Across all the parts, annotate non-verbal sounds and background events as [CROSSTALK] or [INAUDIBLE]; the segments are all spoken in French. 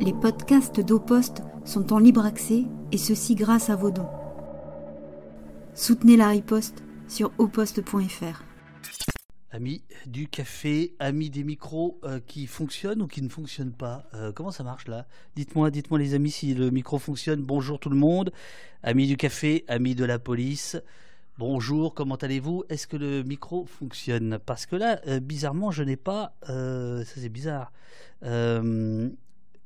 Les podcasts d'Oposte sont en libre accès et ceci grâce à vos dons. Soutenez la riposte sur oposte.fr. Amis du café, amis des micros euh, qui fonctionnent ou qui ne fonctionnent pas. Euh, comment ça marche là? Dites-moi, dites-moi les amis si le micro fonctionne. Bonjour tout le monde. Amis du café, amis de la police. Bonjour, comment allez-vous? Est-ce que le micro fonctionne? Parce que là, euh, bizarrement, je n'ai pas. ça c'est bizarre.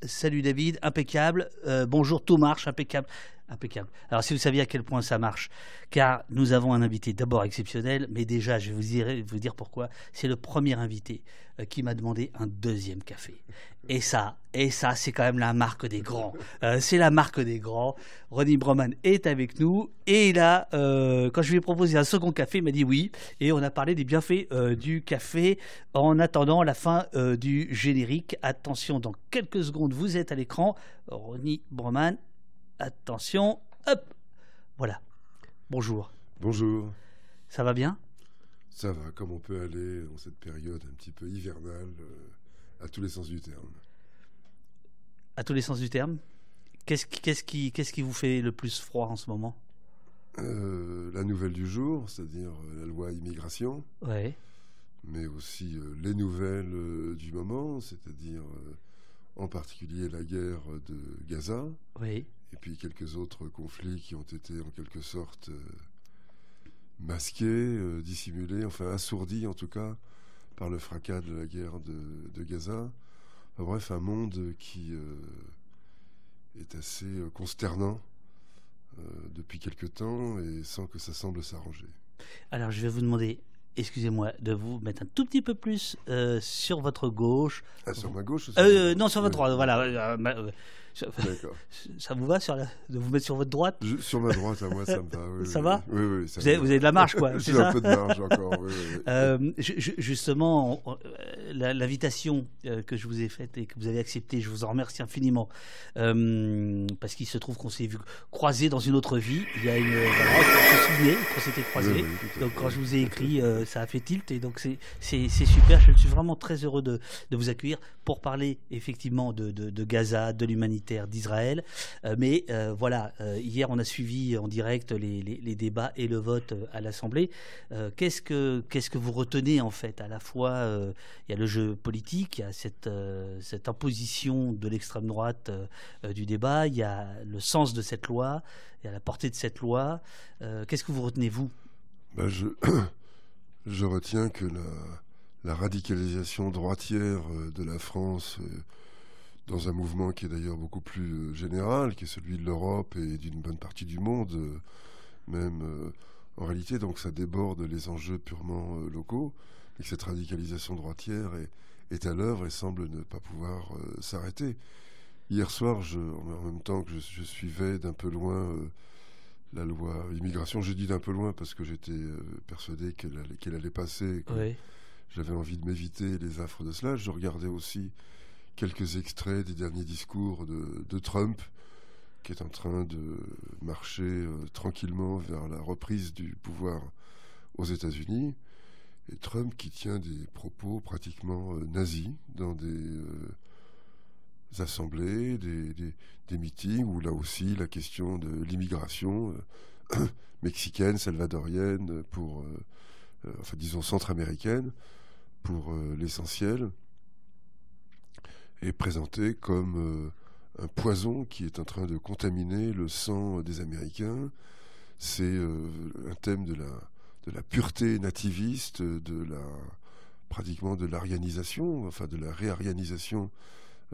Salut David, impeccable. bonjour, tout marche, impeccable. Impeccable. Alors, si vous saviez à quel point ça marche, car nous avons un invité d'abord exceptionnel, mais déjà, je vais vous dire, pourquoi. C'est le premier invité euh, qui m'a demandé un deuxième café. Et ça, et ça, c'est quand même la marque des grands. Euh, c'est la marque des grands. Ronnie Broman est avec nous. Et là, euh, quand je lui ai proposé un second café, il m'a dit oui. Et on a parlé des bienfaits du café en attendant la fin du générique. Attention, dans quelques secondes, vous êtes à l'écran. Ronnie Broman Attention, hop, voilà. Bonjour. Bonjour. Ça va bien? Ça va, comme on peut aller dans cette période un petit peu hivernale, euh, à tous les sens du terme. À tous les sens du terme? Qu'est-ce qui, qu'est-ce qui vous fait le plus froid en ce moment? Euh, La nouvelle du jour, c'est-à-dire euh, la loi immigration. Oui. Mais aussi les nouvelles du moment, c'est-à-dire en particulier la guerre de Gaza. Oui et puis quelques autres conflits qui ont été en quelque sorte euh, masqués, euh, dissimulés, enfin assourdis en tout cas par le fracas de la guerre de, Gaza. bref, un monde qui euh, est assez consternant depuis quelque temps et sans que ça semble s'arranger. Alors je vais vous demander excusez-moi, de vous mettre un tout petit peu plus sur votre gauche. Ah, sur ma gauche Non, sur votre droite. Voilà. [LAUGHS] Ça vous va sur de vous mettre sur votre droite Sur ma droite, à moi, ça me va. ça va Oui, oui. vous, avez, de la marge, quoi. [LAUGHS] J'ai un peu de marge encore. Euh, justement, l'invitation euh, que je vous ai faite et que vous avez acceptée, je vous en remercie infiniment. Euh, parce qu'il se trouve qu'on s'est vu croiser dans une autre vie. Il y a une. Voilà, me souvenais qu'on s'était croisés. donc, quand je vous ai écrit, ça a fait tilt. Et donc, c'est super. Je suis vraiment très heureux de, de vous accueillir pour parler effectivement de, de, de Gaza, de l'humanité d'Israël. Euh, mais euh, voilà, euh, hier on a suivi en direct les, débats et le vote à l'Assemblée. qu'est-ce que qu'est-ce que vous retenez en fait À la fois, il y a le jeu politique, il y a cette cette imposition de l'extrême droite du débat, il y a le sens de cette loi, il y a la portée de cette loi. qu'est-ce que vous retenez vous? Ben [COUGHS] je retiens que la radicalisation droitière de la France dans un mouvement qui est d'ailleurs beaucoup plus euh, général, qui est celui de l'Europe et d'une bonne partie du monde, euh, même euh, en réalité, donc ça déborde les enjeux purement locaux, et que cette radicalisation droitière est, est à l'œuvre et semble ne pas pouvoir s'arrêter. Hier soir, je, en même temps que je, suivais d'un peu loin la loi immigration, j'ai dit d'un peu loin parce que j'étais persuadé qu'elle allait, qu'elle allait passer, que j'avais envie de m'éviter les affres de cela. Je regardais aussi quelques extraits des derniers discours de, Trump, qui est en train de marcher euh, tranquillement vers la reprise du pouvoir aux États-Unis. Et Trump qui tient des propos pratiquement euh, nazis dans des euh, assemblées, des, des, meetings, où là aussi la question de l'immigration [COUGHS] mexicaine, salvadorienne, pour, enfin disons centra-américaine, pour l'essentiel, est présenté comme euh, un poison qui est en train de contaminer le sang des Américains. C'est euh, un thème de la, pureté nativiste, de la pratiquement de l'arianisation, enfin de la réarianisation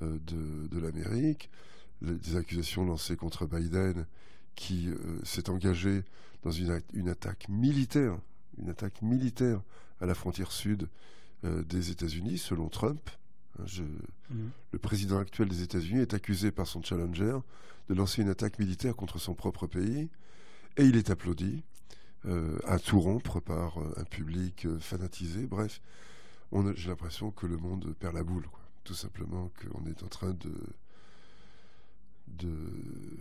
euh, de, de l'Amérique. Des accusations lancées contre Biden qui s'est engagé dans une, une, attaque militaire, une attaque militaire à la frontière sud des États-Unis, selon Trump. Mhm. Le président actuel des États-Unis est accusé par son challenger de lancer une attaque militaire contre son propre pays et il est applaudi euh, à tout rompre par euh, un public euh, fanatisé. Bref, j'ai l'impression que le monde perd la boule, tout simplement qu'on est en train de, de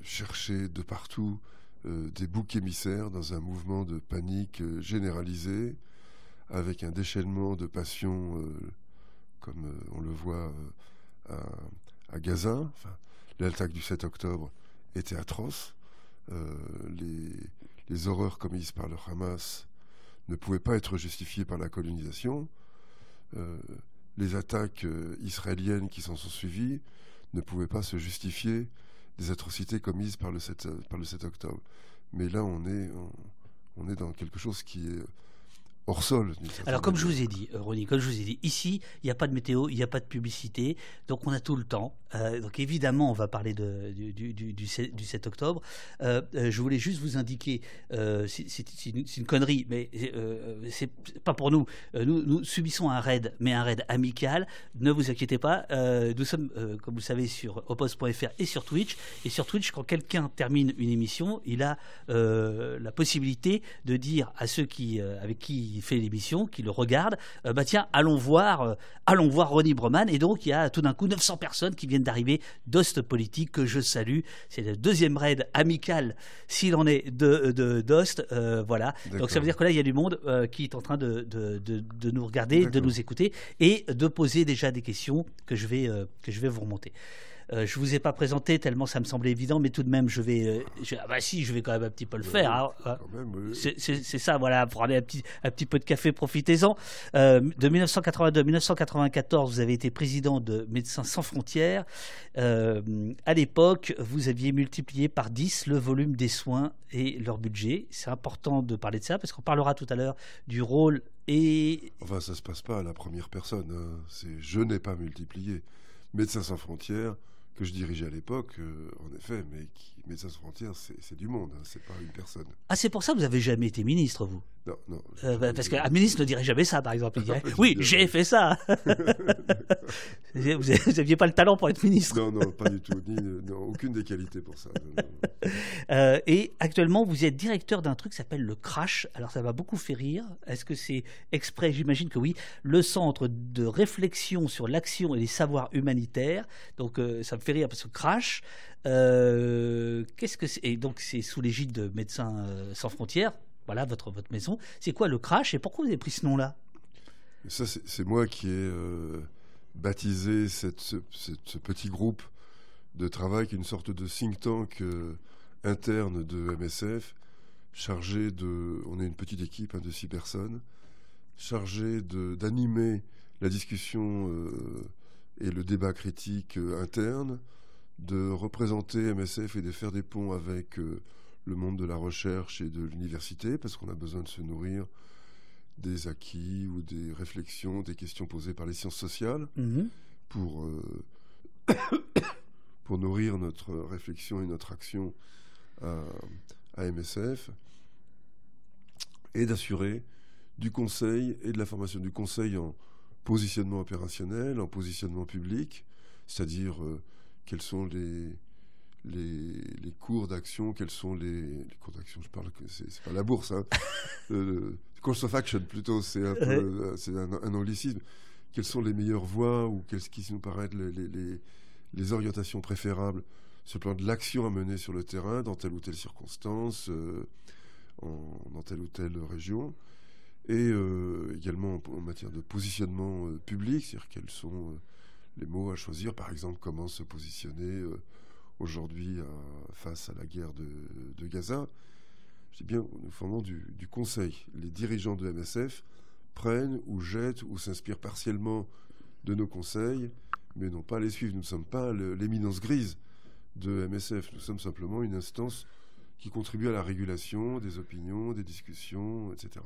chercher de partout des boucs émissaires dans un mouvement de panique généralisé avec un déchaînement de passion comme euh, on le voit euh, à, Gaza. l'attaque du 7 octobre était atroce. les, les horreurs commises par le Hamas ne pouvaient pas être justifiées par la colonisation. les attaques israéliennes qui s'en sont suivies ne pouvaient pas se justifier des atrocités commises par le 7, par le 7 octobre. Mais là, on est dans quelque chose qui est hors sol. Alors, comme je vous ai dit, euh, Ronnie, comme je vous ai dit, ici, il n'y a pas de météo, il n'y a pas de publicité, donc on a tout le temps. Euh, donc, évidemment, on va parler de, du, du, du, du 7 octobre. Euh, je voulais juste vous indiquer, c'est une, une, connerie, mais c'est pas pour nous. nous. Nous subissons un raid, mais un raid amical. Ne vous inquiétez pas. nous sommes, comme vous le savez, sur opos.fr et sur Twitch. Et sur Twitch, quand quelqu'un termine une émission, il a la possibilité de dire à ceux qui, avec qui fait l'émission, qui le regarde, euh, bah tiens, allons voir, euh, allons voir Ronnie Broman. Et donc, il y a tout d'un coup 900 personnes qui viennent d'arriver d'Ost Politique, que je salue. C'est le deuxième raid amical, s'il en est, de, d'Ost. Euh, voilà. Donc, ça veut dire que là, il y a du monde qui est en train de, de, de nous regarder, de nous écouter et de poser déjà des questions que je vais, que je vais vous remonter. Euh, je vous ai pas présenté tellement ça me semblait évident, mais tout de même, je vais. Euh, ah bah si, je vais quand même un petit peu le faire. Hein. C'est ça, voilà. Prenez un petit, un petit peu de café, profitez-en. Euh, de 1982 à 1994, vous avez été président de Médecins sans frontières. à l'époque, vous aviez multiplié par 10 le volume des soins et leur budget. C'est important de parler de ça parce qu'on parlera tout à l'heure du rôle et. Enfin, ça se passe pas à la première personne. Hein. C'est je n'ai pas multiplié. Médecins sans frontières que je dirigeais à l'époque, euh, en effet, mais qui, Médecins sans frontières, c'est du monde, hein, c'est pas une personne. Ah, c'est pour ça que vous avez jamais été ministre, vous? Non, non. Euh, bah, parce qu'un ministre ne dirait jamais ça, par exemple. Il dirait, [LAUGHS] oui, j'ai fait ça. [LAUGHS] vous n'aviez pas le talent pour être ministre. Non, non, pas du tout. Ni, aucune des qualités pour ça. [LAUGHS] Euh, et actuellement, vous êtes directeur d'un truc qui s'appelle le Crash. Alors, ça va beaucoup fait rire. Est-ce que c'est exprès? J'imagine que oui. Le centre de réflexion sur l'action et les savoirs humanitaires. Donc, ça me fait rire parce que Crash, euh, qu'est-ce que c'est? Et donc, c'est sous l'égide de Médecins euh, sans frontières. Voilà votre, votre maison. C'est quoi le crash et pourquoi vous avez pris ce nom-là? Ça, c'est moi qui ai euh, baptisé cette, ce, petit groupe de travail qui est une sorte de think tank interne de MSF, chargé de. On est une petite équipe hein, de six personnes, chargé d'animer la discussion et le débat critique interne de représenter MSF et de faire des ponts avec euh, le monde de la recherche et de l'université, parce qu'on a besoin de se nourrir des acquis ou des réflexions, des questions posées par les sciences sociales, mhm. pour, euh, [COUGHS] pour nourrir notre réflexion et notre action à, à MSF, et d'assurer du conseil et de la formation du conseil en positionnement opérationnel, en positionnement public, c'est-à-dire euh, quels sont les, les, cours d'action, quels sont les, les cours d'action, je parle, c'est pas la bourse, hein, [LAUGHS] le, course of action plutôt, c'est un, peu, un, un, anglicisme. Quelles sont les meilleures voies ou quelles qui nous paraissent les, les, les, orientations préférables sur le plan de l'action à mener sur le terrain, dans telle ou telle circonstance, euh, en, dans telle ou telle région, et euh, également en, matière de positionnement euh, public, c'est-à-dire quels sont les mots à choisir, par exemple, comment se positionner euh, aujourd'hui face à la guerre de, Gaza. Je dis bien, nous formons du, conseil. Les dirigeants de MSF prennent ou jettent ou s'inspirent partiellement de nos conseils, mais non pas les suivre. Nous ne sommes pas l'éminence grise de MSF. Nous sommes simplement une instance qui contribue à la régulation des opinions, des discussions, etc.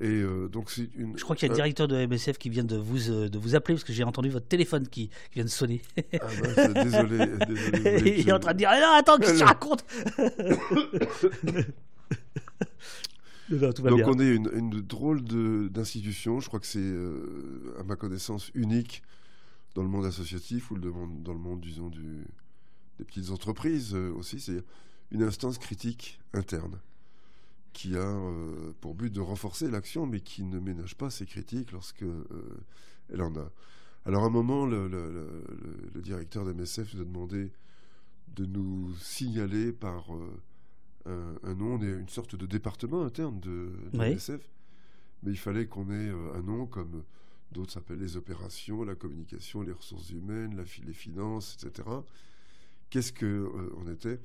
Et euh, donc c'est une. Je crois qu'il y a le directeur de MSF qui vient de vous euh, de vous appeler parce que j'ai entendu votre téléphone qui, vient de sonner. Ah bah, désolé, [LAUGHS] désolé. Il est en train de dire non attends qu'est-ce que tu racontes [COUGHS] Donc on est une, une drôle d'institution. Je crois que c'est euh, à ma connaissance unique dans le monde associatif ou le monde, dans le monde disons du, des petites entreprises aussi. C'est une instance critique interne qui a euh, pour but de renforcer l'action, mais qui ne ménage pas ses critiques lorsque euh, elle en a. Alors à un moment, le, directeur de MSF nous a demandé de nous signaler par euh, un, nom, une sorte de département interne de, MSF, mais il fallait qu'on ait un nom comme d'autres s'appellent les opérations, la communication, les ressources humaines, la, les finances, etc. qu'est-ce que on était?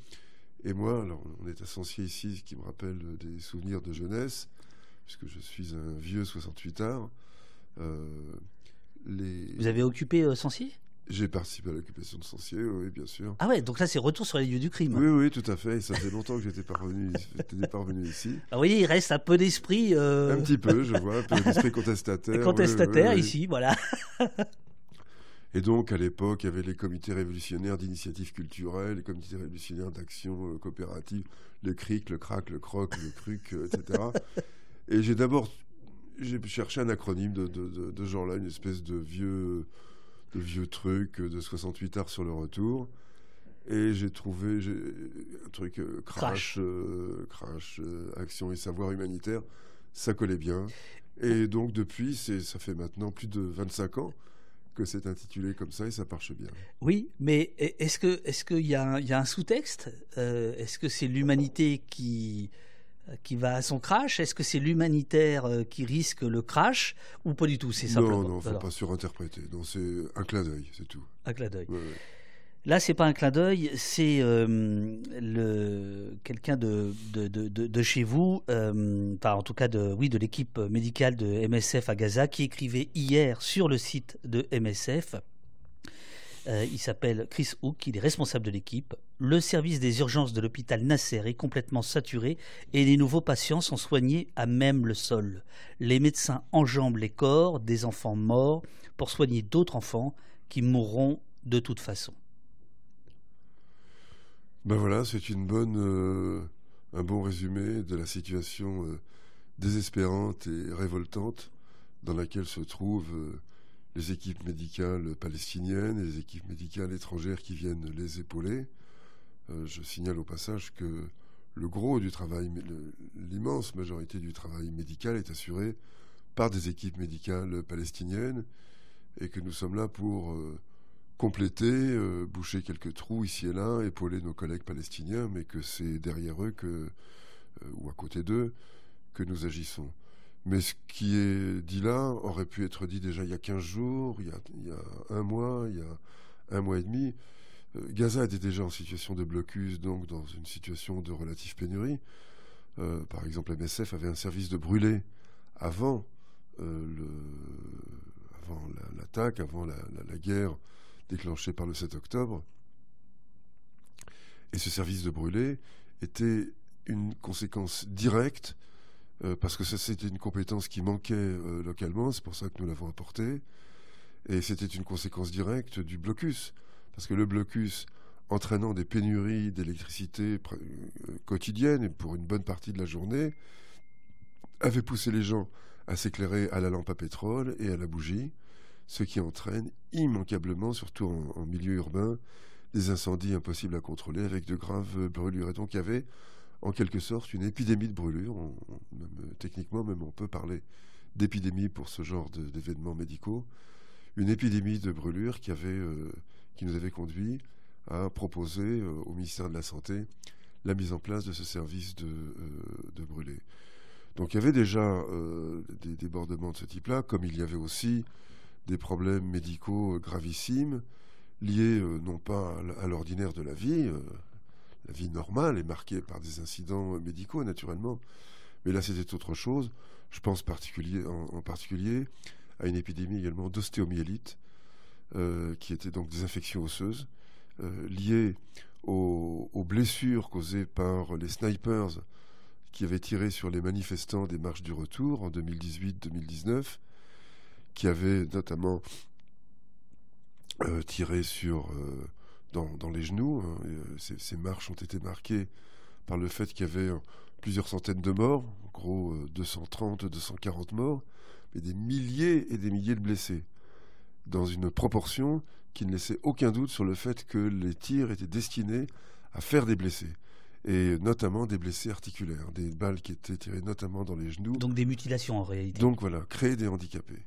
Et moi, alors, on est associé ici, ce qui me rappelle des souvenirs de jeunesse, puisque je suis un vieux 68 art. Les... Vous avez occupé euh, j'ai participé à l'occupation de Sancier, oui, bien sûr. Ah ouais, donc là, c'est retour sur les lieux du crime. Oui, oui, tout à fait. Et ça fait longtemps que j'étais pas revenu, [LAUGHS] pas revenu ici. Ah oui, il reste un peu d'esprit. Euh, un petit peu, je vois, un peu d'esprit contestataire. [LAUGHS] Contestataire ici, voilà. [LAUGHS] Et donc, à l'époque, il y avait les comités révolutionnaires d'initiative culturelle, les comités révolutionnaires d'action euh, coopérative, le CRIC, le CRAC, le CROC, le CRUC, euh, etc. Et j'ai d'abord cherché un acronyme de, de, de, de genre-là, une espèce de vieux de vieux trucs de 68 heures sur le retour. Et j'ai trouvé un truc euh, crash, crash, euh, euh, action et savoir humanitaire. Ça collait bien. Et donc depuis, ça fait maintenant plus de 25 ans que c'est intitulé comme ça et ça marche bien. Oui, mais est-ce que est-ce qu'il y, a un sous-texte? Est-ce que c'est l'humanité qui euh, qui va à son crash? Est-ce que c'est l'humanitaire euh, qui risque le crash? Ou pas du tout C'est simplement. Non, non, faut pas surinterpréter. Non, c'est un clin d'œil, c'est tout. Un clin d'œil. Là, c'est pas un clin d'œil, c'est euh, quelqu'un de, chez vous, enfin en tout cas de oui de l'équipe médicale de MSF à Gaza, qui écrivait hier sur le site de MSF euh, il s'appelle Chris Hook, il est responsable de l'équipe. Le service des urgences de l'hôpital Nasser est complètement saturé et les nouveaux patients sont soignés à même le sol. Les médecins enjambent les corps des enfants morts pour soigner d'autres enfants qui mourront de toute façon. Ben voilà, c'est une bonne, euh, un bon résumé de la situation euh, désespérante et révoltante dans laquelle se trouvent les équipes médicales palestiniennes et les équipes médicales étrangères qui viennent les épauler. Euh, je signale au passage que le gros du travail, l'immense majorité du travail médical est assuré par des équipes médicales palestiniennes et que nous sommes là pour euh, compléter, euh, boucher quelques trous ici et là, épauler nos collègues palestiniens, mais que c'est derrière eux que, ou à côté d'eux que nous agissons. Mais ce qui est dit là aurait pu être dit déjà il y a 15 jours, il y a, un mois, il y a un mois et demi. Euh, Gaza était déjà en situation de blocus, donc dans une situation de relative pénurie. Euh, par exemple, MSF avait un service de brûlé avant euh, l'attaque, avant la, guerre déclenchée par le 7 octobre. Et ce service de brûlé était une conséquence directe euh, parce que c'était une compétence qui manquait euh, localement, c'est pour ça que nous l'avons apportée, et c'était une conséquence directe du blocus, parce que le blocus entraînant des pénuries d'électricité euh, quotidiennes et pour une bonne partie de la journée, avait poussé les gens à s'éclairer à la lampe à pétrole et à la bougie, ce qui entraîne immanquablement, surtout en, milieu urbain, des incendies impossibles à contrôler avec de graves brûlures. Et donc il y avait en quelque sorte une épidémie de brûlure. Euh, techniquement, même on peut parler d'épidémie pour ce genre d'événements médicaux. Une épidémie de brûlure qui, avait, euh, qui nous avait conduit à proposer euh, au ministère de la Santé la mise en place de ce service de, de brûlé. Donc il y avait déjà des débordements de ce type-là, comme il y avait aussi des problèmes médicaux gravissimes liés non pas à l'ordinaire de la vie, la vie normale est marquée par des incidents médicaux, naturellement. Mais là, c'était autre chose. Je pense en, particulier à une épidémie également d'ostéomyélite, euh, qui était donc des infections osseuses euh, liées aux, blessures causées par les snipers qui avaient tiré sur les manifestants des marches du retour en 2018-2019, qui avaient notamment euh, tiré sur dans, les genoux. Hein, euh, ces, marches ont été marquées par le fait qu'il y avait euh, plusieurs centaines de morts, en gros 230, euh, 240 morts, mais des milliers et des milliers de blessés, dans une proportion qui ne laissait aucun doute sur le fait que les tirs étaient destinés à faire des blessés et notamment des blessés articulaires, des balles qui étaient tirées notamment dans les genoux. Donc des mutilations en réalité. Donc voilà, créer des handicapés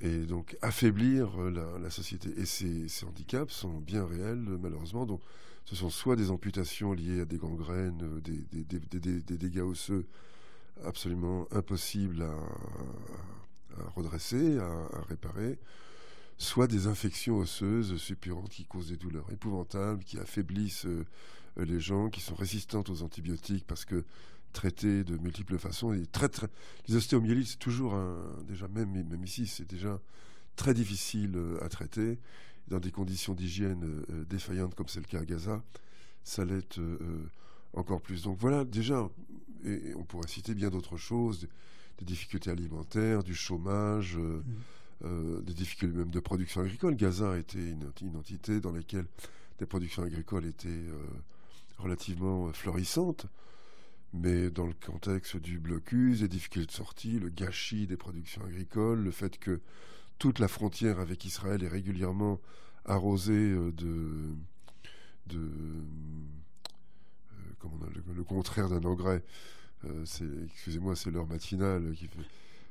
et donc affaiblir euh, la, société. Et ces, handicaps sont bien réels, malheureusement. Donc, ce sont soit des amputations liées à des gangrènes, euh, des, dégâts osseux absolument impossibles à, redresser, à, réparer, soit des infections osseuses suppurantes qui causent des douleurs épouvantables, qui affaiblissent les gens, qui sont résistantes aux antibiotiques parce que traitées de multiples façons. Et très, très... Les ostéomyélites, c'est toujours un... déjà même, même ici, c'est déjà très difficile à traiter dans des conditions d'hygiène défaillantes comme c'est le cas à Gaza. Ça l'est encore plus. Donc voilà, déjà, et on pourrait citer bien d'autres choses, des, difficultés alimentaires, du chômage, euh, mm. euh, des difficultés même de production agricole. Gaza était une, une, entité dans laquelle des productions agricoles étaient euh, relativement florissantes, mais dans le contexte du blocus, des difficultés de sortie, le gâchis des productions agricoles, le fait que toute la frontière avec Israël est régulièrement arrosée de, de le, contraire d'un engrais. Euh, excusez-moi, c'est l'heure matinale qui fait.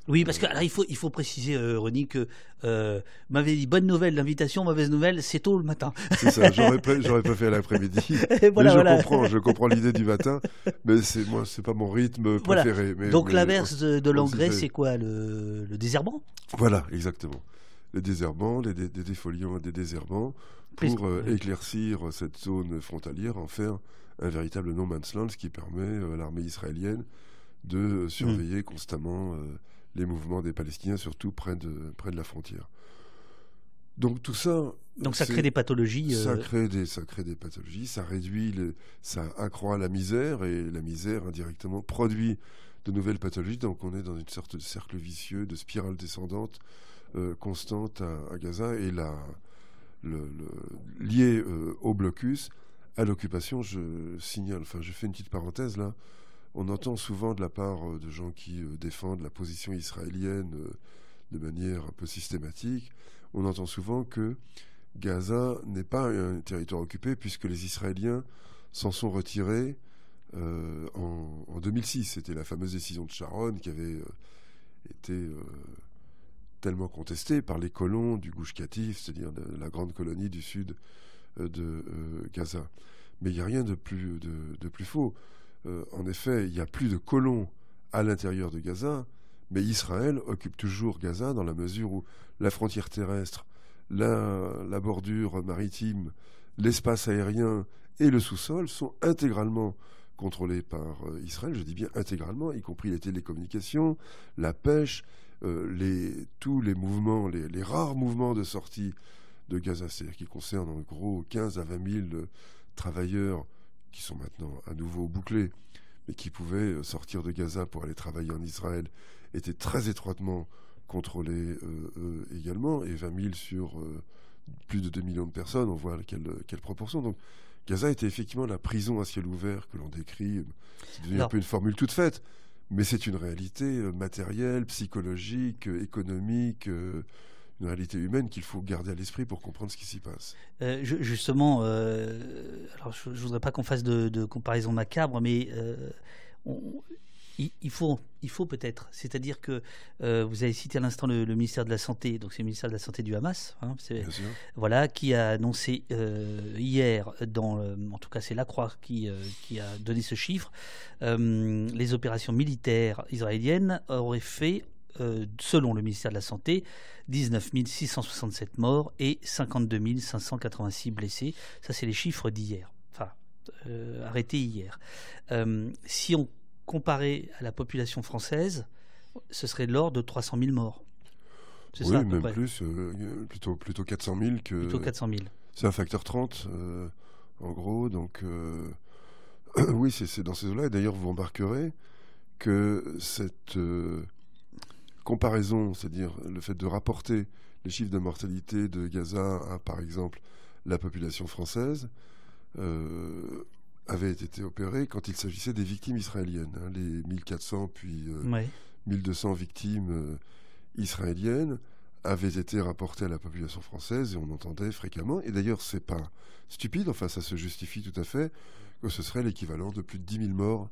Oui, parce que il faut il faut préciser, euh, René, que euh, m'avait dit bonne nouvelle, l'invitation, mauvaise nouvelle, c'est tôt le matin. C'est ça. J'aurais pas, [LAUGHS] j'aurais fait l'après-midi. je comprends, je comprends l'idée du matin, mais c'est moi, c'est pas mon rythme préféré. Donc l'inverse de, l'engrais, c'est quoi le, le, désherbant? Voilà, exactement. Les désherbants, les des défoliants, des désherbants, pour euh, éclaircir cette zone frontalière, en faire un véritable no man's land, ce qui permet euh, à l'armée israélienne de surveiller mm. constamment euh, les mouvements des Palestiniens, surtout près de, près de la frontière. Donc tout ça. Donc ça crée des pathologies. Ça, crée des, ça crée des pathologies, ça réduit, ça accroît la misère et la misère indirectement produit de nouvelles pathologies. Donc on est dans une sorte de cercle vicieux, de spirale descendante constante à, Gaza et la, le, lié au blocus à l'occupation, je signale, enfin je fais une petite parenthèse là, on entend souvent de la part euh, de gens qui euh, défendent la position israélienne euh, de manière un peu systématique, on entend souvent que Gaza n'est pas un territoire occupé puisque les Israéliens s'en sont retirés en, 2006. C'était la fameuse décision de Sharon qui avait été tellement contestée par les colons du Gouche Katif, c'est-à-dire la grande colonie du sud de Gaza. Mais il n'y a rien de, plus faux. Euh, en effet, il n'y a plus de colons à l'intérieur de Gaza, mais Israël occupe toujours Gaza dans la mesure où la frontière terrestre, la, bordure maritime, l'espace aérien et le sous-sol sont intégralement contrôlés par Israël, je dis bien intégralement, y compris les télécommunications, la pêche, les, tous les mouvements, les, rares mouvements de sortie de Gaza, c'est-à-dire qui concerne en gros 15 à 20 000 euh, travailleurs qui sont maintenant à nouveau bouclés, mais qui pouvaient euh, sortir de Gaza pour aller travailler en Israël, étaient très étroitement contrôlés euh, également, et 20 000 sur plus de 2 millions de personnes, on voit quelle, quelle proportion. Donc Gaza était effectivement la prison à ciel ouvert que l'on décrit, c'est devenu un peu une formule toute faite, mais c'est une réalité matérielle, psychologique, économique une réalité humaine qu'il faut garder à l'esprit pour comprendre ce qui s'y passe. Euh, justement, euh, alors je ne voudrais pas qu'on fasse de, comparaison macabre, mais euh, il, faut, il faut peut-être. C'est-à-dire que vous avez cité à l'instant le, ministère de la Santé, donc c'est le ministère de la Santé du Hamas, hein, voilà, qui a annoncé hier, dans, en tout cas c'est la Croix qui, qui a donné ce chiffre, les opérations militaires israéliennes auraient fait euh, selon le ministère de la Santé, 19 667 morts et 52 586 blessés. Ça, c'est les chiffres d'hier, enfin, euh, arrêtés hier. Euh, si on comparait à la population française, ce serait de l'ordre de 300 000 morts. Oui, ça, même plus, plutôt, plutôt 400 000 que. Plutôt 400 000. C'est un facteur 30, en gros, donc. [CLEARS THROAT] oui, c'est dans ces eaux-là. Et d'ailleurs, vous remarquerez que cette comparaison, c'est-à-dire le fait de rapporter les chiffres de mortalité de Gaza à, par exemple, la population française, euh, avait été opéré quand il s'agissait des victimes israéliennes, hein, les 1400 puis 1200 euh, victimes euh, israéliennes avaient été rapportées à la population française et on entendait fréquemment. Et d'ailleurs, c'est pas stupide, enfin ça se justifie tout à fait, que ce serait l'équivalent de plus de 10 000 morts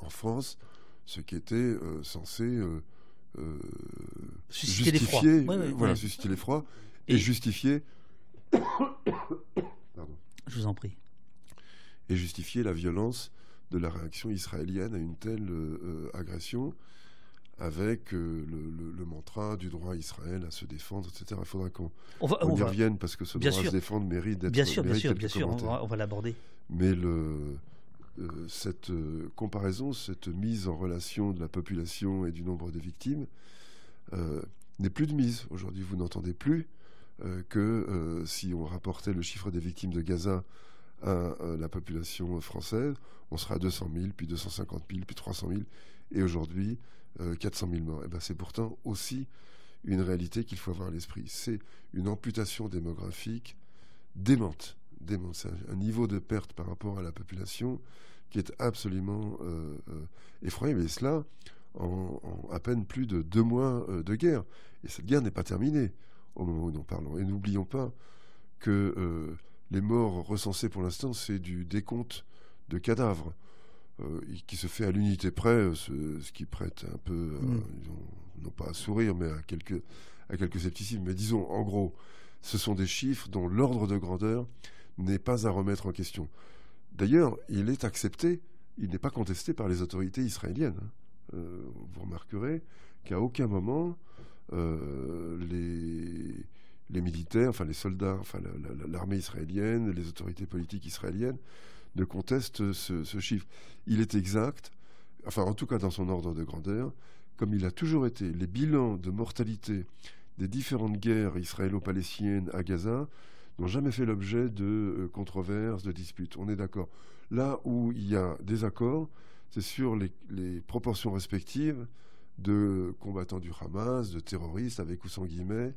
en France, ce qui était censé susciter l'effroi. voilà, susciter l'effroi et, justifier. Je vous en prie. Et justifier la violence de la réaction israélienne à une telle euh, agression, avec le, le, mantra du droit à Israël à se défendre, etc. Il faudra qu'on y revienne parce que ce droit à se défendre mérite d'être Bien sûr, bien sûr, bien sûr, on va, l'aborder. Mais le, cette comparaison, cette mise en relation de la population et du nombre de victimes n'est plus de mise. Aujourd'hui, vous n'entendez plus euh, que euh, si on rapportait le chiffre des victimes de Gaza à euh, la population française, on sera à 200 000, puis 250 000, puis 300 000, et aujourd'hui 400 000 morts. Et ben c'est pourtant aussi une réalité qu'il faut avoir à l'esprit. C'est une amputation démographique démente. Un, niveau de perte par rapport à la population qui est absolument effroyable. Et cela en, à peine plus de deux mois de guerre. Et cette guerre n'est pas terminée au moment où nous parlons. Et n'oublions pas que euh, les morts recensés pour l'instant, c'est du décompte de cadavres. Euh, qui se fait à l'unité près, euh, ce, qui prête un peu, mm. non pas à sourire, mais à quelques, à quelques scepticismes. Mais disons, en gros, ce sont des chiffres dont l'ordre de grandeur n'est pas à remettre en question. D'ailleurs, il est accepté, il n'est pas contesté par les autorités israéliennes. Hein. vous remarquerez qu'à aucun moment euh, les, les militaires, enfin les soldats, enfin l'armée israélienne, les autorités politiques israéliennes ne contestent ce, chiffre. Il est exact, enfin en tout cas dans son ordre de grandeur, comme il a toujours été. Les bilans de mortalité des différentes guerres israélo-palestiniennes à Gaza n'ont jamais fait l'objet de euh, controverses, de disputes. On est d'accord. Là où il y a des accords, c'est sur les proportions respectives de combattants du Hamas, de terroristes avec ou sans guillemets,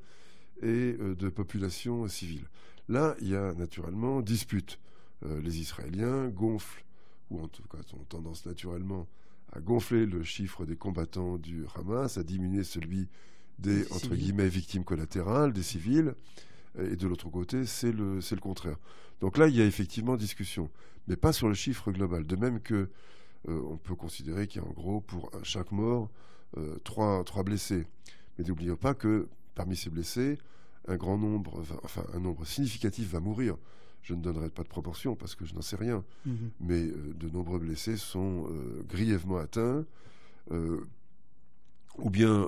et euh, de populations civiles. Là, il y a naturellement dispute. Euh, les Israéliens gonflent, ou en tout cas ont tendance naturellement à gonfler le chiffre des combattants du Hamas, à diminuer celui des, entre guillemets, victimes collatérales, des civils. Et de l'autre côté, c'est le, le contraire. Donc là, il y a effectivement discussion, mais pas sur le chiffre global. De même que euh, on peut considérer qu'il y a en gros pour chaque mort euh, trois, trois blessés. Mais n'oublions pas que parmi ces blessés, un grand nombre, enfin un nombre significatif va mourir. Je ne donnerai pas de proportion parce que je n'en sais rien. Mhm. Mais euh, de nombreux blessés sont grièvement atteints, ou bien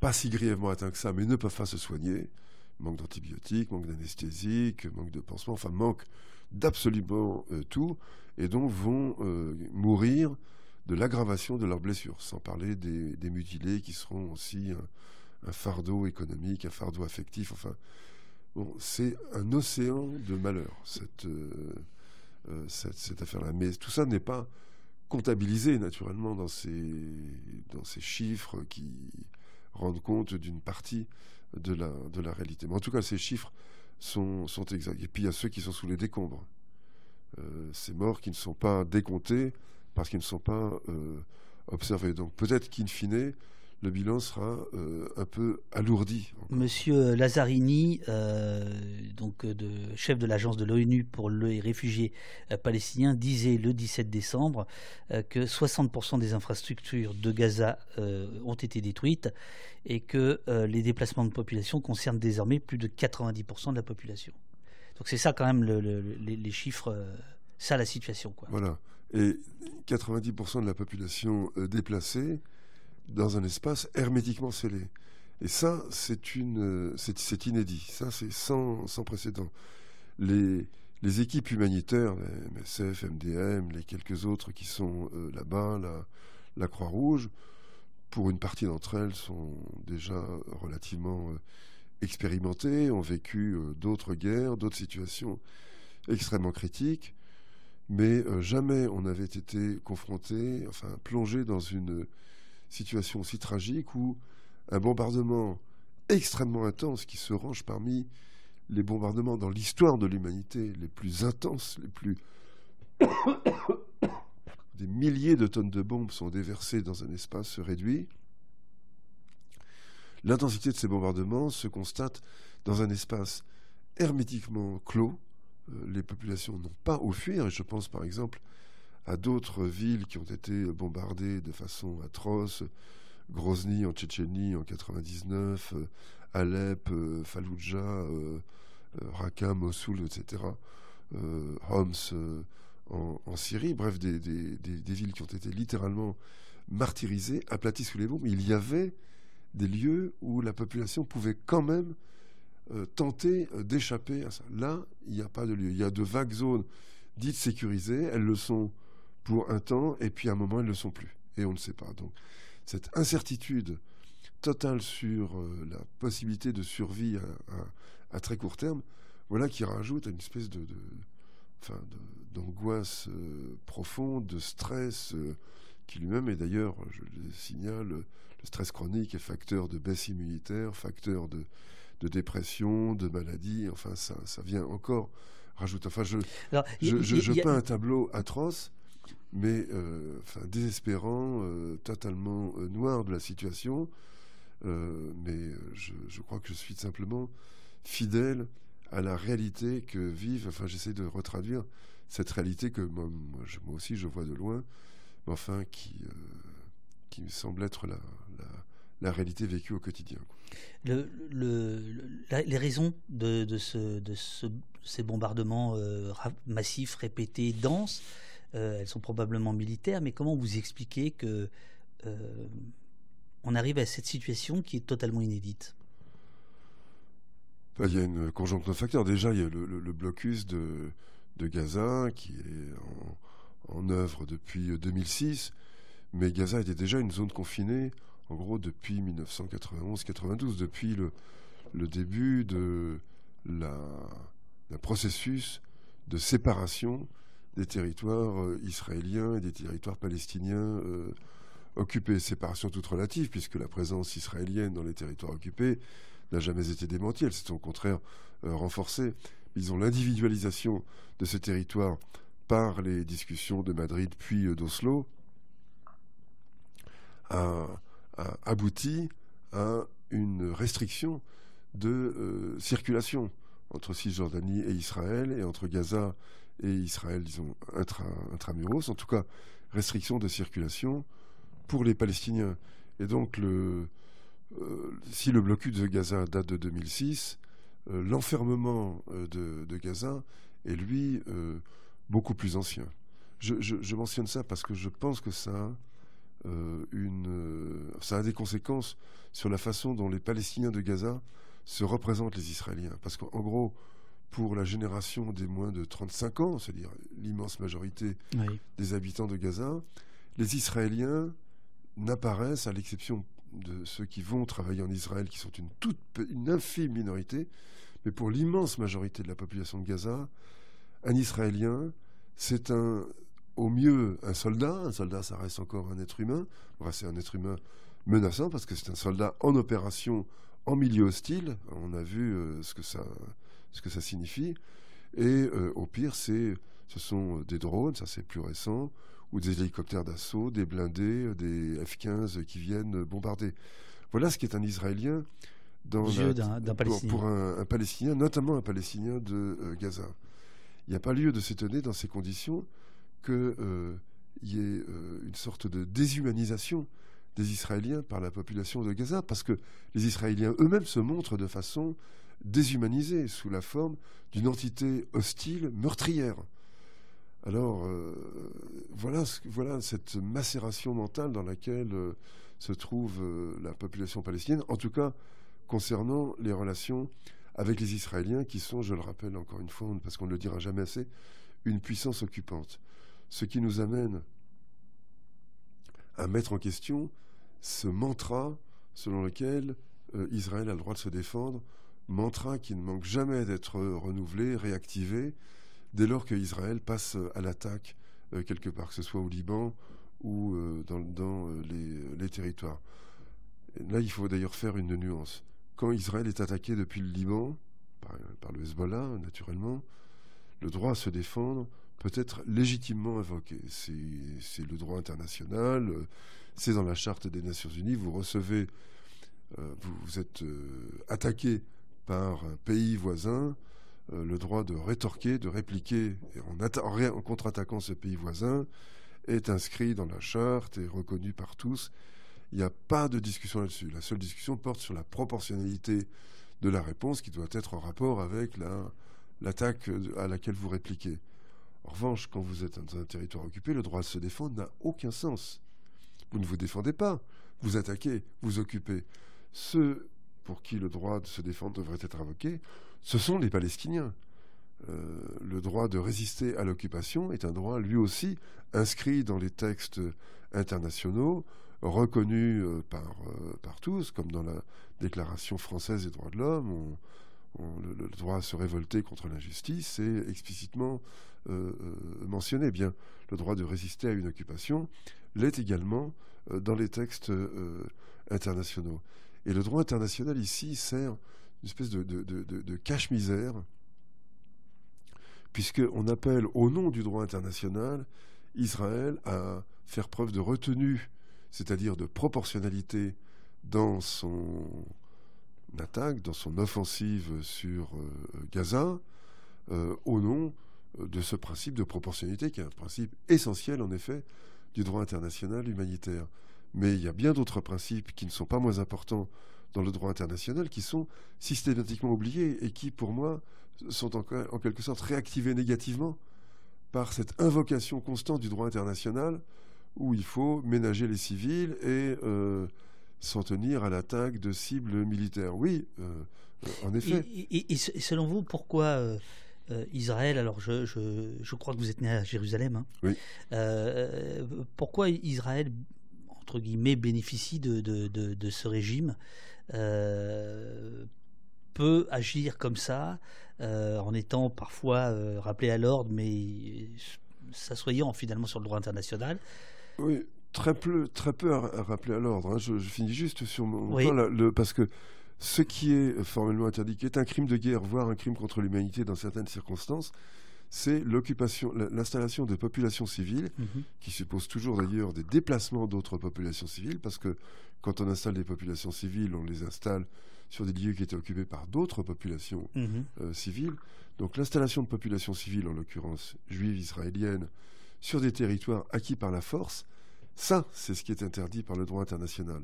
pas si grièvement atteints que ça, mais ne peuvent pas se soigner. Manque d'antibiotiques, manque d'anesthésiques, manque de pansements, enfin manque d'absolument tout, et donc vont mourir de l'aggravation de leurs blessures, sans parler des, mutilés qui seront aussi un, fardeau économique, un fardeau affectif. Enfin, c'est un océan de malheur, cette, euh, euh, cette, affaire-là. Mais tout ça n'est pas comptabilisé naturellement dans ces, dans ces chiffres qui rendent compte d'une partie de la, de la réalité. Mais en tout cas, ces chiffres sont, exacts. Et puis il y a ceux qui sont sous les décombres. Euh, ces morts qui ne sont pas décomptés parce qu'ils ne sont pas euh, observés. Donc peut-être qu'in fine, le bilan sera euh, un peu alourdi. Monsieur Lazzarini, euh, donc de, chef de l'agence de l'ONU pour les réfugiés palestiniens, disait le 17 décembre que 60% des infrastructures de Gaza ont été détruites et que les déplacements de population concernent désormais plus de 90% de la population. Donc c'est ça quand même les, les, chiffres, ça la situation. Quoi. Voilà et 90% de la population euh, déplacée dans un espace hermétiquement scellé. Et ça, euh, c'est inédit. Ça, c'est sans, sans précédent. Les, les équipes humanitaires, MSF, MDM, les quelques autres qui sont euh, là-bas, la, la Croix-Rouge, pour une partie d'entre elles, sont déjà relativement expérimentées, ont vécu d'autres guerres, d'autres situations extrêmement critiques mais euh, jamais on n'avait été confronté, enfin plongé dans une situation aussi tragique où un bombardement extrêmement intense qui se range parmi les bombardements dans l'histoire de l'humanité les plus intenses, les plus [COUGHS] des milliers de tonnes de bombes sont déversées dans un espace réduit. L'intensité de ces bombardements se constate dans un espace hermétiquement clos, euh, les populations n'ont pas au fuir. Et je pense par exemple à d'autres villes qui ont été bombardées de façon atroce. Grozny en Tchétchénie en 99, euh, Alep, euh, Fallujah, Raqqa, Mossoul, etc. Homs en, Syrie, bref, des, villes qui ont été littéralement martyrisés, aplatis sous les bombes. Il y avait des lieux où la population pouvait quand même euh, tenter euh, d'échapper à ça. Là, il n'y a pas de lieu. Il y a de vagues zones dites sécurisées. Elles le sont pour un temps, et puis à un moment, elles ne le sont plus. Et on ne sait pas. Donc, cette incertitude totale sur euh, la possibilité de survie à, très court terme, voilà qui rajoute une espèce de, d'angoisse profonde, de stress, qui lui-même est d'ailleurs, je le signale, le stress chronique est facteur de baisse immunitaire, facteur de, de dépression, de maladie. Enfin, ça, ça vient encore rajouter. Enfin, je, je, peins un tableau atroce, mais euh, désespérant, euh, totalement euh, noir de la situation. mais je, crois que je suis simplement fidèle à la réalité que vivent. Enfin, j'essaie de retraduire cette réalité que moi, aussi je vois de loin, mais enfin qui, qui me semble être la, la réalité vécue au quotidien. Le, les raisons de, de, ce, de ces bombardements massifs, répétés, denses, euh, elles sont probablement militaires, mais comment vous expliquez que euh, on arrive à cette situation qui est totalement inédite? Bah, Il y a une conjoncture de facteurs. Déjà, il y a le, blocus de, Gaza qui est en, œuvre depuis 2006, mais Gaza était déjà une zone confinée en gros depuis 1991-92, depuis le, début de la, processus de séparation des territoires euh, israéliens et des territoires palestiniens euh, occupés. Séparation toute relative, puisque la présence israélienne dans les territoires occupés n'a jamais été démentie, elle s'est au contraire euh, renforcée. Ils ont l'individualisation de ce territoire par les discussions de Madrid puis d'Oslo, a abouti à une restriction de circulation entre Cisjordanie et Israël et entre Gaza et Israël, disons, intra, intramuros, en tout cas, restriction de circulation pour les Palestiniens. Et donc, euh, si le blocus de Gaza date de 2006, euh, l'enfermement de, Gaza est, lui, beaucoup plus ancien. Je, mentionne ça parce que je pense que ça euh, euh, ça a des conséquences sur la façon dont les Palestiniens de Gaza se représentent les Israéliens. Parce qu'en gros, pour la génération des moins de 35 ans, c'est-à-dire l'immense majorité des habitants de Gaza, les Israéliens n'apparaissent, à l'exception de ceux qui vont travailler en Israël, qui sont une toute une infime minorité, mais pour l'immense majorité de la population de Gaza, un Israélien, c'est un au mieux un soldat. Un soldat, ça reste encore un être humain. c'est un être humain menaçant parce que c'est un soldat en opération en milieu hostile. On a vu euh, ce, que ça, ce que ça signifie. Et euh, au pire, c'est, ce sont des drones, ça c'est plus récent, ou des hélicoptères d'assaut, des blindés, des F-15 qui viennent bombarder. Voilà ce qui est un Israélien dans. Pour, un, Palestinien, notamment un Palestinien de euh, Gaza. Il n'y a pas lieu de s'étonner dans ces conditions qu'il euh, y ait euh, une sorte de déshumanisation des Israéliens par la population de Gaza, parce que les Israéliens eux-mêmes se montrent de façon déshumanisée, sous la forme d'une entité hostile, meurtrière. Alors, euh, voilà, voilà cette macération mentale dans laquelle se trouve la population palestinienne, en tout cas concernant les relations avec les Israéliens, qui sont, je le rappelle encore une fois, parce qu'on ne le dira jamais assez, une puissance occupante ce qui nous amène à mettre en question ce mantra selon lequel euh, Israël a le droit de se défendre, mantra qui ne manque jamais d'être renouvelé, réactivé, dès lors qu'Israël passe à l'attaque euh, quelque part, que ce soit au Liban ou euh, dans, les, territoires. là, il faut d'ailleurs faire une nuance. Quand Israël est attaqué depuis le Liban, par le Hezbollah, naturellement, le droit à se défendre peut être légitimement invoqué. C'est le droit international, euh, c'est dans la charte des Nations Unies. Vous recevez, euh, vous, êtes euh, attaqué par un pays voisin, le droit de rétorquer, de répliquer en, contre-attaquant ce pays voisin est inscrit dans la charte et reconnu par tous. Il n'y a pas de discussion là-dessus. La seule discussion porte sur la proportionnalité de la réponse qui doit être en rapport avec l'attaque à laquelle vous répliquez. En revanche, quand vous êtes dans un territoire occupé, le droit de se défendre n'a aucun sens. Vous ne vous défendez pas, vous attaquez, vous occupez. Ceux pour qui le droit de se défendre devrait être invoqué, ce sont les Palestiniens. Euh, le droit de résister à l'occupation est un droit lui aussi inscrit dans les textes internationaux, reconnu euh, par, euh, par tous, comme dans la Déclaration française des droits de l'homme. le, droit à se révolter contre l'injustice est explicitement mentionné. Bien, le droit de résister à une occupation l'est également dans les textes internationaux. Et le droit international ici sert une espèce de, cache-misère puisqu'on appelle au nom du droit international Israël à faire preuve de retenue, c'est-à-dire de proportionnalité dans son attaque, dans son offensive sur euh, Gaza, euh, au nom de ce principe de proportionnalité qui est un principe essentiel en effet du droit international humanitaire. Mais il y a bien d'autres principes qui ne sont pas moins importants dans le droit international qui sont systématiquement oubliés et qui, pour moi, sont en, quelque sorte réactivés négativement par cette invocation constante du droit international où il faut ménager les civils et euh, s'en tenir à l'attaque de cibles militaires. Oui, euh, en effet. Et, selon vous, pourquoi euh, Israël, alors je, je, crois que vous êtes né à Jérusalem, hein, oui. pourquoi Israël, entre guillemets, bénéficie de, de, de ce régime peut agir comme ça, euh, en étant parfois euh, rappelé à l'ordre, mais s'assoyant finalement sur le droit international. Oui, très peu, très peu à, rappeler à l'ordre. Hein. Je, finis juste sur mon point, le, parce que ce qui est formellement interdit, qui est un crime de guerre, voire un crime contre l'humanité dans certaines circonstances, c'est l'occupation, l'installation de populations civiles, mhm. qui suppose toujours d'ailleurs des déplacements d'autres populations civiles, parce que quand on installe des populations civiles, on les installe sur des lieux qui étaient occupés par d'autres populations mhm. euh, civiles. Donc l'installation de populations civiles, en l'occurrence juives israéliennes, sur des territoires acquis par la force, ça, c'est ce qui est interdit par le droit international.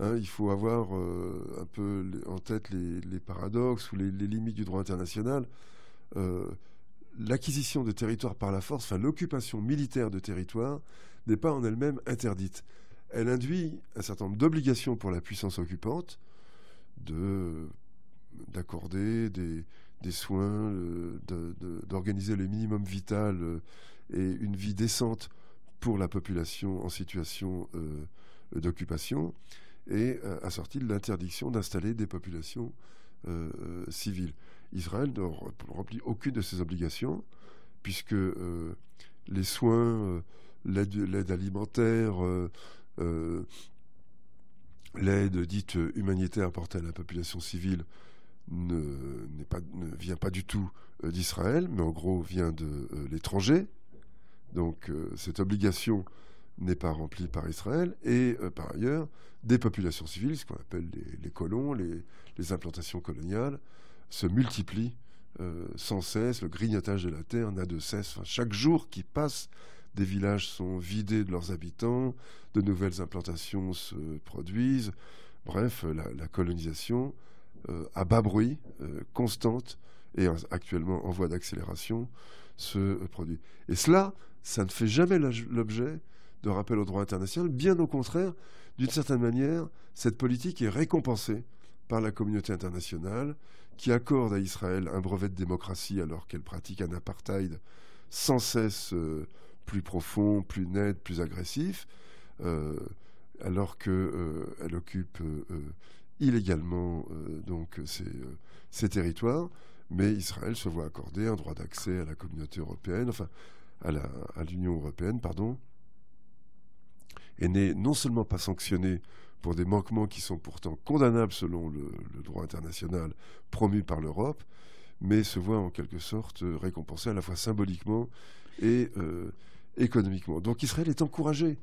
Hein, il faut avoir euh, un peu en tête les, paradoxes ou les, limites du droit international. Euh, l'acquisition de territoires par la force, enfin l'occupation militaire de territoires, n'est pas en elle-même interdite. Elle induit un certain nombre d'obligations pour la puissance occupante, de d'accorder des, soins, d'organiser le minimum vital euh, et une vie décente pour la population en situation euh, d'occupation, et euh, assorti de l'interdiction d'installer des populations civiles. Israël ne remplit aucune de ces obligations, puisque les soins, l'aide alimentaire, l'aide dite humanitaire apportée à la population civile ne, vient pas du tout euh, d'Israël, mais en gros vient de euh, l'étranger. Donc euh, cette obligation n'est pas remplie par Israël. Et par ailleurs, des populations civiles, ce qu'on appelle les, colons, les, implantations coloniales, se multiplient sans cesse. Le grignotage de la terre n'a de cesse. chaque jour qui passe, des villages sont vidés de leurs habitants, de nouvelles implantations se produisent. Bref, la, colonisation euh, à bas bruit, euh, constante et actuellement en voie d'accélération se produit. Et cela, ça ne fait jamais l'objet de rappel au droit international. Bien au contraire, d'une certaine manière, cette politique est récompensée par la communauté internationale qui accorde à Israël un brevet de démocratie alors qu'elle pratique un apartheid sans cesse euh, plus profond, plus net, plus agressif, euh, alors qu'elle euh, occupe illégalement donc ces, territoires, mais Israël se voit accorder un droit d'accès à la communauté européenne, enfin à l'Union européenne, pardon, et n'est non seulement pas sanctionné pour des manquements qui sont pourtant condamnables selon le, droit international promu par l'Europe, mais se voit en quelque sorte récompensé à la fois symboliquement et, économiquement. Donc Israël est encouragé,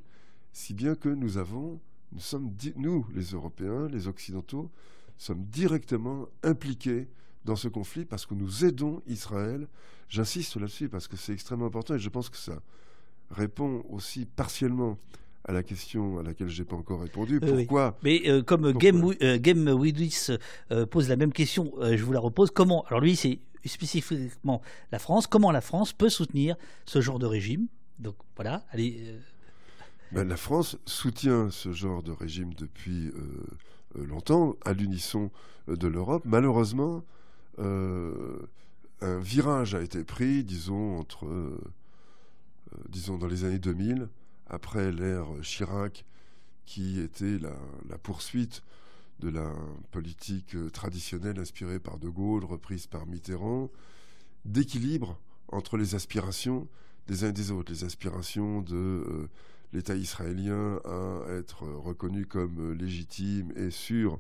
si bien que nous avons, nous sommes, nous, les Européens, les Occidentaux, sommes directement impliqués dans ce conflit parce que nous aidons Israël. J'insiste là-dessus parce que c'est extrêmement important et je pense que ça répond aussi partiellement à la question à laquelle je n'ai pas encore répondu. Pourquoi Mais euh, comme Game, euh, Game euh, pose la même question, je vous la repose. Comment Alors lui, c'est spécifiquement la France. Comment la France peut soutenir ce genre de régime? Donc voilà, allez. Euh, Ben, la France soutient ce genre de régime depuis longtemps, à l'unisson de l'Europe. Malheureusement, un virage a été pris, disons, entre, disons, dans les années 2000, après l'ère Chirac, qui était la, poursuite de la politique traditionnelle inspirée par De Gaulle, reprise par Mitterrand, d'équilibre entre les aspirations des uns et des autres, les aspirations de euh, l'État israélien à être reconnu comme légitime et sûr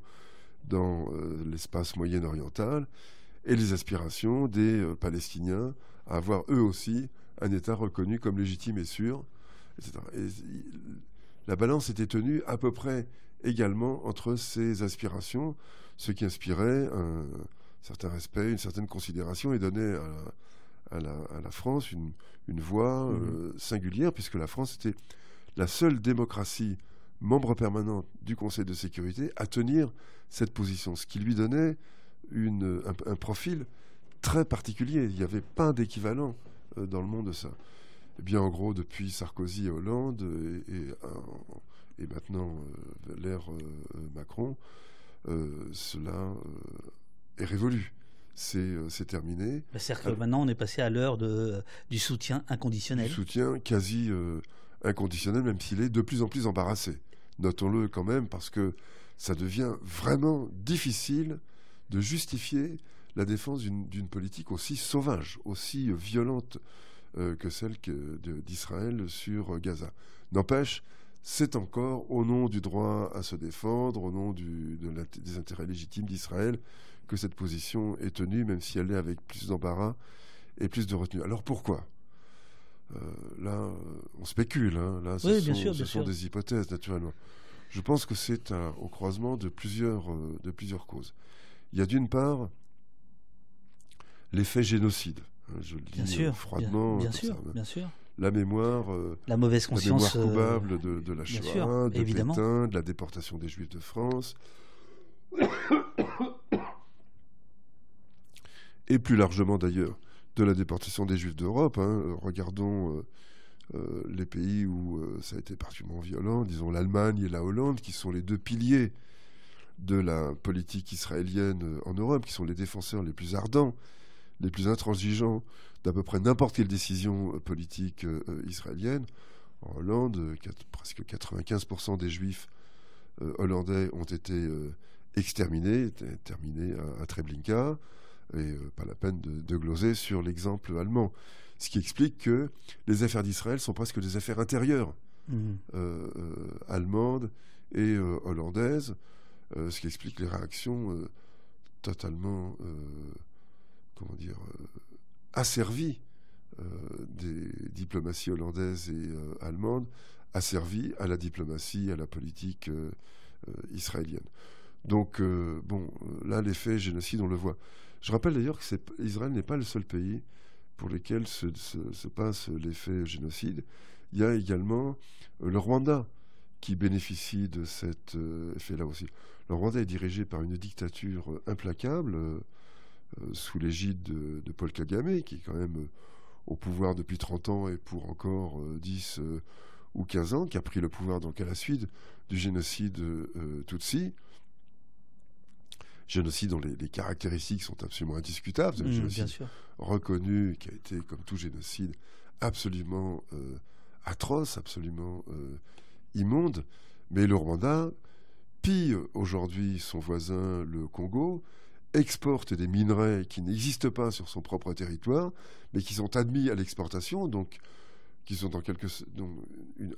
dans euh, l'espace moyen-oriental, et les aspirations des euh, Palestiniens à avoir eux aussi un État reconnu comme légitime et sûr, etc. Et la balance était tenue à peu près également entre ces aspirations, ce qui inspirait un certain respect, une certaine considération et donnait à la, France une, voix mmh. euh, singulière, puisque la France était la seule démocratie membre permanente du Conseil de sécurité à tenir cette position, ce qui lui donnait un, profil très particulier. Il n'y avait pas d'équivalent euh, dans le monde de ça. Eh bien, en gros, depuis Sarkozy et Hollande et, et, maintenant euh, l'ère euh, Macron, cela est révolu. C'est terminé. Bah, c'est-à-dire que maintenant, on est passé à l'heure du soutien inconditionnel. Du soutien quasi inconditionnel, même s'il est de plus en plus embarrassé. Notons-le quand même, parce que ça devient vraiment difficile de justifier la défense d'une politique aussi sauvage, aussi violente euh, que celle d'Israël sur Gaza. N'empêche, c'est encore au nom du droit à se défendre, au nom du, des intérêts légitimes d'Israël, que cette position est tenue, même si elle est avec plus d'embarras et plus de retenue. Alors pourquoi? Euh, Là, on spécule. Hein. Là, ce, sont, ce sont, des hypothèses, naturellement. Je pense que c'est au croisement de plusieurs, euh, de plusieurs causes. Il y a d'une part l'effet génocide. Hein, je le dis bien sûr, froidement. Bien, sûr, bien sûr. La mémoire, euh, la mauvaise conscience, la mémoire coupable de, la Shoah, de Pétain, de la déportation des Juifs de France, [COUGHS] et plus largement d'ailleurs de la déportation des Juifs d'Europe. Hein. Regardons euh, les pays où ça a été particulièrement violent, disons l'Allemagne et la Hollande, qui sont les deux piliers de la politique israélienne euh, en Europe, qui sont les défenseurs les plus ardents, les plus intransigeants d'à peu près n'importe quelle décision euh, politique euh, israélienne. En Hollande, presque 95% des juifs hollandais ont été exterminés, terminés à, Treblinka, et pas la peine de, gloser sur l'exemple allemand. Ce qui explique que les affaires d'Israël sont presque des affaires intérieures, mmh. allemandes et hollandaises. Euh, ce qui explique les réactions euh, totalement, euh, comment dire, asservies des diplomaties hollandaises et allemandes, asservies à la diplomatie, à la politique israélienne. Donc, bon, là, l'effet génocide, on le voit. Je rappelle d'ailleurs que Israël n'est pas le seul pays pour lequel se, se passe l'effet génocide. Il y a également le Rwanda qui bénéficie de cet effet-là aussi. Le Rwanda est dirigé par une dictature euh, implacable euh, euh, sous l'égide de, Paul Kagame, qui est quand même au pouvoir depuis 30 ans et pour encore 10 ou 15 ans, qui a pris le pouvoir donc à la suite du génocide Tutsi. Génocide dont les, caractéristiques sont absolument indiscutables. mmh, génocide reconnu, qui a été, comme tout génocide, absolument atroce, absolument immonde. Mais le Rwanda pille aujourd'hui son voisin, le Congo, exporte des minerais qui n'existent pas sur son propre territoire, mais qui sont admis à l'exportation, donc qui sont en quelque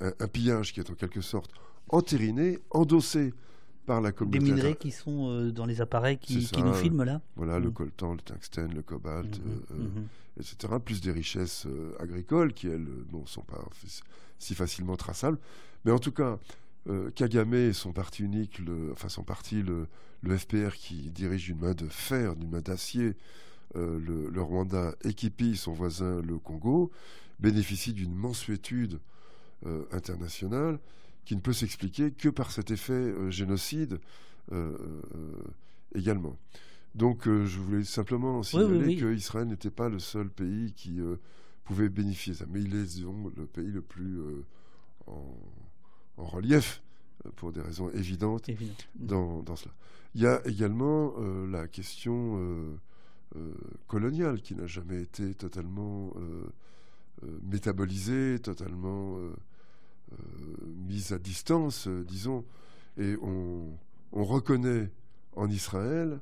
un, pillage qui est en quelque sorte entériné, endossé par la communauté. Des minerais qui sont euh, dans les appareils qui, nous filment là. Voilà, le mm. coltan, le tungstène, le cobalt, mm-hmm, euh, euh, mm-hmm. etc. Plus des richesses agricoles qui elles ne sont pas si facilement traçables, mais en tout cas Kagame et son parti unique, le, enfin son parti, le, FPR, qui dirige d'une main de fer, d'une main d'acier, euh, le, Rwanda équipille son voisin, le Congo, bénéficie d'une mansuétude euh, internationale qui ne peut s'expliquer que par cet effet génocide également. Donc je voulais simplement signaler qu'Israël n'était pas le seul pays qui pouvait bénéficier de ça, mais il est disons, le pays le plus en relief pour des raisons évidentes dans, dans, cela. Il y a également la question coloniale qui n'a jamais été totalement métabolisée, totalement mise à distance, disons, et on, on reconnaît en Israël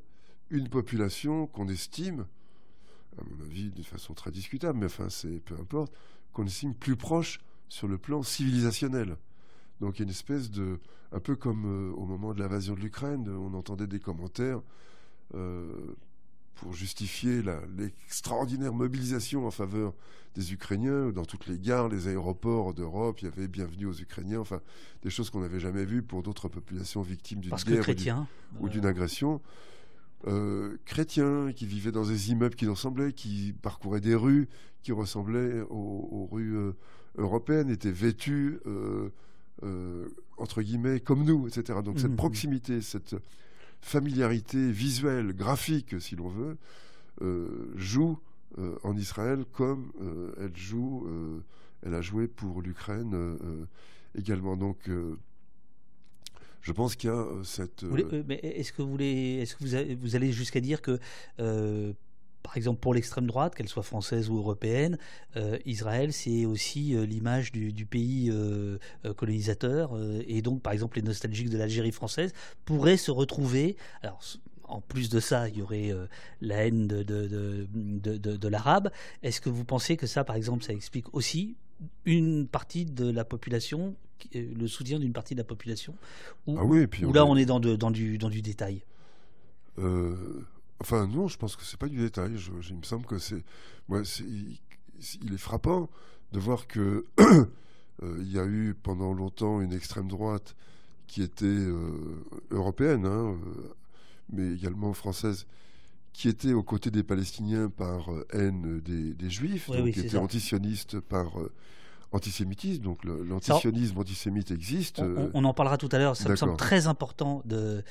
une population qu'on estime, à mon avis de façon très discutable, mais enfin c'est peu importe, qu'on estime plus proche sur le plan civilisationnel. Donc il y a une espèce de, un peu comme euh, au moment de l'invasion de l'Ukraine, on entendait des commentaires euh, pour justifier l'extraordinaire mobilisation en faveur des Ukrainiens. Dans toutes les gares, les aéroports d'Europe, il y avait bienvenue aux Ukrainiens, enfin des choses qu'on n'avait jamais vues pour d'autres populations victimes d'une guerre ou d'une agression. Euh, chrétiens qui vivaient dans des immeubles qui ressemblaient, qui parcouraient des rues qui ressemblaient aux, rues euh, européennes, étaient vêtus euh, entre guillemets comme nous, etc. Donc cette mmh. proximité, cette familiarité visuelle, graphique, si l'on veut, joue en Israël comme elle joue, elle a joué pour l'Ukraine également. Donc je pense qu'il y a euh, cette. Euh, euh, mais est-ce que vous voulez, est-ce que vous, vous allez jusqu'à dire que, par exemple, pour l'extrême droite, qu'elle soit française ou européenne, Israël, c'est aussi l'image du, pays colonisateur, et donc, par exemple, les nostalgiques de l'Algérie française pourraient se retrouver. Alors, en plus de ça, il y aurait la haine de, de, de, de l'arabe. Est-ce que vous pensez que ça, par exemple, ça explique aussi une partie de la population, le soutien d'une partie de la population, ou, ah là on est dans, dans, du, dans du détail? Euh, Enfin non, je pense que c'est pas du détail. il me semble que c'est, moi, il, est frappant de voir que [CLEARS THROAT] euh, il y a eu pendant longtemps une extrême droite qui était euh, européenne, hein, mais également française, qui était aux côtés des Palestiniens par euh, haine des, Juifs, donc qui était antisioniste par euh, antisémitisme. Donc l'antisionisme antisémite existe. Euh, on, en parlera tout à l'heure. Ça me semble très important de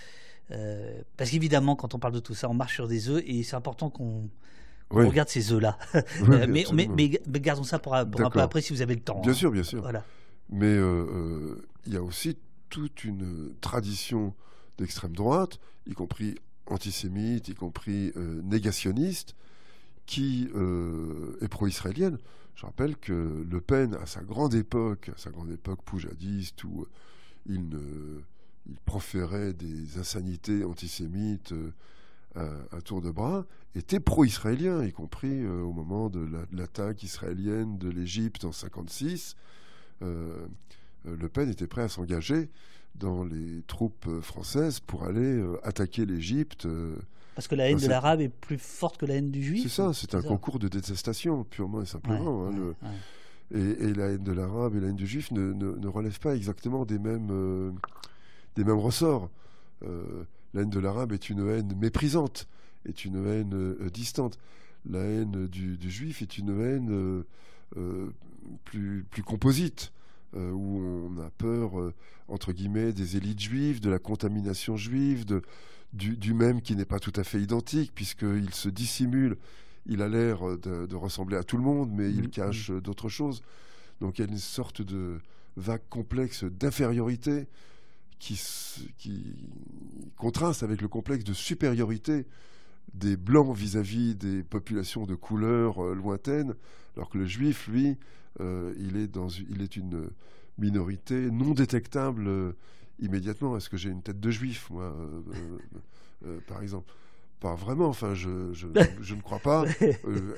parce qu'évidemment, quand on parle de tout ça, on marche sur des œufs et c'est important qu'on regarde ces œufs-là. [LAUGHS] mais, mais, gardons ça pour, un peu après si vous avez le temps. Bien hein. sûr, bien sûr. Voilà. Mais il y a aussi toute une tradition d'extrême droite, y compris antisémite, y compris euh, négationniste, qui euh, est pro-israélienne. Je rappelle que Le Pen, à sa grande époque, à sa grande époque poujadiste, où il, il proférait des insanités antisémites euh, à, tour de bras, était pro-israélien, y compris au moment de l'attaque israélienne de l'Égypte en 1956. le Pen était prêt à s'engager dans les troupes euh, françaises pour aller euh, attaquer l'Égypte. Euh, Parce que la haine de l'arabe est plus forte que la haine du juif C'est ça, c'est un concours de détestation, purement et simplement. Hein, et, la haine de l'arabe et la haine du juif ne, ne, relèvent pas exactement des mêmes, des mêmes ressorts. la haine de l'arabe est une haine méprisante, est une haine distante. La haine du, du, juif est une haine plus, plus composite. Euh, où on a peur, euh, entre guillemets, des élites juives, de la contamination juive, de, du, même qui n'est pas tout à fait identique, puisqu'il se dissimule. Il a l'air de, ressembler à tout le monde, mais il mm, cache d'autres choses. Donc il y a une sorte de vague complexe d'infériorité qui, qui contraste avec le complexe de supériorité des blancs vis-à-vis des populations de couleur euh, lointaines, alors que le juif, lui, euh, il, est dans, il est une minorité non détectable euh, immédiatement. Est-ce que j'ai une tête de juif, moi, par exemple? Pas vraiment, enfin, je, je, ne crois pas. [LAUGHS]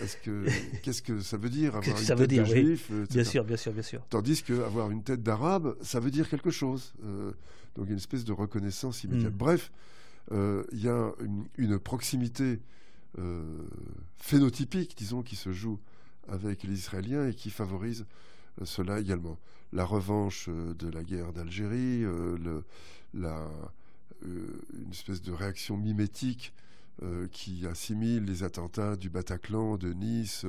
est-ce que, qu'est-ce que ça veut dire avoir une ça tête veut dire, de juif Bien sûr, bien sûr, bien sûr. Tandis qu'avoir une tête d'arabe, ça veut dire quelque chose. Donc, une espèce de reconnaissance immédiate. Hmm. Bref, euh, il y a une, proximité euh, phénotypique, disons, qui se joue avec les Israéliens et qui favorise euh, cela également. La revanche de la guerre d'Algérie, une espèce de réaction mimétique qui assimile les attentats du Bataclan, de Nice,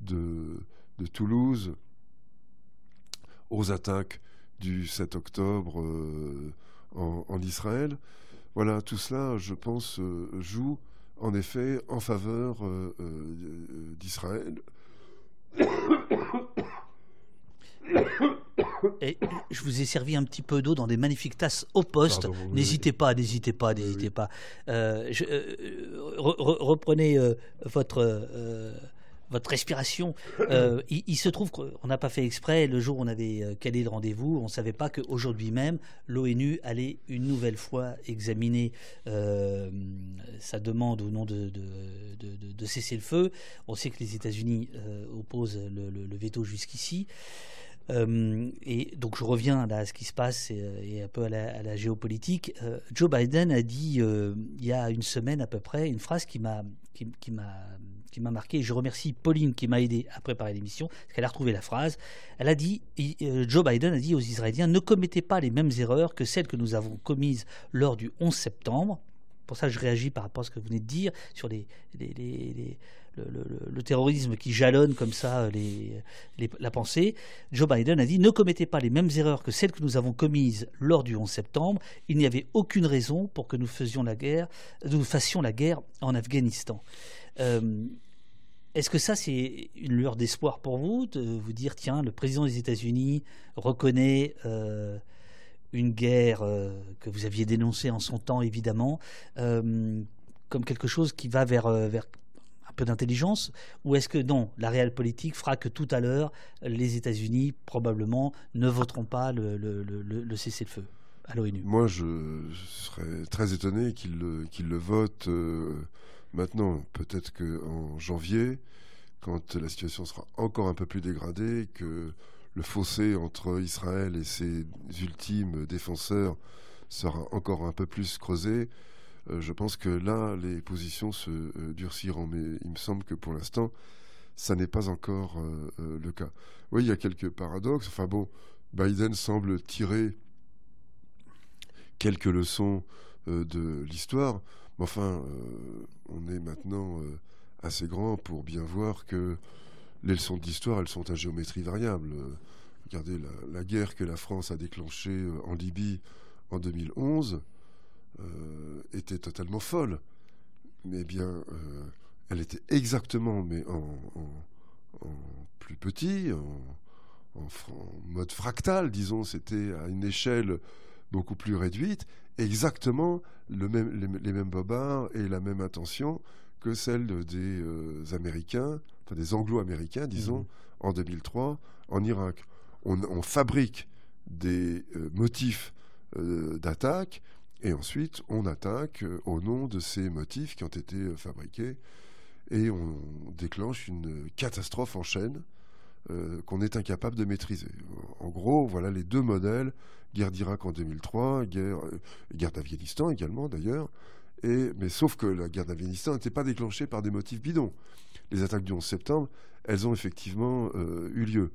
de, de Toulouse, aux attaques du 7 octobre en, en, Israël. Voilà, tout cela, je pense, euh, joue en effet en faveur euh, euh, d'Israël. [COUGHS] Et je vous ai servi un petit peu d'eau dans des magnifiques tasses au poste. N'hésitez pas, n'hésitez pas, n'hésitez pas. Euh, euh, reprenez euh, votre votre respiration. il, se trouve qu'on n'a pas fait exprès. Le jour où on avait calé le rendez-vous, on ne savait pas qu'aujourd'hui même, l'ONU allait une nouvelle fois examiner sa demande au nom de, cesser le feu. On sait que les États-Unis opposent le veto jusqu'ici. Euh, et donc je reviens à ce qui se passe et, un peu à la, géopolitique. Euh, Joe Biden a dit euh, il y a une semaine à peu près une phrase qui, m'a qui m'a marqué. Et je remercie Pauline qui m'a aidé à préparer l'émission parce qu'elle a retrouvé la phrase. Elle a dit Joe Biden a dit aux Israéliens ne commettez pas les mêmes erreurs que celles que nous avons commises lors du 11 septembre. Pour ça, je réagis par rapport à ce que vous venez de dire sur le, terrorisme qui jalonne comme ça les, la pensée, Joe Biden a dit ne commettez pas les mêmes erreurs que celles que nous avons commises lors du 11 septembre. Il n'y avait aucune raison pour que nous faisions la guerre, nous fassions la guerre en Afghanistan. Euh, est-ce que ça, c'est une lueur d'espoir pour vous, de vous dire, tiens, le président des États-Unis reconnaît euh, une guerre euh, que vous aviez dénoncée en son temps, évidemment, comme quelque chose qui va vers, vers peu d'intelligence Ou est-ce que non, la réelle politique fera que tout à l'heure, les États-Unis probablement ne voteront pas le, le, cessez-le-feu? À l'ONU Moi, je, serais très étonné qu'ils le, le votent maintenant. Peut-être qu'en janvier, quand la situation sera encore un peu plus dégradée, que le fossé entre Israël et ses ultimes défenseurs sera encore un peu plus creusé, euh, je pense que là, les positions se euh, durciront. Mais il me semble que pour l'instant, ça n'est pas encore euh, le cas. Oui, il y a quelques paradoxes. Enfin bon, Biden semble tirer quelques leçons de l'histoire. Enfin, on est maintenant assez grand pour bien voir que les leçons de l'histoire, elles sont à géométrie variable. regardez la, guerre que la France a déclenchée en Libye en 2011. Euh, était totalement folle. Mais bien, euh, elle était exactement, mais en, plus petit, en, mode fractal, disons, c'était à une échelle beaucoup plus réduite, exactement le même, les, mêmes bobards et la même intention que celle des euh, Américains, enfin des Anglo-Américains, disons, mmh. en 2003 en Irak. On, fabrique des motifs d'attaque et ensuite, on attaque euh, au nom de ces motifs qui ont été euh, fabriqués et on déclenche une catastrophe en chaîne euh, qu'on est incapable de maîtriser. En gros, voilà les deux modèles guerre d'Irak en 2003, guerre, guerre d'Afghanistan également d'ailleurs. Et, mais sauf que la guerre d'Afghanistan n'était pas déclenchée par des motifs bidons. Les attaques du 11 septembre, elles ont effectivement eu lieu.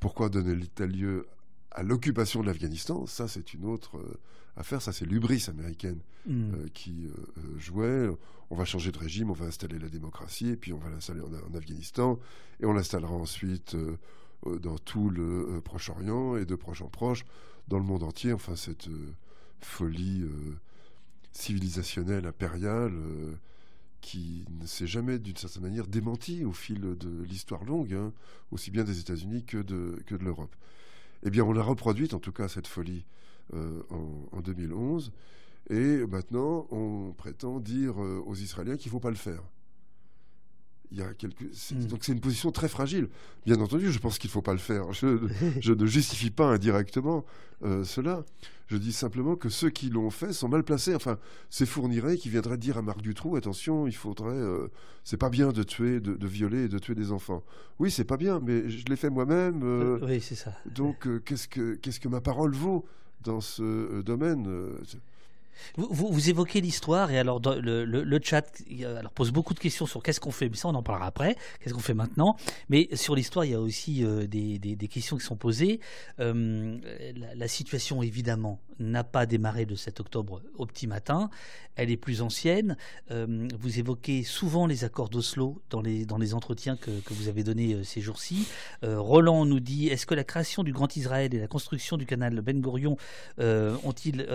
Pourquoi donner-elles lieu à l'occupation de l'Afghanistan? Ça, c'est une autre à faire. Ça, c'est l'ubris américaine mm. euh, qui euh, jouait. On va changer de régime, on va installer la démocratie, et puis on va l'installer en, Afghanistan, et on l'installera ensuite euh, dans tout le Proche-Orient, et de proche en proche, dans le monde entier. Enfin, cette folie civilisationnelle, impériale, qui ne s'est jamais, d'une certaine manière, démentie au fil de l'histoire longue, hein, aussi bien des États-Unis que de, l'Europe. Eh bien, on l'a reproduite, en tout cas, cette folie euh, en, 2011. Et maintenant, on prétend dire euh, aux Israéliens qu'il ne faut pas le faire. Il y a quelques... Hmm. Donc c'est une position très fragile. Bien entendu, je pense qu'il ne faut pas le faire. [LAUGHS] Je, ne justifie pas indirectement euh, cela. Je dis simplement que ceux qui l'ont fait sont mal placés. Enfin, c'est Fourniret qui viendrait dire à Marc Dutroux attention, il faudrait. c'est pas bien de tuer, de, violer et de tuer des enfants. Oui, c'est pas bien, mais je l'ai fait moi-même. oui, c'est ça. Donc, qu'est-ce que qu'est-ce que ma parole vaut dans ce euh, domaine. Vous, évoquez l'histoire et alors le, chat pose beaucoup de questions sur qu'est-ce qu'on fait, mais ça on en parlera après, qu'est-ce qu'on fait maintenant? Mais sur l'histoire, il y a aussi euh, des, questions qui sont posées. Euh, la, situation évidemment n'a pas démarré le 7 octobre au petit matin, elle est plus ancienne. Euh, vous évoquez souvent les accords d'Oslo dans les, entretiens que, vous avez donnés ces jours-ci. Roland nous dit est-ce que la création du Grand Israël et la construction du canal Ben Gurion ont-ils,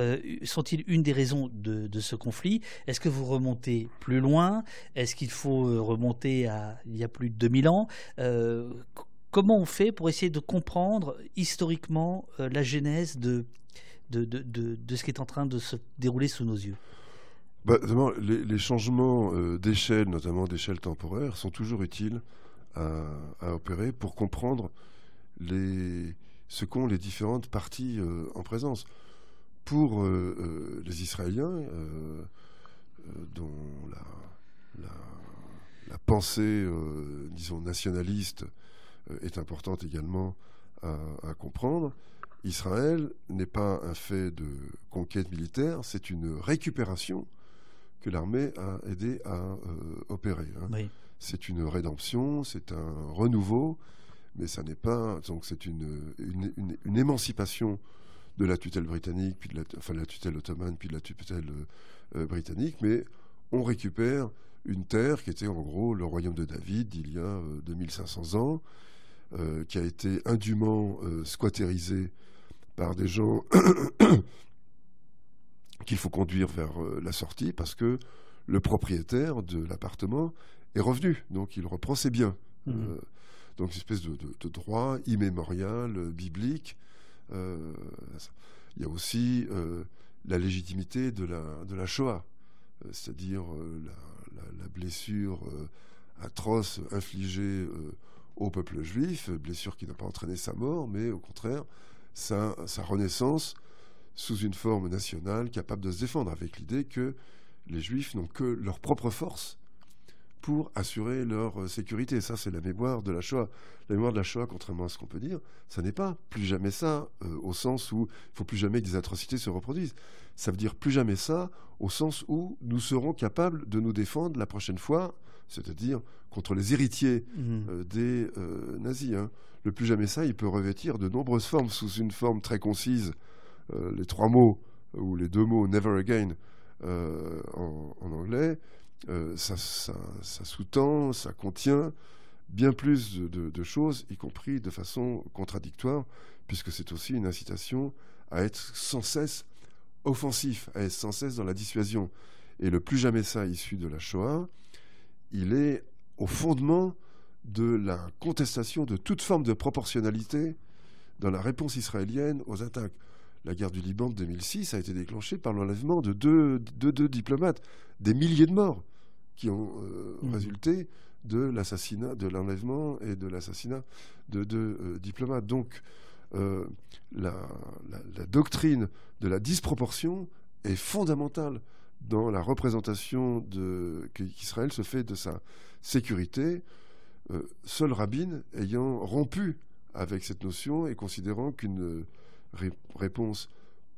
sont-ils une des raisons de, ce conflit. Est-ce que vous remontez plus loin? Est-ce qu'il faut euh, remonter à il y a plus de 2000 ans? Euh, comment on fait pour essayer de comprendre historiquement la genèse de de, de, de, ce qui est en train de se dérouler sous nos yeux? Bah, les, changements d'échelle, notamment d'échelle temporaire, sont toujours utiles à, opérer pour comprendre ce qu'ont les différentes parties en présence. Pour les Israéliens, dont la, la, pensée, euh, disons, nationaliste euh, est importante également à, comprendre. Israël n'est pas un fait de conquête militaire, c'est une récupération que l'armée a aidé à euh, opérer. Hein. C'est une rédemption, c'est un renouveau, mais ça n'est pas. Donc c'est une, une, émancipation de la tutelle britannique, puis de la, enfin la tutelle ottomane, puis de la tutelle britannique, mais on récupère une terre qui était en gros le royaume de David d'il y a 2500 euh, ans, euh, qui a été indûment euh, squatterisée par des gens [COUGHS] qu'il faut conduire vers la sortie parce que le propriétaire de l'appartement est revenu, donc il reprend ses biens. Mmh. donc une espèce de, droit immémorial, biblique. Il y a aussi la légitimité de la, Shoah. Euh, c'est-à-dire euh, la, blessure euh, atroce infligée au peuple juif, blessure qui n'a pas entraîné sa mort, mais au contraire sa, sa, renaissance sous une forme nationale capable de se défendre, avec l'idée que les juifs n'ont que leur propre force pour assurer leur sécurité. Ça, c'est la mémoire de la Shoah. La mémoire de la Shoah, contrairement à ce qu'on peut dire, ça n'est pas plus jamais ça, au sens où il faut plus jamais que des atrocités se reproduisent ça veut dire plus jamais ça, au sens où nous serons capables de nous défendre la prochaine fois, c'est-à-dire contre les héritiers mmh. euh, des euh, nazis. Hein. Le plus jamais ça, il peut revêtir de nombreuses formes sous une forme très concise. Euh, les trois mots ou les deux mots never again en, anglais, ça, sous-tend, ça contient bien plus de, de, choses, y compris de façon contradictoire, puisque c'est aussi une incitation à être sans cesse offensif, à être sans cesse dans la dissuasion. Et le plus jamais ça issu de la Shoah, il est au fondement de la contestation de toute forme de proportionnalité dans la réponse israélienne aux attaques. La guerre du Liban de 2006 a été déclenchée par l'enlèvement de deux, diplomates, des milliers de morts qui ont euh, mmh. résulté de l'assassinat, de l'enlèvement et de l'assassinat de deux euh, diplomates. Donc, euh, la, doctrine de la disproportion est fondamentale dans la représentation qu'Israël se fait de sa sécurité, seul Rabin ayant rompu avec cette notion et considérant qu'une réponse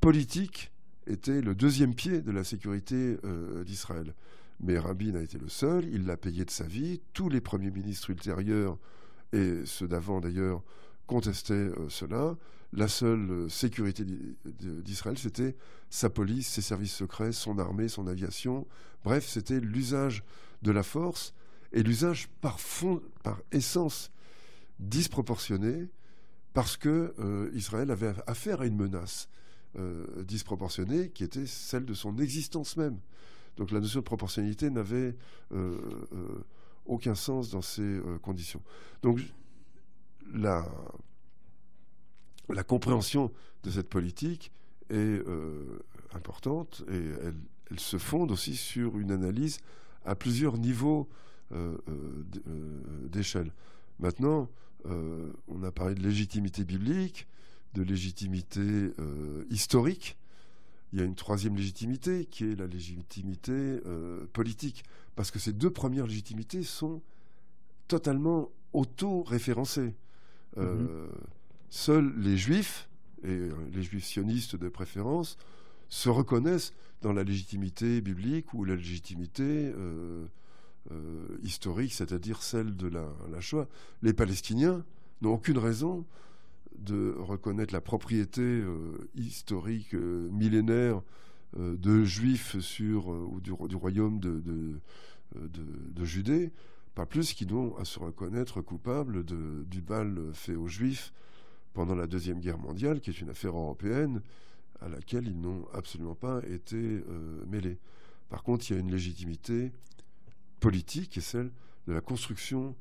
politique était le deuxième pied de la sécurité euh, d'Israël. Mais Rabin a été le seul, il l'a payé de sa vie, tous les premiers ministres ultérieurs, et ceux d'avant d'ailleurs, contestait euh, cela. La seule euh, sécurité d'Israël, c'était sa police, ses services secrets, son armée, son aviation. Bref, c'était l'usage de la force et l'usage par par essence disproportionné, parce que euh, Israël avait affaire à une menace disproportionnée qui était celle de son existence même. Donc la notion de proportionnalité n'avait aucun sens dans ces conditions. Donc la, la compréhension de cette politique est euh, importante et elle, se fonde aussi sur une analyse à plusieurs niveaux euh, euh, d'échelle. Maintenant, on a parlé de légitimité biblique, de légitimité historique. Il y a une troisième légitimité qui est la légitimité politique, parce que ces deux premières légitimités sont totalement auto-référencées. Euh, seuls les juifs, et euh, les juifs sionistes de préférence, se reconnaissent dans la légitimité biblique ou la légitimité euh, historique, c'est-à-dire celle de la, Shoah. Les Palestiniens n'ont aucune raison de reconnaître la propriété historique millénaire de juifs sur, ou du, royaume de, de, Judée pas plus qu'ils n'ont à se reconnaître coupables du bal fait aux Juifs pendant la Deuxième Guerre mondiale, qui est une affaire européenne à laquelle ils n'ont absolument pas été euh, mêlés. Par contre, il y a une légitimité politique, est celle de la construction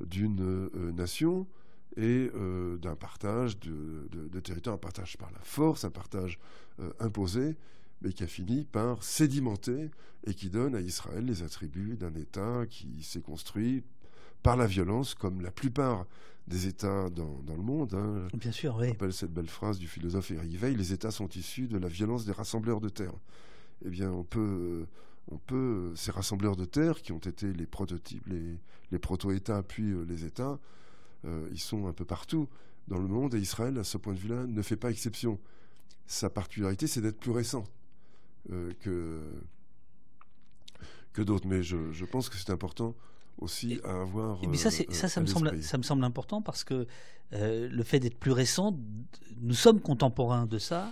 d'une euh, nation et d'un partage de, de, territoire, un partage par la force, un partage imposé, mais qui a fini par sédimenter et qui donne à Israël les attributs d'un État qui s'est construit par la violence, comme la plupart des États dans, dans le monde. Hein. Bien sûr, oui. Je rappelle cette belle phrase du philosophe Eric Veil les États sont issus de la violence des rassembleurs de terre. Eh bien, on peut, on peut ces rassembleurs de terre qui ont été les prototypes, les, les proto-États, puis euh, les États, euh, ils sont un peu partout dans le monde et Israël, à ce point de vue-là, ne fait pas exception. Sa particularité, c'est d'être plus récent euh, que, que d'autres. Mais je, je pense que c'est important aussi à avoir. mais ça, ça, ça, me semble, ça me semble important parce que le fait d'être plus récent, nous sommes contemporains de ça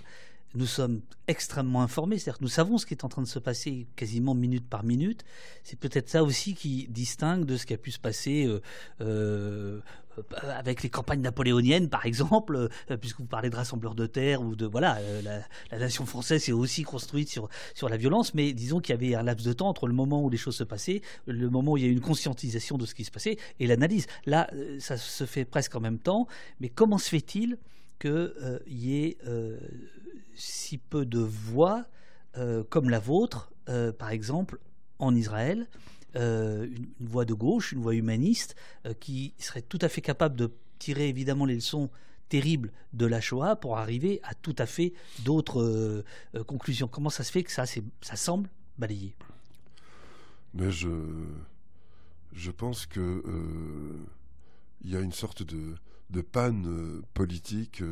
nous sommes extrêmement informés, c'est-à-dire que nous savons ce qui est en train de se passer quasiment minute par minute. C'est peut-être ça aussi qui distingue de ce qui a pu se passer euh, euh, avec les campagnes napoléoniennes, par exemple, euh, puisque vous parlez de rassembleurs de terre ou de voilà, la, nation française est aussi construite sur sur la violence, mais disons qu'il y avait un laps de temps entre le moment où les choses se passaient, le moment où il y a eu une conscientisation de ce qui se passait et l'analyse. Là, ça se fait presque en même temps, mais comment se fait-il qu'il y ait si peu de voix euh, comme la vôtre, euh, par exemple, en Israël, euh, une, voix de gauche, une voix humaniste, qui serait tout à fait capable de tirer évidemment les leçons terribles de la Shoah pour arriver à tout à fait d'autres conclusions. Comment ça se fait que ça, ça semble balayé? Mais je, je pense que il y a une sorte de, de panne politique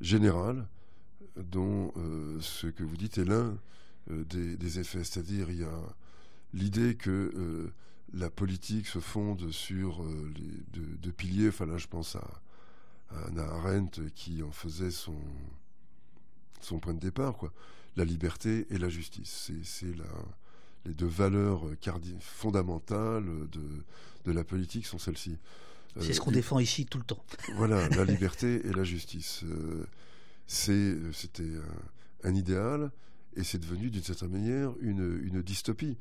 générale dont euh, ce que vous dites est l'un euh, des, effets. C'est-à-dire, il y a l'idée que euh, la politique se fonde sur les deux, piliers. Enfin, là, je pense à, Anna Arendt qui en faisait son, son point de départ, quoi. La liberté et la justice. C'est les deux valeurs fondamentales de, de la politique sont celles-ci. C'est ce qu'on défend ici tout le temps. Voilà, la [LAUGHS] liberté et la justice euh, c'était un, idéal et c'est devenu d'une certaine manière une, une dystopie.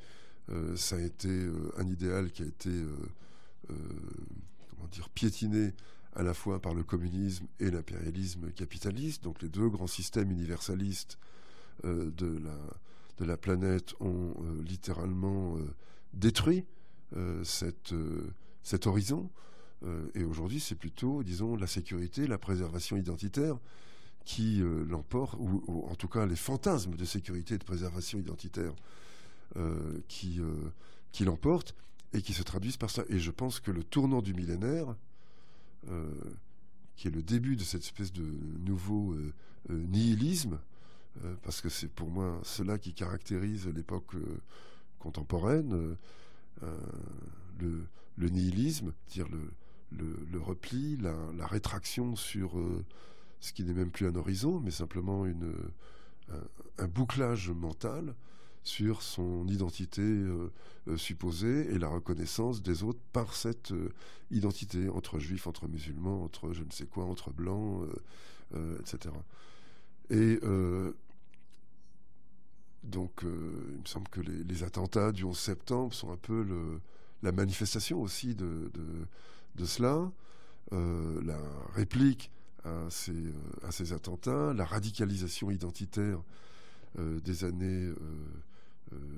Euh, ça a été euh, un idéal qui a été comment dire piétiné à la fois par le communisme et l'impérialisme capitaliste. Donc les deux grands systèmes universalistes de, la, de la planète ont littéralement détruit cette, cet horizon. Et aujourd'hui, c'est plutôt, disons, la sécurité, la préservation identitaire qui euh, l'emportent, ou, en tout cas les fantasmes de sécurité et de préservation identitaire euh, qui, euh, qui l'emportent et qui se traduisent par ça. Et je pense que le tournant du millénaire, qui est le début de cette espèce de nouveau nihilisme, parce que c'est pour moi cela qui caractérise l'époque contemporaine, le, le, nihilisme, dire le, le, repli, la, rétraction sur ce qui n'est même plus un horizon, mais simplement une, un, bouclage mental sur son identité euh, euh, supposée et la reconnaissance des autres par cette euh, identité, entre juifs, entre musulmans, entre je ne sais quoi, entre blancs, etc. Et donc, il me semble que les, attentats du 11 septembre sont un peu la manifestation aussi de, de cela. la réplique à ces, attentats, la radicalisation identitaire euh, des années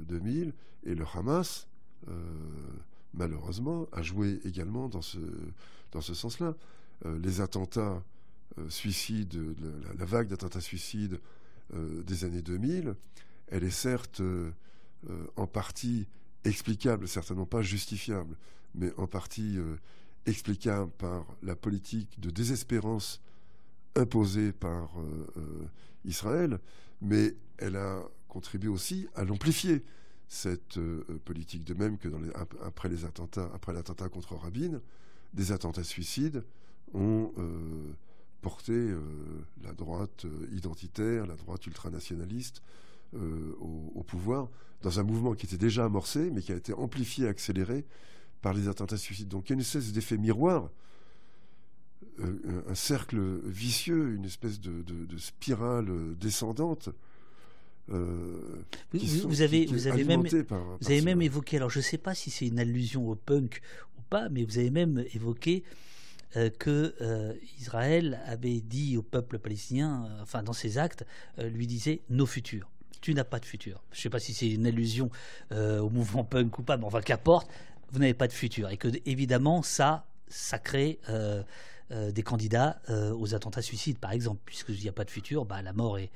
2000, euh, euh, et le Hamas, malheureusement, a joué également dans ce, sens-là. les attentats suicides, la, la, vague d'attentats suicides des années 2000, elle est certes en partie explicable, certainement pas justifiable, mais en partie explicable par la politique de désespérance imposée par euh, euh, Israël, mais elle a contribué aussi à l'amplifier cette euh, politique. De même que après les attentats, après l'attentat contre Rabin, des attentats suicides ont porté la droite identitaire, la droite ultranationaliste au, au, pouvoir, dans un mouvement qui était déjà amorcé, mais qui a été amplifié, accéléré par les attentats suicides. Donc il y a une espèce d'effet miroir euh, un cercle vicieux, une espèce de, spirale descendante. Euh, vous, avez, vous avez même, vous avez même évoqué, alors je ne sais pas si c'est une allusion au punk ou pas, mais vous avez même évoqué que Israël avait dit au peuple palestinien, enfin dans ses actes, lui disait nos futurs tu n'as pas de futur. Je ne sais pas si c'est une allusion au mouvement punk ou pas, mais enfin qu'importe, vous n'avez pas de futur. Et que évidemment, ça, ça crée euh, des candidats euh, aux attentats suicides, par exemple, puisqu'il n'y a pas de futur, bah, la mort est.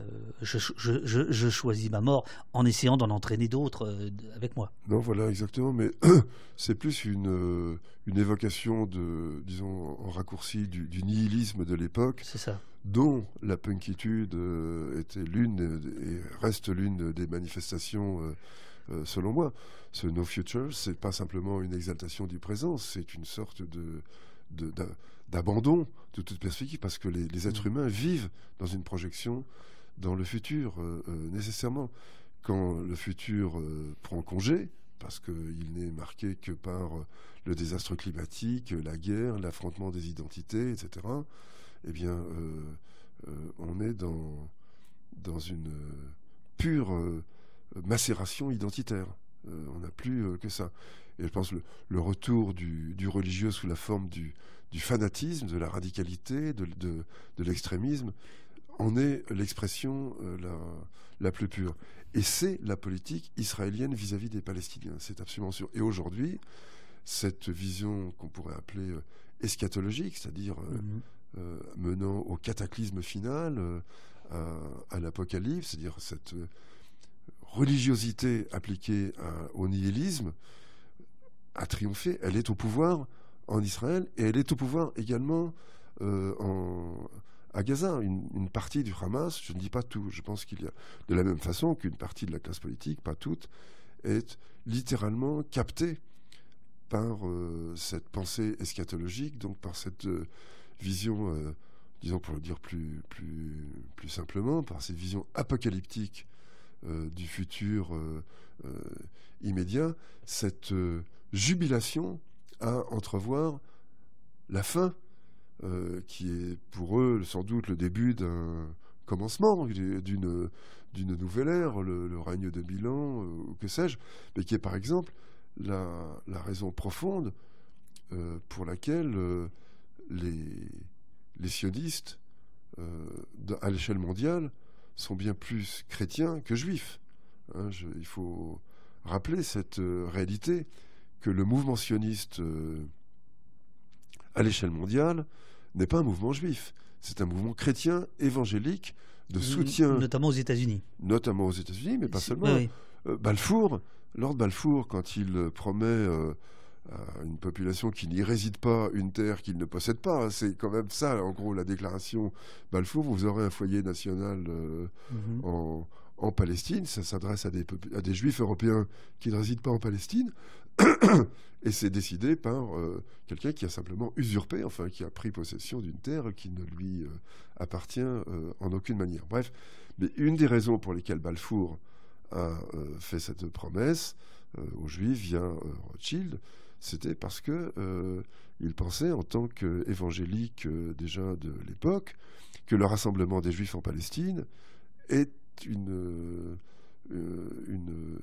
Euh, je, je, choisis ma mort en essayant d'en entraîner d'autres avec moi. Non, voilà, exactement. Mais [CLEARS THROAT] c'est plus une, une évocation de, disons, en raccourci du, nihilisme de l'époque. C'est ça. Dont la punkitude était l'une et reste l'une des manifestations. selon moi, ce No Future, c'est pas simplement une exaltation du présent, c'est une sorte de, d'abandon de toute perspective, parce que les, êtres mm. humains vivent dans une projection dans le futur, euh, euh, nécessairement. Quand le futur euh, prend congé, parce qu'il n'est marqué que par le désastre climatique, la guerre, l'affrontement des identités, etc., eh bien, on est dans, dans une pure macération identitaire. On n'a plus que ça. Et je pense le, le retour du, du, religieux sous la forme du, du fanatisme, de la radicalité, de, de, l'extrémisme, en est l'expression euh, la, la, plus pure. Et c'est la politique israélienne vis-à-vis des Palestiniens, c'est absolument sûr. Et aujourd'hui, cette vision qu'on pourrait appeler euh, eschatologique, c'est-à-dire euh, mhm. menant au cataclysme final, à, à l'apocalypse, c'est-à-dire cette religiosité appliquée au nihilisme, a triomphé. Elle est au pouvoir en Israël et elle est au pouvoir également euh, à Gaza. Une, partie du Hamas, je ne dis pas tout, je pense qu'il y a de la même façon qu'une partie de la classe politique, pas toute, est littéralement captée par euh, cette pensée eschatologique, donc par cette euh, vision, disons pour le dire plus, plus simplement, par cette vision apocalyptique du futur immédiat, cette jubilation à entrevoir la fin, euh, qui est pour eux sans doute le début d'un commencement, d'une nouvelle ère, le, règne de Milan, euh, ou que sais-je, mais qui est par exemple la, raison profonde euh, pour laquelle les sionistes à l'échelle mondiale sont bien plus chrétiens que juifs. Hein, il faut rappeler cette réalité que le mouvement sioniste euh, à l'échelle mondiale n'est pas un mouvement juif. C'est un mouvement chrétien évangélique de soutien. Notamment aux États-Unis. Notamment aux États-Unis, mais pas seulement. Euh, Balfour, Lord Balfour, quand il promet euh, une population qui n'y réside pas une terre qu'il ne possède pas, hein, c'est quand même ça, en gros, la déclaration Balfour vous aurez un foyer national mhm. en, en, Palestine. Ça s'adresse à des, à des juifs européens qui ne résident pas en Palestine. [COUGHS] et c'est décidé par euh, quelqu'un qui a simplement usurpé, enfin qui a pris possession d'une terre qui ne lui euh, appartient euh, en aucune manière. Bref, mais une des raisons pour lesquelles Balfour a fait cette promesse aux Juifs via Rothschild, c'était parce que il pensait, en tant qu'évangélique déjà de l'époque, que le rassemblement des Juifs en Palestine est une, une,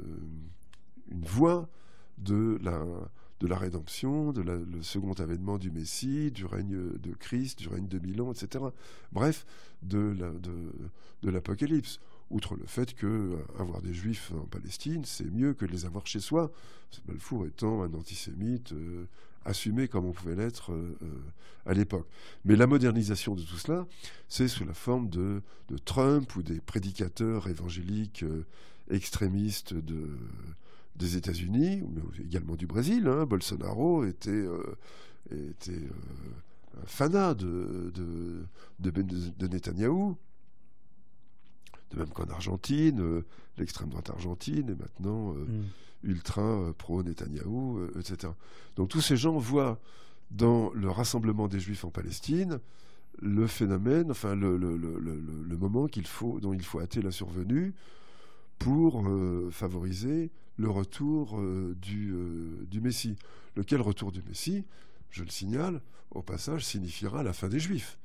une voie de la, de la rédemption, de le second avènement du Messie, du règne de Christ, du règne de Milan, etc. Bref, de, l'Apocalypse. Outre le fait que euh, avoir des Juifs en Palestine, c'est mieux que les avoir chez soi. Balfour étant un antisémite euh, assumé comme on pouvait l'être euh, à l'époque. Mais la modernisation de tout cela, c'est sous la forme de, de, Trump ou des prédicateurs évangéliques extrémistes de des États-Unis, mais également du Brésil. Hein. Bolsonaro était, euh, était euh, un fanat de, de, de, ben, de, Netanyahou. De même qu'en Argentine, euh, l'extrême droite argentine est maintenant mm. ultra pro-Netanyahou, etc. Donc tous ces gens voient dans le rassemblement des Juifs en Palestine le phénomène, enfin le, le, le, le moment qu'il faut, dont il faut hâter la survenue pour favoriser le retour euh, du, euh, du, Messie. Lequel retour du Messie, je le signale, au passage, signifiera la fin des Juifs.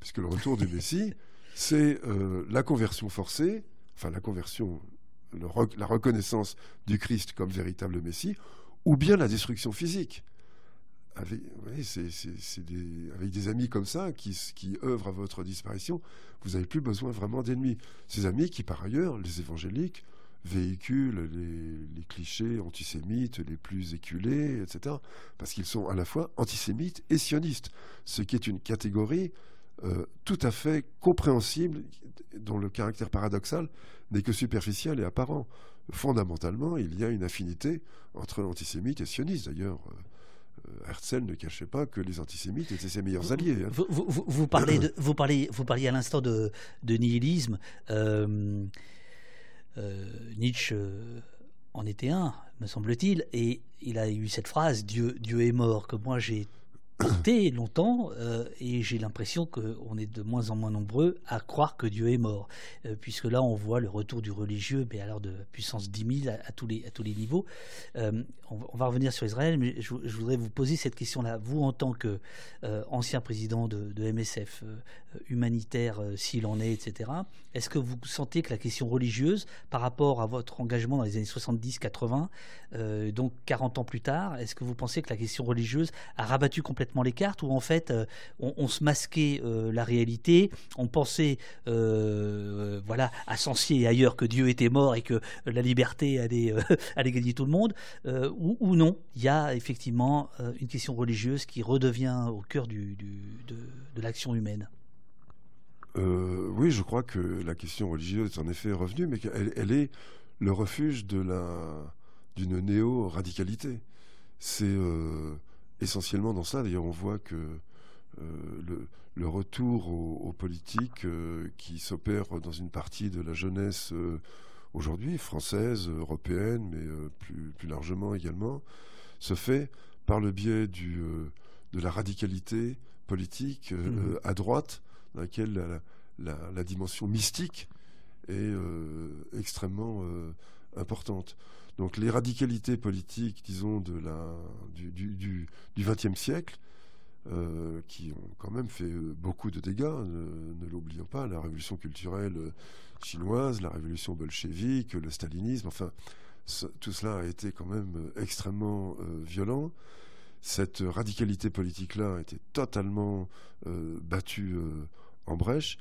Puisque le retour du Messie, [LAUGHS] c'est euh, la conversion forcée, enfin la conversion, la reconnaissance du Christ comme véritable Messie, ou bien la destruction physique. Avec, des, amis comme ça qui, qui œuvrent à votre disparition, vous n'avez plus besoin vraiment d'ennemis. Ces amis qui, par ailleurs, les évangéliques, véhiculent les, clichés antisémites les plus éculés, etc. Parce qu'ils sont à la fois antisémites et sionistes, ce qui est une catégorie euh, tout à fait compréhensible, dont le caractère paradoxal n'est que superficiel et apparent. Fondamentalement, il y a une affinité entre l'antisémite et sioniste. D'ailleurs, euh, Herzl ne cachait pas que les antisémites étaient ses meilleurs alliés. Hein. Vous, parlez vous, parlez, vous parliez à l'instant de, nihilisme. Euh, Nietzsche en était un, me semble-t-il, et il a eu cette phrase Dieu, Dieu est mort, que moi j'ai porté longtemps euh, et j'ai l'impression qu'on est de moins en moins nombreux à croire que Dieu est mort, euh, puisque là on voit le retour du religieux, mais alors de puissance 10 000 à, tous, les, à tous les niveaux. Euh, on, va revenir sur Israël, mais je, voudrais vous poser cette question-là. Vous, en tant que ancien président de, de MSF, humanitaire s'il en est, etc., est-ce que vous sentez que la question religieuse, par rapport à votre engagement dans les années 70-80, donc 40 ans plus tard, est-ce que vous pensez que la question religieuse a rabattu complètement les cartes, où en fait euh, on, se masquait euh, la réalité, on pensait euh, voilà à Censier et ailleurs que Dieu était mort et que la liberté allait, [LAUGHS] allait gagner tout le monde, ou, non, il y a effectivement une question religieuse qui redevient au cœur de, l'action humaine. oui, je crois que la question religieuse est en effet revenue, mais qu'elle elle est le refuge de la d'une néo-radicalité. C'est essentiellement dans ça. D'ailleurs, on voit que euh, le, retour aux, politiques euh, qui s'opère dans une partie de la jeunesse euh, aujourd'hui, française, européenne, mais plus, plus, largement également, se fait par le biais du, de la radicalité politique mmh. à droite, dans laquelle la, la dimension mystique est extrêmement importante. Donc les radicalités politiques, disons, de la, du XXe siècle, euh, qui ont quand même fait euh, beaucoup de dégâts, ne, l'oublions pas, la révolution culturelle euh, chinoise, la révolution bolchevique, le stalinisme, enfin, tout cela a été quand même extrêmement violent. Cette radicalité politique-là a été totalement battue en brèche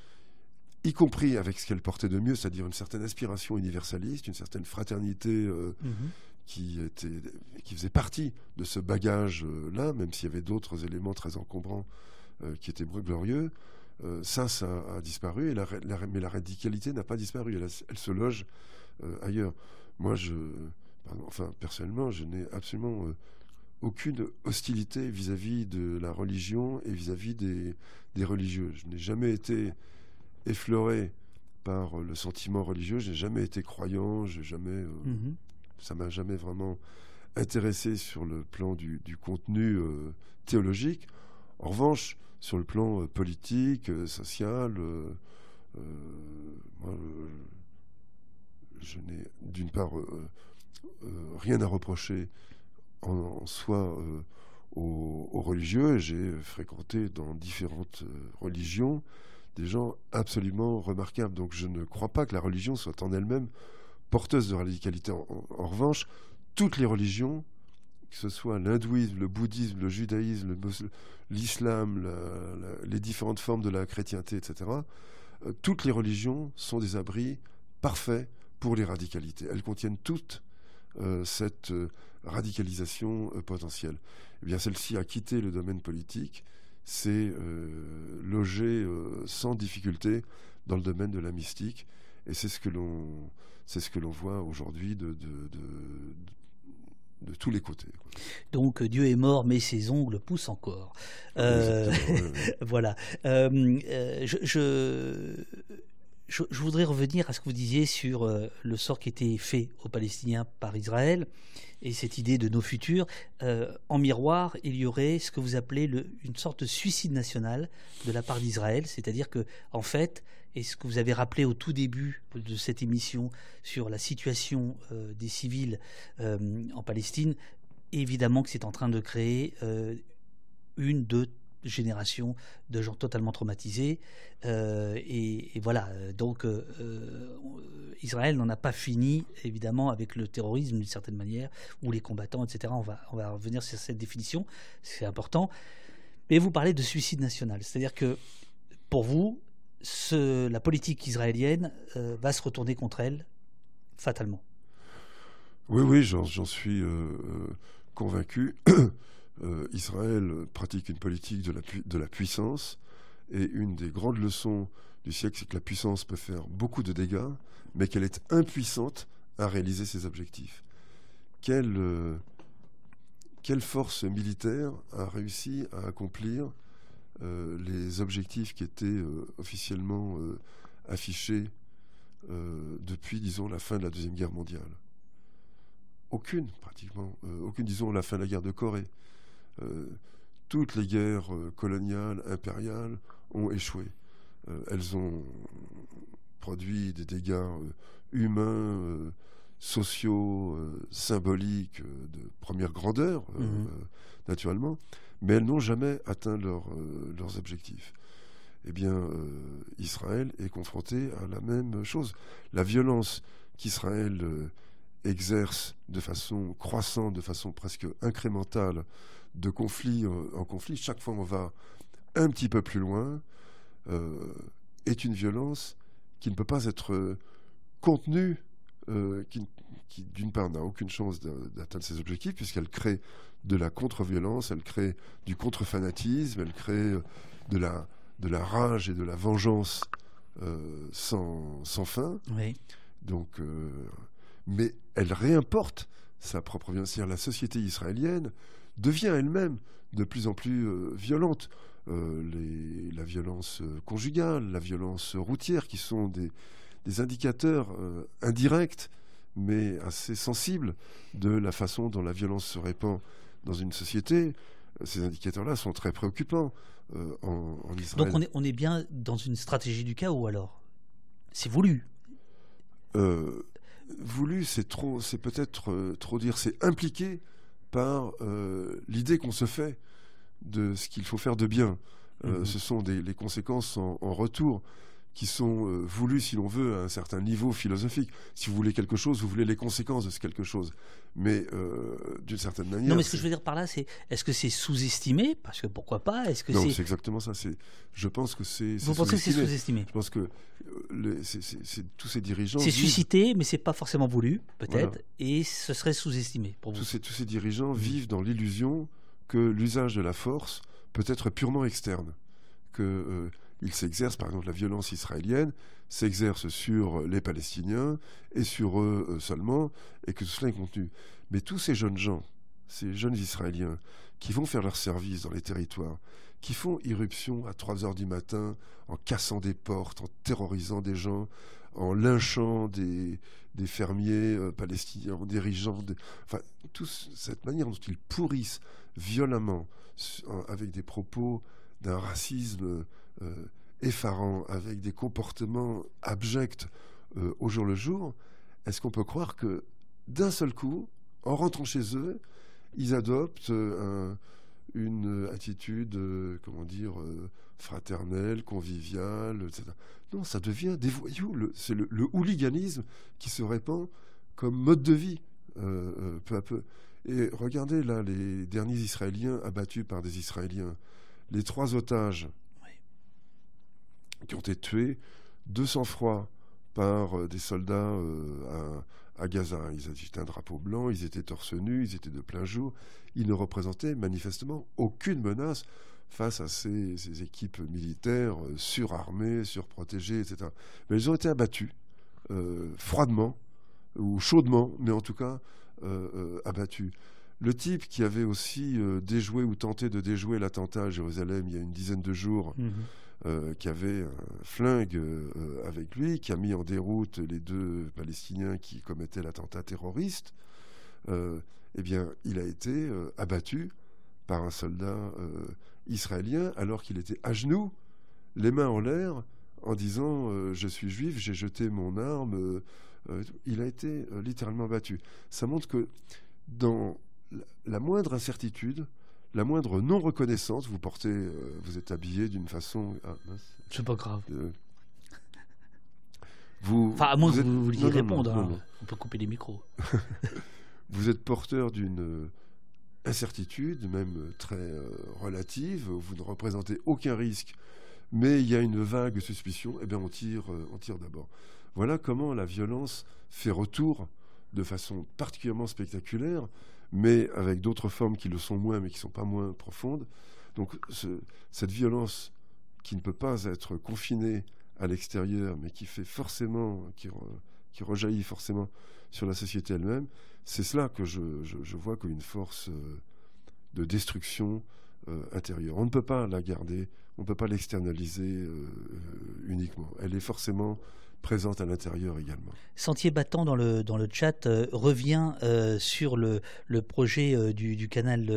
y compris avec ce qu'elle portait de mieux, c'est-à-dire une certaine aspiration universaliste, une certaine fraternité euh, mhm. qui, était, qui faisait partie de ce bagage-là, même s'il y avait d'autres éléments très encombrants euh, qui étaient glorieux. Euh, ça, ça a disparu, et la, mais la radicalité n'a pas disparu, elle, se loge ailleurs. Moi, je, enfin, personnellement, je n'ai absolument aucune hostilité vis-à-vis de la religion et vis-à-vis des, des religieux. Je n'ai jamais été effleuré par le sentiment religieux. J'ai jamais été croyant, j'ai jamais, euh, mhm. ça m'a jamais vraiment intéressé sur le plan du, contenu euh, théologique. En revanche, sur le plan euh, politique, social, moi, je n'ai d'une part rien à reprocher en, soi aux, aux, religieux. J'ai fréquenté dans différentes religions des gens absolument remarquables. Donc je ne crois pas que la religion soit en elle-même porteuse de radicalité. En, revanche, toutes les religions, que ce soit l'hindouisme, le bouddhisme, le judaïsme, l'islam, les différentes formes de la chrétienté, etc., euh, toutes les religions sont des abris parfaits pour les radicalités. Elles contiennent toutes euh, cette euh, radicalisation potentielle. Eh bien, celle-ci a quitté le domaine politique c'est euh, loger euh, sans difficulté dans le domaine de la mystique. Et c'est ce que l'on, c'est ce que l'on voit aujourd'hui de, de, de, tous les côtés. Donc Dieu est mort, mais ses ongles poussent encore. Euh, [LAUGHS] voilà. je, je, je, voudrais revenir à ce que vous disiez sur le sort qui était fait aux Palestiniens par Israël et cette idée de nos futurs, euh, en miroir, il y aurait ce que vous appelez le, une sorte de suicide national de la part d'Israël, c'est-à-dire que, en fait, et ce que vous avez rappelé au tout début de cette émission sur la situation euh, des civils euh, en Palestine, évidemment que c'est en train de créer une, deux, génération de gens totalement traumatisés. Et, voilà, donc Israël n'en a pas fini, évidemment, avec le terrorisme d'une certaine manière, ou les combattants, etc. On va, on va revenir sur cette définition, c'est important. Mais vous parlez de suicide national, c'est-à-dire que pour vous, la politique israélienne va se retourner contre elle fatalement. Oui, oui, j'en suis euh, euh, convaincu. [CLEARS THROAT] Euh, Israël pratique une politique de la, puissance et une des grandes leçons du siècle, c'est que la puissance peut faire beaucoup de dégâts, mais qu'elle est impuissante à réaliser ses objectifs. Quelle, quelle force militaire a réussi à accomplir les objectifs qui étaient officiellement affichés depuis, disons, la fin de la Deuxième Guerre mondiale? Aucune, pratiquement, euh, aucune, disons, la fin de la guerre de Corée. Euh, toutes les guerres euh, coloniales, impériales ont échoué. elles ont produit des dégâts humains, sociaux, symboliques de première grandeur, mhm. naturellement, mais elles n'ont jamais atteint leurs objectifs. Eh bien, Israël est confronté à la même chose. La violence qu'Israël exerce de façon croissante, de façon presque incrémentale, de conflit en conflit, chaque fois on va un petit peu plus loin, euh, est une violence qui ne peut pas être contenue, euh, qui, d'une part n'a aucune chance d'atteindre ses objectifs, puisqu'elle crée de la contre-violence, elle crée du contre-fanatisme, elle crée de la, de la rage et de la vengeance euh, sans, sans, fin. Oui. Donc mais elle réimporte sa propre violence. C'est-à-dire la société israélienne devient elle-même de plus en plus euh, violente. Euh, la violence euh, conjugale, la violence routière, qui sont des, indicateurs indirects, mais assez sensibles de la façon dont la violence se répand dans une société. Ces indicateurs-là sont très préoccupants en, Israël. Donc on est, on est bien dans une stratégie du chaos alors? C'est voulu voulu, c'est trop, c'est peut-être trop dire, c'est impliqué par euh, l'idée qu'on se fait de ce qu'il faut faire de bien. Euh, mhm. Ce sont des, les conséquences en, retour qui sont voulues, si l'on veut, à un certain niveau philosophique. Si vous voulez quelque chose, vous voulez les conséquences de ce quelque chose. Mais d'une certaine manière. Non, mais ce que je veux dire par là, c'est est-ce que c'est sous-estimé? Parce que pourquoi pas? Est-ce que Non, c'est exactement ça. C'est, je pense que c'est. Vous pensez que c'est sous-estimé Je pense que c'est tous ces dirigeants. C'est suscité, mais c'est pas forcément voulu, peut-être, et ce serait sous-estimé pour vous. Tous ces, tous ces dirigeants vivent dans l'illusion que l'usage de la force peut être purement externe, que euh, il s'exerce, par exemple, la violence israélienne s'exerce sur les Palestiniens et sur eux euh, seulement, et que tout cela est contenu. Mais tous ces jeunes gens, ces jeunes Israéliens, qui vont faire leur service dans les territoires, qui font irruption à 3 heures du matin en cassant des portes, en terrorisant des gens, en lynchant des, des fermiers euh, palestiniens, en dirigeant. Enfin, toute cette manière dont ils pourrissent violemment, avec des propos d'un racisme euh, effarant, avec des comportements abjects euh, au jour le jour, est-ce qu'on peut croire que d'un seul coup, en rentrant chez eux, ils adoptent un une attitude, euh, comment dire, euh, fraternelle, conviviale, etc. Non, ça devient des voyous. C'est le, hooliganisme qui se répand comme mode de vie, euh, peu à peu. Et regardez là les derniers Israéliens abattus par des Israéliens. Les trois otages qui ont été tués, 200 froid par des soldats à, Gaza. Ils avaient un drapeau blanc, ils étaient torse nu, ils étaient de plein jour ils ne représentaient manifestement aucune menace face à ces, équipes militaires euh, surarmées, surprotégées, etc. Mais ils ont été abattus, euh, froidement ou chaudement, mais en tout cas euh, abattus. Le type qui avait aussi déjoué ou tenté de déjouer l'attentat à Jérusalem il y a une dizaine de jours, mhm. qui avait un flingue avec lui, qui a mis en déroute les deux Palestiniens qui commettaient l'attentat terroriste, eh bien, il a été euh, abattu par un soldat euh, israélien alors qu'il était à genoux, les mains en l'air, en disant euh, Je suis juif, j'ai jeté mon arme. il a été littéralement abattu. Ça montre que dans la moindre incertitude, la moindre non-reconnaissance, vous portez, vous êtes habillé d'une façon. Ah, c'est pas grave. vous, enfin, à moins que vous vouliez répondre, hein. on peut couper les micros. [LAUGHS] vous êtes porteur d'une incertitude, même très relative, vous ne représentez aucun risque, mais il y a une vague suspicion, eh bien on tire, on tire d'abord. Voilà comment la violence fait retour de façon particulièrement spectaculaire, mais avec d'autres formes qui le sont moins, mais qui ne sont pas moins profondes. Donc cette violence qui ne peut pas être confinée à l'extérieur, mais qui fait forcément, qui, rejaillit forcément sur la société elle-même, c'est cela que je, vois comme une force euh, de destruction euh, intérieure. On ne peut pas la garder, on ne peut pas l'externaliser euh, uniquement. Elle est forcément présente à l'intérieur également. Sentier battant dans le, dans le chat euh, revient euh, sur le, le projet euh, du, du, canal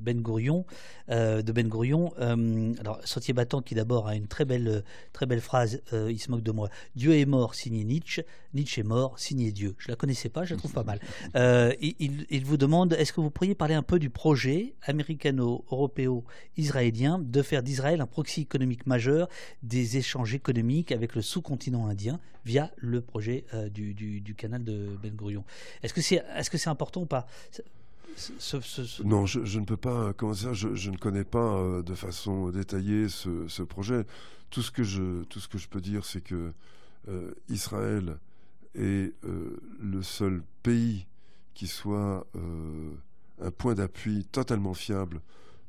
Ben Gourion, de Ben Gourion. alors Sentier battant qui d'abord a une très belle, très belle phrase, il se moque de moi. Dieu est mort, signé Nietzsche. Nietzsche est mort, signé Dieu. Je la connaissais pas, je la trouve pas mal. [LAUGHS] il, il, vous demande, est-ce que vous pourriez parler un peu du projet américano-européo-israélien de faire d'Israël un proxy économique majeur des échanges économiques avec le sous-continent indien? Via le projet euh, du, canal de Ben Gurion. Est-ce que c'est est -ce c'est important ou pas? Non, je, ne peux pas. Comment ça je, ne connais pas euh, de façon détaillée ce, projet. Tout ce que je, tout ce que je peux dire, c'est que euh, Israël est le seul pays qui soit un point d'appui totalement fiable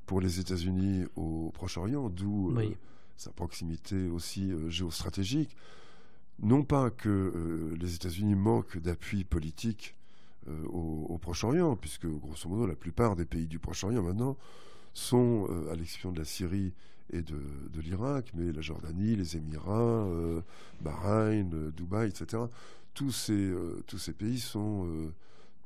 pour les États-Unis au Proche-Orient, d'où sa proximité aussi géostratégique. Non pas que euh, les États-Unis manquent d'appui politique euh, au, Proche-Orient, puisque grosso modo la plupart des pays du Proche-Orient maintenant sont, euh, à l'exception de la Syrie et de, l'Irak, mais la Jordanie, les Émirats, Bahreïn, Dubaï, etc. Tous ces, pays sont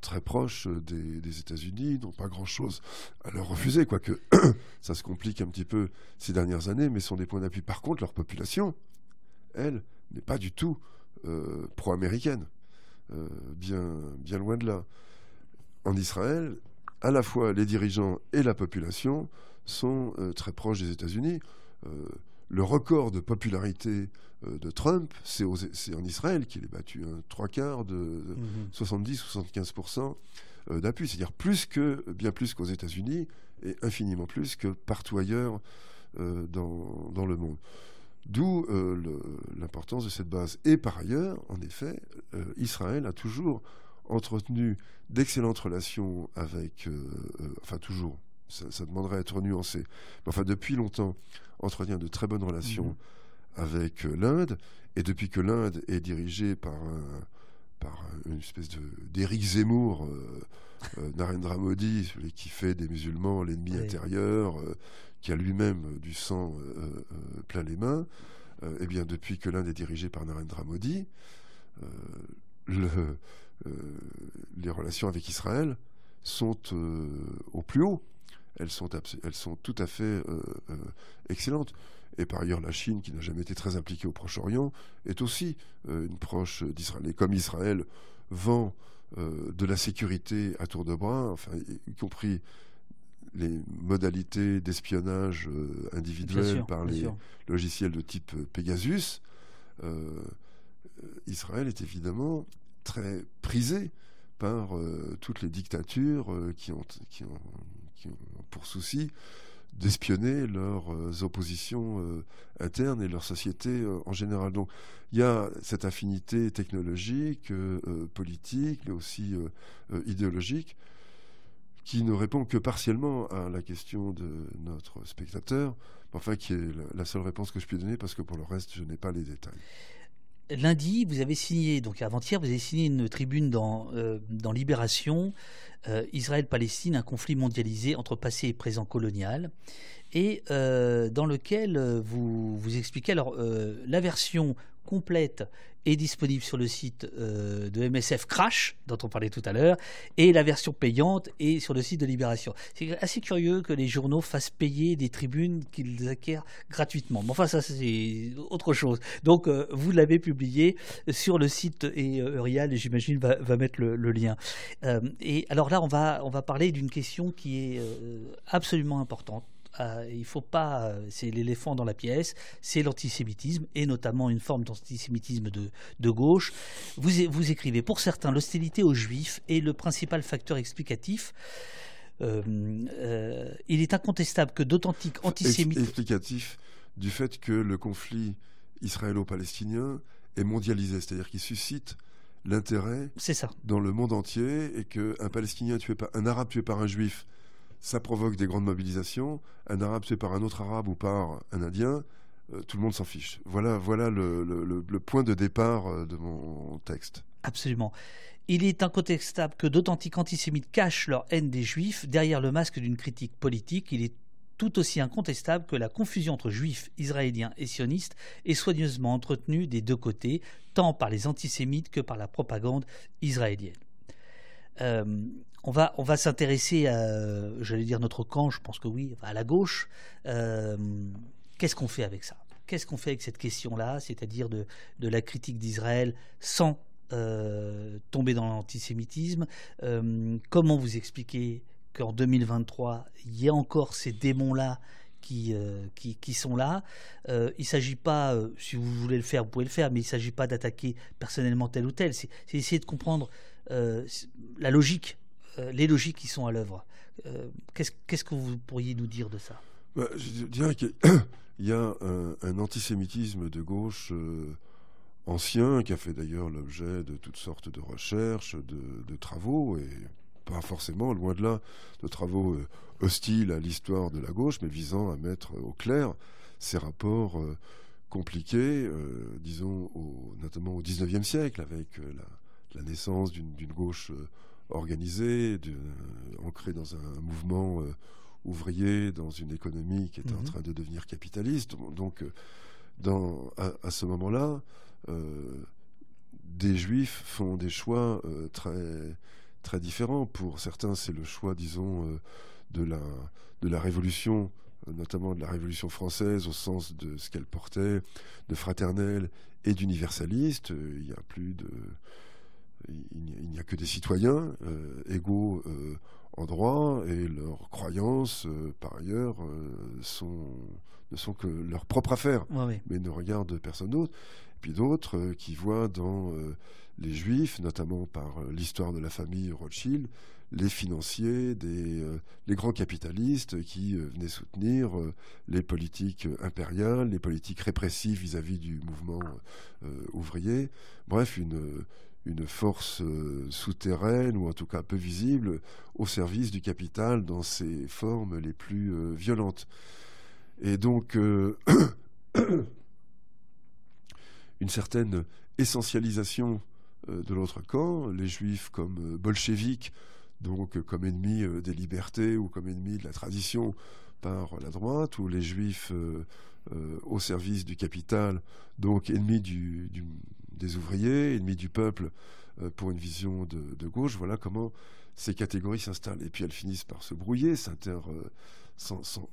très proches des, des États-Unis, n'ont pas grand-chose à leur refuser, quoique [COUGHS] ça se complique un petit peu ces dernières années, mais sont des points d'appui. Par contre, leur population, elle, n'est pas du tout euh, pro-américaine. Euh, bien, bien loin de là. En Israël, à la fois les dirigeants et la population sont euh, très proches des États-Unis. le record de popularité de Trump, c'est en Israël qu'il est battu un trois quarts de 70-75% mhm. d'appui, c'est-à-dire plus que, bien plus qu'aux États-Unis et infiniment plus que partout ailleurs dans, dans, le monde. D'où euh, l'importance de cette base. Et par ailleurs, en effet, euh, Israël a toujours entretenu d'excellentes relations avec, euh, enfin toujours, ça, demanderait à être nuancé, mais enfin depuis longtemps, entretient de très bonnes relations mhm. avec l'Inde, et depuis que l'Inde est dirigée par, par une espèce d'Éric Zemmour, Narendra Modi, qui fait des musulmans l'ennemi intérieur, qui a lui-même euh, du sang euh, euh, plein les mains, eh bien, depuis que l'Inde est dirigée par Narendra Modi, le, les relations avec Israël sont au plus haut. Elles sont, elles sont tout à fait excellentes. Et par ailleurs, la Chine, qui n'a jamais été très impliquée au Proche-Orient, est aussi une proche d'Israël. Et comme Israël vend de la sécurité à tour de bras, enfin, y compris les modalités d'espionnage euh, individuel par les logiciels de type euh, Pegasus, euh, Israël est évidemment très prisé par toutes les dictatures qui ont, qui, ont, qui, ont, pour souci d'espionner leurs oppositions internes et leur société en général. Donc il y a cette affinité technologique, politique, mais aussi idéologique qui ne répond que partiellement à la question de notre spectateur, enfin qui est la seule réponse que je puis donner parce que pour le reste, je n'ai pas les détails. Lundi, vous avez signé, donc avant-hier, vous avez signé une tribune dans, euh, dans Libération, euh, Israël-Palestine, un conflit mondialisé entre passé et présent colonial, et euh, dans lequel vous, vous expliquez alors la version complète est disponible sur le site euh, de MSF Crash, dont on parlait tout à l'heure, et la version payante est sur le site de Libération. C'est assez curieux que les journaux fassent payer des tribunes qu'ils acquièrent gratuitement. Mais enfin, ça, c'est autre chose. Donc, euh, vous l'avez publié sur le site, et euh, j'imagine, va, mettre le, le lien. et alors là, on va, on va parler d'une question qui est absolument importante euh, il faut pas, euh, c'est l'éléphant dans la pièce, c'est l'antisémitisme et notamment une forme d'antisémitisme de, de, gauche. Vous, vous écrivez, pour certains, l'hostilité aux juifs est le principal facteur explicatif. Euh, il est incontestable que d'authentiques antisémites. Explicatif du fait que le conflit israélo-palestinien est mondialisé, c'est-à-dire qu'il suscite l'intérêt dans le monde entier et qu'un Palestinien tué par un Arabe tué par un Juif ça provoque des grandes mobilisations. Un arabe tué par un autre arabe ou par un indien, euh, tout le monde s'en fiche. Voilà, voilà le, point de départ euh, de mon texte. Absolument. Il est incontestable que d'authentiques antisémites cachent leur haine des juifs derrière le masque d'une critique politique. Il est tout aussi incontestable que la confusion entre juifs, israéliens et sionistes est soigneusement entretenue des deux côtés, tant par les antisémites que par la propagande israélienne. Euh, on va, on va s'intéresser à, j'allais dire notre camp, je pense que oui, à la gauche. Euh, qu'est-ce qu'on fait avec ça? Qu'est-ce qu'on fait avec cette question-là, c'est-à-dire de, de, la critique d'Israël sans euh, tomber dans l'antisémitisme? Comment vous expliquer qu'en 2023, il y a encore ces démons-là qui, qui, sont là? il ne s'agit pas, si vous voulez le faire, vous pouvez le faire, mais il ne s'agit pas d'attaquer personnellement tel ou tel. C'est essayer de comprendre euh, la logique, euh, les logiques qui sont à l'œuvre. Euh, qu'est-ce que vous pourriez nous dire de ça? Bah, Je dirais qu'il [COUGHS] y a un, antisémitisme de gauche ancien qui a fait d'ailleurs l'objet de toutes sortes de recherches, de, travaux, et pas forcément, loin de là, de travaux hostiles à l'histoire de la gauche, mais visant à mettre au clair ces rapports compliqués, disons, notamment au XIXe siècle, avec la naissance d'une gauche euh, organisée, ancrée dans un mouvement euh, ouvrier, dans une économie qui était en mhm. train de devenir capitaliste. Donc, euh, dans, à, ce moment-là, des juifs font des choix très, très différents. Pour certains, c'est le choix, disons, de, la, de la révolution notamment de la Révolution française au sens de ce qu'elle portait, de fraternel et d'universaliste. Il y a plus de il n'y a que des citoyens euh, égaux euh, en droit et leurs croyances, euh, par ailleurs, sont, ne sont que leur propre affaire, mais ne regardent personne d'autre. Et puis d'autres qui voient dans les juifs, notamment par l'histoire de la famille Rothschild, les financiers, des, les grands capitalistes qui venaient soutenir les politiques impériales, les politiques répressives vis-à-vis -vis du mouvement ouvrier. Bref, une, une force euh, souterraine ou en tout cas peu visible au service du capital dans ses formes les plus euh, violentes. Et donc euh, [COUGHS] une certaine essentialisation de l'autre camp, les juifs comme bolcheviques, donc comme ennemis des libertés ou comme ennemis de la tradition par la droite, ou les juifs au service du capital, donc ennemis du, des ouvriers, ennemis du peuple euh, pour une vision de, gauche. Voilà comment ces catégories s'installent. Et puis elles finissent par se brouiller, euh,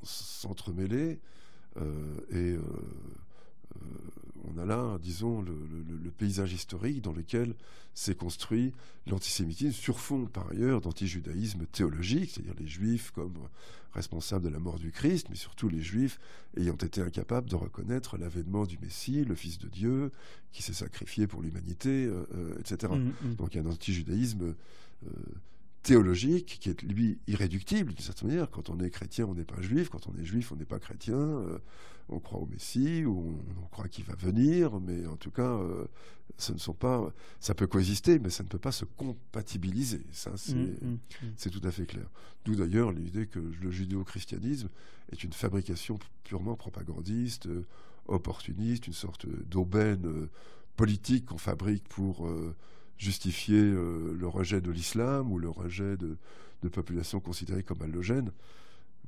s'entremêler. Euh, et on a là, disons, le, paysage historique dans lequel s'est construit l'antisémitisme sur fond, par ailleurs, d'antijudaïsme théologique, c'est-à-dire les juifs comme responsables de la mort du Christ, mais surtout les juifs ayant été incapables de reconnaître l'avènement du Messie, le Fils de Dieu, qui s'est sacrifié pour l'humanité, euh, euh, etc. Mm, mm. Donc il y a un antijudaïsme euh, théologique qui est lui irréductible d'une certaine manière. Quand on est chrétien, on n'est pas juif. Quand on est juif, on n'est pas chrétien. Euh, on croit au Messie ou on, croit qu'il va venir, mais en tout cas, euh, ce ne sont pas. Ça peut coexister, mais ça ne peut pas se compatibiliser. Ça, c'est mm, mm, mm. tout à fait clair. D'où d'ailleurs l'idée que le judéo-christianisme est une fabrication purement propagandiste, euh, opportuniste, une sorte d'aubaine politique qu'on fabrique pour justifier euh, le rejet de l'islam ou le rejet de, populations considérées comme allogènes.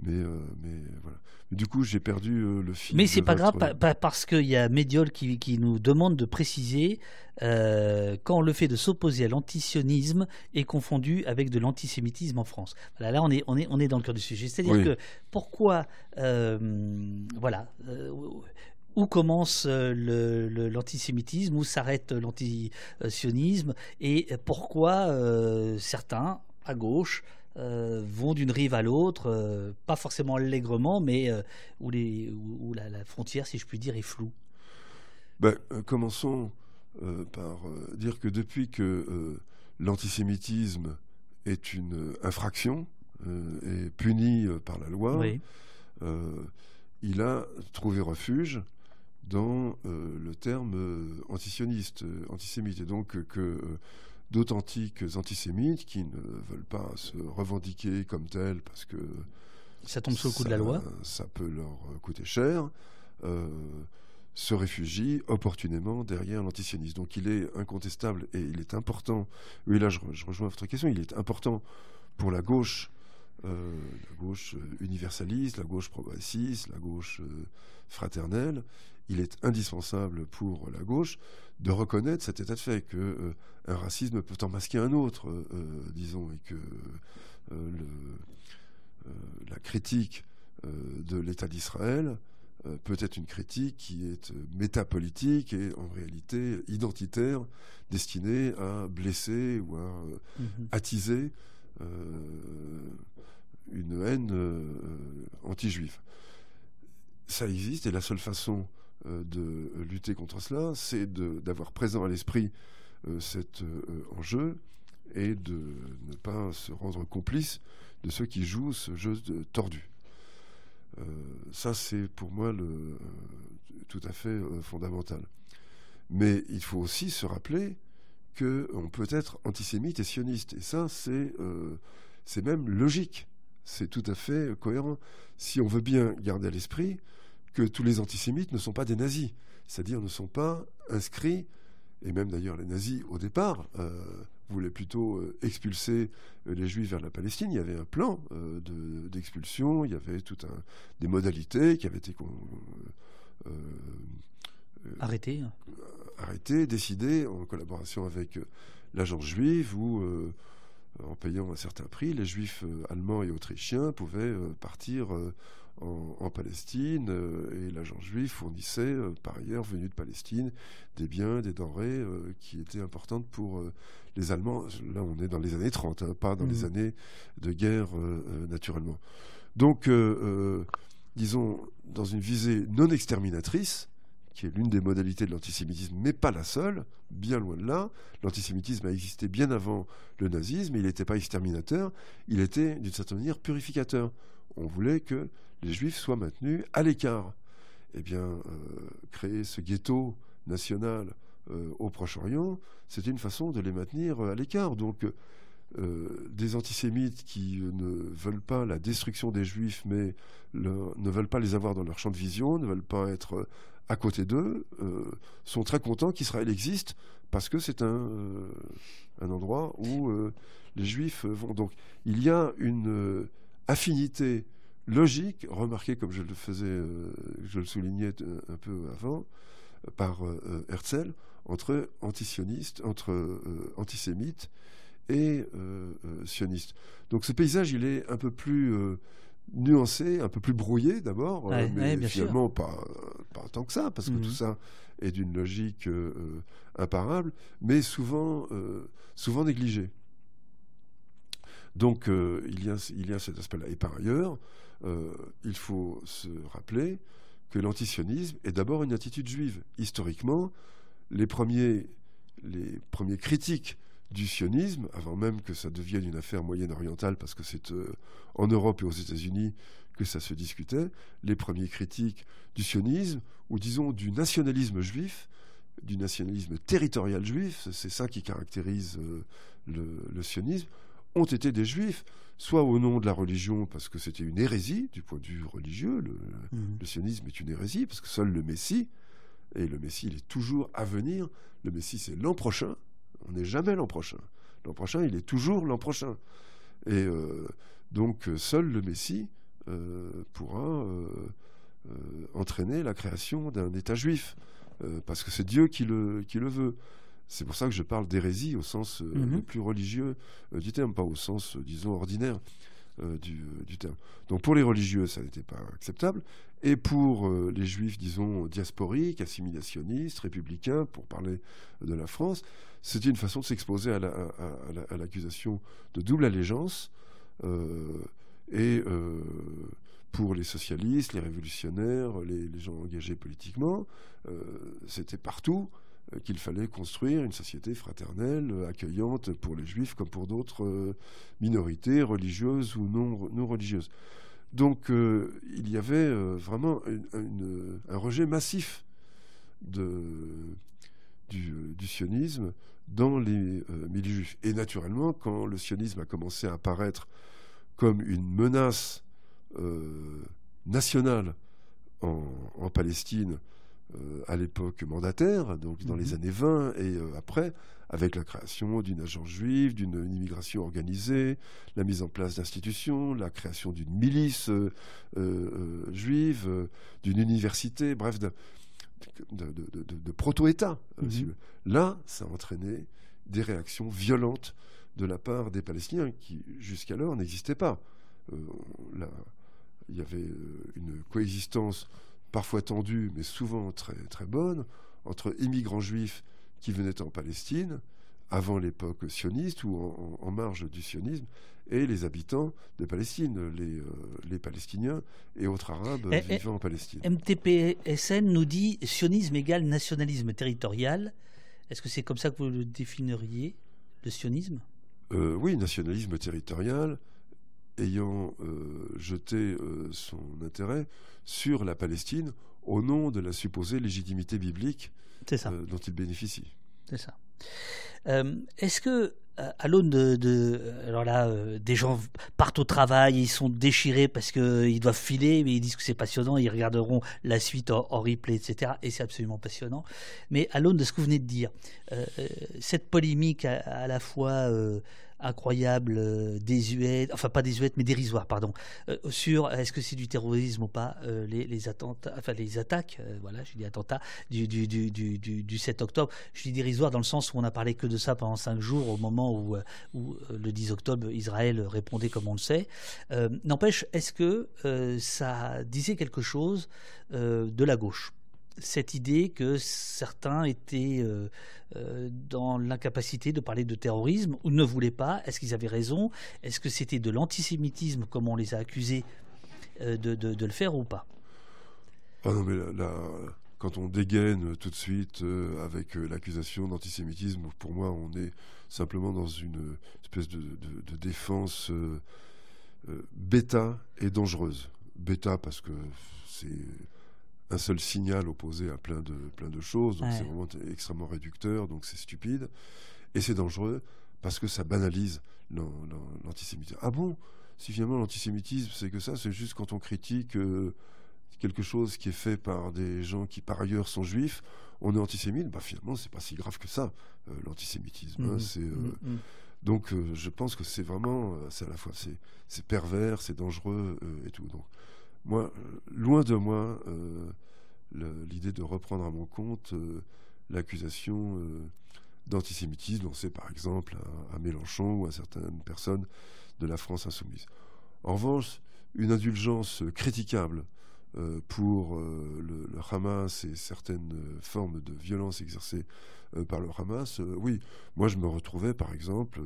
Mais, euh, mais voilà. du coup, j'ai perdu euh, le fil. Mais c'est de pas grave, votre- pa- pa- parce qu'il y a Médiol qui, qui nous demande de préciser euh, quand le fait de s'opposer à l'antisionisme est confondu avec de l'antisémitisme en France. Voilà, là, on est, on est, on est dans le cœur du sujet. C'est-à-dire Oui. que pourquoi, voilà, où commence euh, le- le- l'antisémitisme, où s'arrête l'antisionisme, et pourquoi euh, certains, à gauche, euh, vont d'une rive à l'autre, euh, pas forcément allègrement, mais où, les, où, où la, la frontière, si je puis dire, est floue. Ben, commençons par dire que depuis que l'antisémitisme est une infraction et puni euh, par la loi, Oui. il a trouvé refuge dans euh, le terme euh, antisioniste, euh, antisémite, et donc que euh, d'authentiques antisémites qui ne veulent pas se revendiquer comme tels parce que Ça tombe sous le coup de la loi. Ça peut leur coûter cher. se réfugient opportunément derrière l'antisionisme. Donc il est incontestable et il est important. Oui, là je, re- je rejoins votre question. Il est important pour la gauche, euh, la gauche universaliste, la gauche progressiste, la gauche euh, fraternelle. Il est indispensable pour la gauche de reconnaître cet état de fait que euh, un racisme peut en masquer un autre, euh, euh, disons, et que euh, le, la critique de l'État d'Israël peut être une critique qui est métapolitique et en réalité identitaire, destinée à blesser ou à Mhm. attiser une haine anti-juive. Ça existe et la seule façon de lutter contre cela, c'est d'avoir présent à l'esprit euh, cet euh, enjeu et de ne pas se rendre complice de ceux qui jouent ce jeu tordu. Euh, ça, c'est pour moi euh, tout à fait euh, fondamental. Mais il faut aussi se rappeler qu'on peut être antisémite et sioniste. Et ça, euh, c'est même logique. C'est tout à fait cohérent. Si on veut bien garder à l'esprit que tous les antisémites ne sont pas des nazis, c'est-à-dire ne sont pas inscrits, et même d'ailleurs les nazis au départ euh, voulaient plutôt euh, expulser euh, les juifs vers la Palestine. Il y avait un plan euh, de- d'expulsion, il y avait toutes un- des modalités qui avaient été con- euh, euh, Arrêtez. arrêté, décidé en collaboration avec l'agence juive euh, en payant un certain prix, les juifs allemands et autrichiens pouvaient partir en, en Palestine euh, et l'agence juive fournissait euh, par ailleurs, venus de Palestine, des biens, des denrées euh, qui étaient importantes pour les Allemands. Là, on est dans les années 30, hein, pas dans les années de guerre naturellement. Donc, disons, dans une visée non exterminatrice, qui est l'une des modalités de l'antisémitisme, mais pas la seule, bien loin de là. L'antisémitisme a existé bien avant le nazisme, il n'était pas exterminateur, il était d'une certaine manière purificateur. On voulait que les juifs soient maintenus à l'écart. Eh bien, euh, créer ce ghetto national euh, au Proche-Orient, c'était une façon de les maintenir euh, à l'écart. Donc, des antisémites qui ne veulent pas la destruction des juifs, mais ne veulent pas les avoir dans leur champ de vision, ne veulent pas être à côté d'eux, sont très contents qu'Israël existe parce que c'est un, endroit où les juifs vont. Donc il y a une affinité logique, remarquée comme je le faisais, euh, je le soulignais euh, un peu avant, par euh, Herzl, entre antisionistes, entre euh, antisémites et sionistes. Donc ce paysage, il est un peu plus nuancé, un peu plus brouillé d'abord, Ouais, mais ouais, finalement pas, pas tant que ça, parce que Mhm. tout ça est d'une logique imparable, mais souvent, souvent négligée. Donc euh, il, y a, il y a cet aspect-là. Et par ailleurs, il faut se rappeler que l'antisionisme est d'abord une attitude juive. Historiquement, les premiers, critiques du sionisme, avant même que ça devienne une affaire moyenne-orientale, parce que c'est euh, en Europe et aux États-Unis que ça se discutait, les premiers critiques du sionisme, ou disons du nationalisme juif, du nationalisme territorial juif, c'est ça qui caractérise euh, le sionisme, ont été des juifs, soit au nom de la religion, parce que c'était une hérésie du point de vue religieux, le, Mhm. le sionisme est une hérésie, parce que seul le Messie, et le Messie, il est toujours à venir, le Messie, c'est l'an prochain, on n'est jamais l'an prochain. L'an prochain, il est toujours l'an prochain. Et euh, donc, euh, seul le Messie pourra entraîner la création d'un État juif, parce que c'est Dieu qui le, qui le veut. C'est pour ça que je parle d'hérésie au sens mhm. le plus religieux du terme, pas au sens, disons, ordinaire. du, du, terme. Donc pour les religieux, ça n'était pas acceptable. Et pour euh, les juifs, disons, diasporiques, assimilationnistes, républicains, pour parler de la France, c'était une façon de s'exposer à l'accusation de double allégeance. Euh, et euh, pour les socialistes, les révolutionnaires, les, les gens engagés politiquement, c'était partout qu'il fallait construire une société fraternelle, accueillante pour les juifs comme pour d'autres minorités religieuses ou non, religieuses. Donc euh, il y avait euh, vraiment un rejet massif du, sionisme dans les euh, milieux juifs. Et naturellement, quand le sionisme a commencé à apparaître comme une menace nationale en, Palestine à l'époque mandataire, donc dans les mhm. années 20 et après, avec la création d'une agence juive, d'une immigration organisée, la mise en place d'institutions, la création d'une milice euh, euh, juive, euh, d'une université, bref, de, de, proto-État. Mhm. Là, ça a entraîné des réactions violentes de la part des Palestiniens qui, jusqu'alors, n'existaient pas. il y avait une coexistence parfois tendue, mais souvent très, très bonne, entre immigrants juifs qui venaient en Palestine avant l'époque sioniste ou en, marge du sionisme, et les habitants de Palestine, les, euh, les Palestiniens et autres Arabes eh, eh, vivant en Palestine. MTPSN nous dit sionisme égale nationalisme territorial. Est-ce que c'est comme ça que vous le définiriez, le sionisme? Euh, Oui, nationalisme territorial, ayant euh, jeté son intérêt sur la Palestine au nom de la supposée légitimité biblique euh, dont il bénéficie. C'est ça. Euh, est-ce que euh, à l'aune de, alors là des gens partent au travail ils sont déchirés parce qu'ils doivent filer mais ils disent que c'est passionnant ils regarderont la suite en, replay etc et c'est absolument passionnant mais à l'aune de ce que vous venez de dire cette polémique à, la fois incroyable, euh, désuète, enfin pas désuète, mais dérisoire, pardon, euh, sur est-ce que c'est du terrorisme ou pas, euh, les, enfin les attaques, voilà, je dis attentats, du, du, du, du, 7 octobre. Je dis dérisoire dans le sens où on n'a parlé que de ça pendant cinq jours, au moment où le 10 octobre, Israël répondait comme on le sait. N'empêche, est-ce que ça disait quelque chose de la gauche? Cette idée que certains étaient euh, euh, dans l'incapacité de parler de terrorisme ou ne voulaient pas. Est-ce qu'ils avaient raison? Est-ce que c'était de l'antisémitisme, comme on les a accusés euh, de, le faire ou pas? Ah non, mais là, quand on dégaine tout de suite avec l'accusation d'antisémitisme, pour moi, on est simplement dans une espèce de défense bêta et dangereuse. Bêta parce que c'est un seul signal opposé à plein de, plein de choses, donc c'est vraiment extrêmement réducteur, donc c'est stupide. Et c'est dangereux parce que ça banalise l'antisémitisme. Ah bon? Si finalement l'antisémitisme, c'est que ça, c'est juste quand on critique euh, quelque chose qui est fait par des gens qui par ailleurs sont juifs, on est antisémite, bah finalement c'est pas si grave que ça, euh, l'antisémitisme. Hein. Mmh. c'est, euh, mmh, mmh. Donc je pense que c'est vraiment, c'est à la fois c'est, pervers, c'est dangereux et tout. Donc moi, euh, loin de moi euh, l'idée de reprendre à mon compte euh, l'accusation d'antisémitisme lancée par exemple à, Mélenchon ou à certaines personnes de la France insoumise. En revanche, une indulgence critiquable pour le, Hamas et certaines formes de violence exercées par le Hamas, oui, moi je me retrouvais par exemple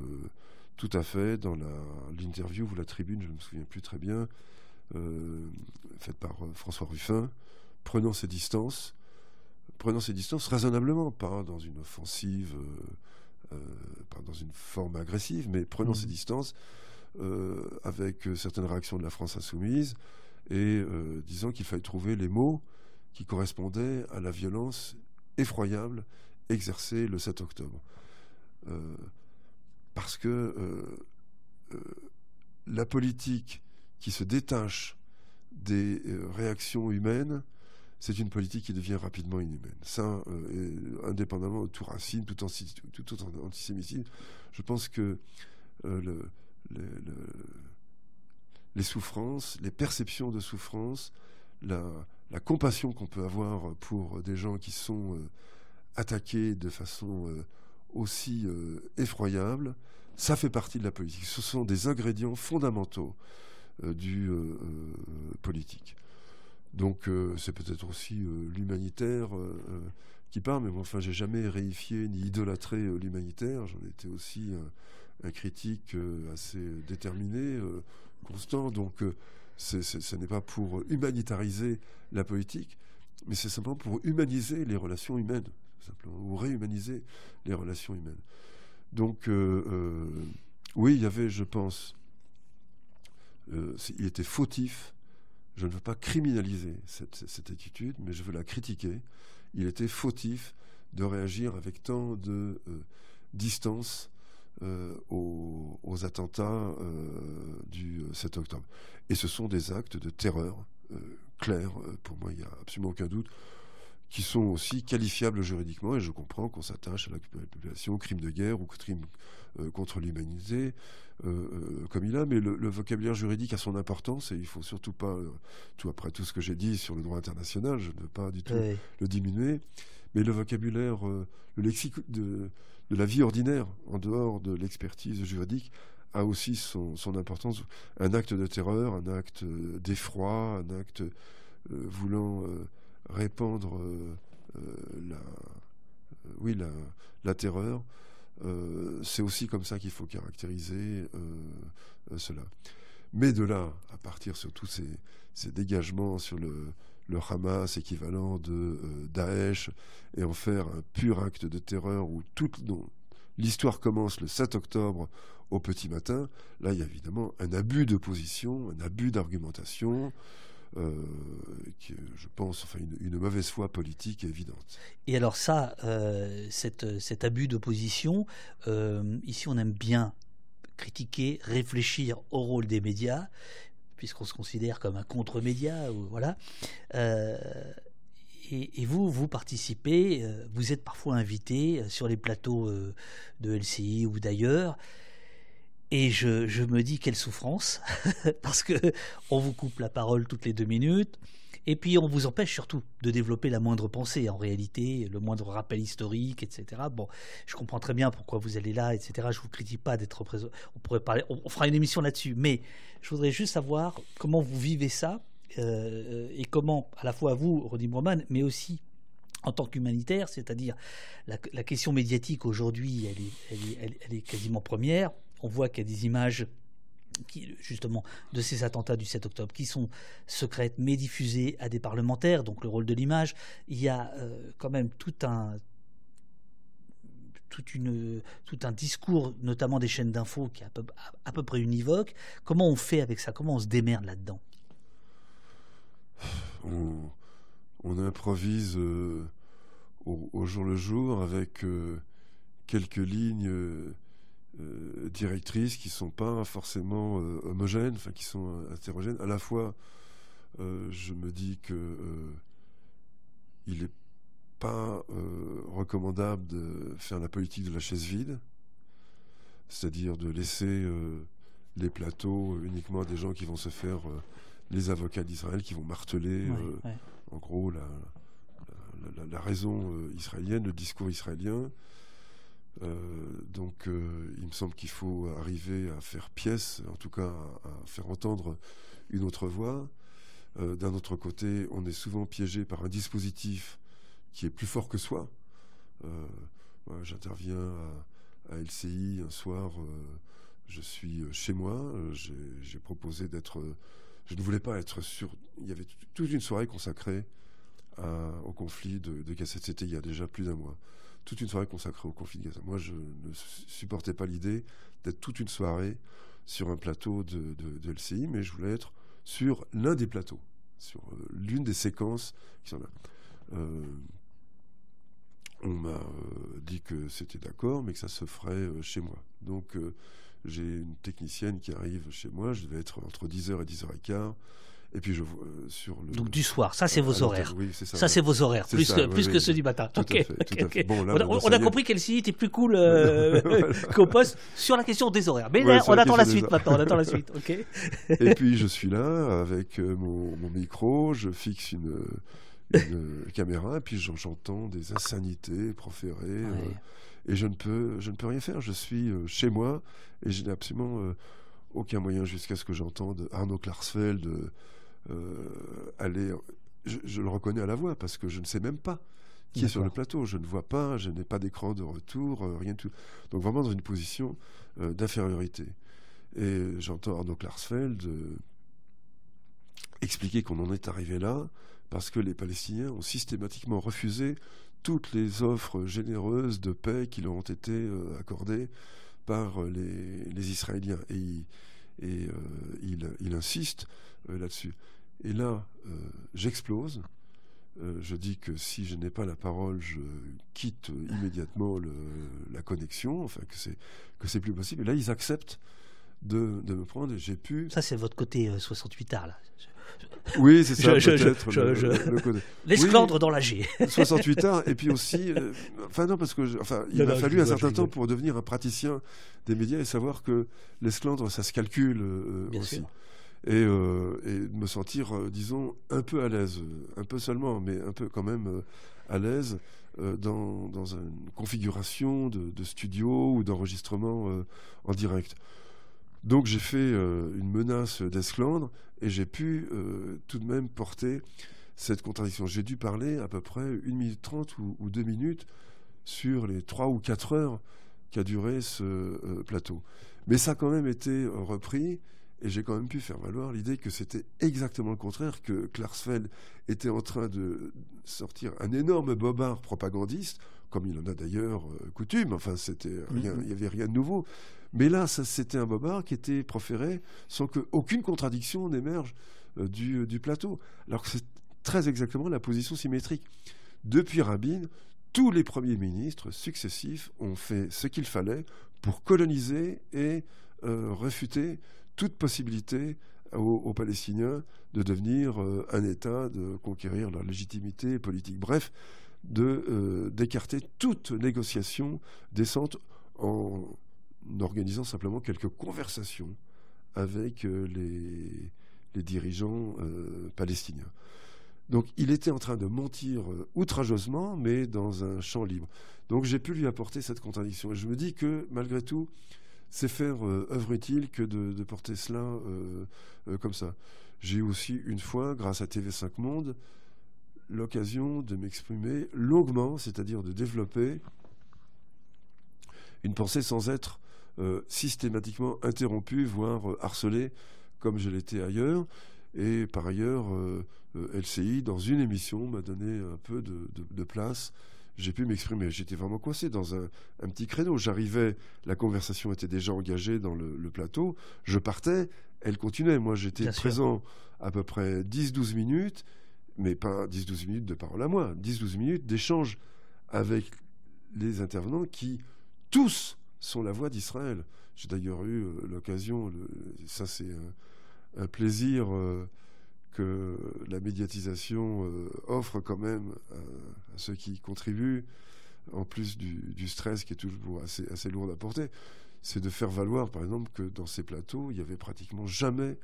tout à fait dans l'interview ou la tribune, je ne me souviens plus très bien, faite par euh, François Ruffin, prenant ses distances, prenant ses distances raisonnablement, pas dans une offensive, euh, pas dans une forme agressive, mais prenant ses mmh. distances avec certaines réactions de la France insoumise et disant qu'il fallait trouver les mots qui correspondaient à la violence effroyable exercée le 7 octobre. parce que la politique qui se détache des euh, réactions humaines, c'est une politique qui devient rapidement inhumaine. Ça, euh, indépendamment de tout racisme, tout, antisémitisme, je pense que euh, les souffrances, les perceptions de souffrance, la, compassion qu'on peut avoir pour des gens qui sont attaqués de façon aussi effroyable, ça fait partie de la politique. Ce sont des ingrédients fondamentaux du politique. Donc c'est peut-être aussi l'humanitaire qui parle, mais bon, enfin j'ai jamais réifié ni idolâtré l'humanitaire. J'en étais aussi un critique euh, assez déterminé, euh, constant. Donc, euh, ce n'est pas pour humanitariser la politique, mais c'est simplement pour humaniser les relations humaines, ou réhumaniser les relations humaines. Donc, oui, il y avait, je pense, il était fautif. Je ne veux pas criminaliser cette, attitude, mais je veux la critiquer. Il était fautif de réagir avec tant de distance euh, aux, attentats euh, du 7 euh, octobre. Et ce sont des actes de terreur clairs, pour moi il n'y a absolument aucun doute, qui sont aussi qualifiables juridiquement, et je comprends qu'on s'attache à la population, au crime de guerre ou au crime contre l'humanité, comme il a, mais le, vocabulaire juridique a son importance, et il faut surtout pas, tout après tout ce que j'ai dit sur le droit international, je ne veux pas du tout le diminuer, mais le vocabulaire, le lexique de, de la vie ordinaire, en dehors de l'expertise juridique, a aussi son, importance. Un acte de terreur, un acte d'effroi, un acte euh, voulant euh, répandre euh, la, oui, la, la terreur, c'est aussi comme ça qu'il faut caractériser cela. Mais de là, à partir sur tous ces, ces dégagements sur le, le Hamas équivalent de euh, Daesh et en faire un pur acte de terreur où toute l'histoire commence le 7 octobre au petit matin, là il y a évidemment un abus de position, un abus d'argumentation. Euh, qui, je pense, enfin, une, mauvaise foi politique évidente. Et alors ça, euh, cet abus de position, ici on aime bien critiquer, réfléchir au rôle des médias, puisqu'on se considère comme un contre-média, voilà. Euh, et, vous, vous participez, euh, vous êtes parfois invité euh, sur les plateaux de LCI ou d'ailleurs. Et je, me dis quelle souffrance, [LAUGHS] parce que on vous coupe la parole toutes les deux minutes. Et puis on vous empêche surtout de développer la moindre pensée, en réalité, le moindre rappel historique, etc. Bon, je comprends très bien pourquoi vous allez là, etc. Je vous critique pas d'être représenté. On pourrait parler, on fera une émission là-dessus. Mais je voudrais juste savoir comment vous vivez ça euh, et comment, à la fois vous, Roddy Broman, mais aussi en tant qu'humanitaire, c'est-à-dire la, question médiatique aujourd'hui, elle est quasiment première. On voit qu'il y a des images justement de ces attentats du 7 octobre, qui sont secrètes mais diffusées à des parlementaires, donc le rôle de l'image. Il y a euh, quand même tout un discours, notamment des chaînes d'infos, qui est à peu, près univoque. Comment on fait avec ça? Comment on se démerde là-dedans? On, improvise euh, au, jour le jour avec euh, quelques lignes euh, directrices qui sont pas forcément euh, homogènes, enfin qui sont euh, hétérogènes. À la fois, je me dis que il n'est pas recommandable de faire la politique de la chaise vide, c'est-à-dire de laisser les plateaux uniquement à des gens qui vont se faire les avocats d'Israël, qui vont marteler en gros la, la raison israélienne, le discours israélien. Euh, donc euh, il me semble qu'il faut arriver à faire pièce, en tout cas à, faire entendre une autre voix. Euh, d'un autre côté, on est souvent piégé par un dispositif qui est plus fort que soi. J'interviens à, LCI un soir, je suis chez moi, j'ai proposé d'être... je ne voulais pas être sûr... Il y avait toute une soirée consacrée au conflit de, de il y a déjà plus d'un mois toute une soirée consacrée au conflit de Gaza. Moi, je ne supportais pas l'idée d'être toute une soirée sur un plateau de, LCI, mais je voulais être sur l'un des plateaux, sur euh, l'une des séquences qui sont là. Euh, on m'a euh, dit que c'était d'accord, mais que ça se ferait chez moi. Donc, j'ai une technicienne qui arrive chez moi, je devais être entre 10h et 10h15, Et puis je euh, sur le. Donc du soir, ça c'est à vos horaires. oui, c'est ça. Ça, c'est vos horaires, plus, ça, que, plus que ceux du matin. Tout à Ok, fait, ok, tout à ok. fait. Bon, là, on a, on est. compris qu'elle était plus cool euh, [LAUGHS] [LAUGHS] qu'au poste sur la question des horaires. Mais là, on attend la suite maintenant. On attend la [LAUGHS] suite. Ok. Et puis je suis là avec euh, mon, mon micro, je fixe une, une caméra, et puis j'en- j'entends des insanités proférées, euh, et je ne, peux, je ne peux rien faire. Je suis euh, chez moi, et je n'ai absolument euh, aucun moyen jusqu'à ce que j'entende Arnaud Klarsfeld euh, aller. Je, je le reconnais à la voix, parce que je ne sais même pas qui est sur le plateau. Je ne vois pas, je n'ai pas d'écran de retour, euh, rien de tout. Donc vraiment dans une position euh, d'infériorité. Et j'entends Arnaud Klarsfeld euh, expliquer qu'on en est arrivé là parce que les Palestiniens ont systématiquement refusé toutes les offres généreuses de paix qui leur ont été euh, accordées par les, les Israéliens. Et, il, et, il, il insiste là-dessus. Et là, euh, j'explose. Euh, je dis que si je n'ai pas la parole, je quitte immédiatement le- la connexion, enfin que c'est que c'est plus possible. Et là, ils acceptent de, de me prendre. J'ai pu. Ça, c'est votre côté euh, 68 art. là. Oui, c'est ça [LAUGHS] je- le- le. L'esclandre dans la G. [LAUGHS] 68 ans et puis aussi euh, enfin non parce que je- enfin il m'a fallu un certain temps pour devenir un praticien des médias et savoir que l'esclandre ça se calcule aussi sûr. Et, euh, et me sentir euh, disons un peu à l'aise euh, un peu seulement mais un peu quand même euh, à l'aise dans, une configuration de, studio ou d'enregistrement en direct donc j'ai fait une menace d'esclandre et j'ai pu tout de même porter cette contradiction. J'ai dû parler à peu près une minute trente ou, ou deux minutes sur les trois ou quatre heures qu'a duré ce plateau. Mais ça a quand même été repris et j'ai quand même pu faire valoir l'idée que c'était exactement le contraire, que Klarsfeld était en train de sortir un énorme bobard propagandiste, comme il en a d'ailleurs euh, coutume, enfin c'était rien, il n'y avait rien de nouveau. Mais là, ça, c'était un bobard qui était proféré sans qu'aucune contradiction n'émerge euh, du, du plateau. Alors que c'est très exactement la position symétrique. Depuis Rabin, tous les premiers ministres successifs ont fait ce qu'il fallait pour coloniser et euh, réfuter toute possibilité aux, Palestiniens de devenir euh, un État, de conquérir leur légitimité politique. Bref, de euh, d'écarter toute négociation décente en organisant simplement quelques conversations avec euh, les, dirigeants palestiniens. Donc il était en train de mentir outrageusement, mais dans un champ libre. Donc j'ai pu lui apporter cette contradiction. Et je me dis que malgré tout, c'est faire euh, œuvre utile que de, porter cela euh, euh, comme ça. J'ai aussi une fois, grâce à TV5 Monde, l'occasion de m'exprimer longuement, c'est-à-dire de développer une pensée sans être euh, systématiquement interrompue, voire harcelée, comme je l'étais ailleurs. Et par ailleurs, LCI, dans une émission, m'a donné un peu de place. J'ai pu m'exprimer. J'étais vraiment coincé dans un, un petit créneau. J'arrivais, la conversation était déjà engagée dans le, le plateau. Je partais, elle continuait. Moi, j'étais sûr. présent à peu près 10-12 minutes, mais pas 10-12 minutes de parole à moi, 10-12 minutes d'échange avec les intervenants qui, tous, sont la voix d'Israël. J'ai d'ailleurs eu euh, l'occasion, ça c'est un, un plaisir euh, que la médiatisation euh, offre quand même à, à ceux qui contribuent, en plus du, stress qui est toujours assez, lourd à porter, c'est de faire valoir par exemple que dans ces plateaux, il n'y avait pratiquement jamais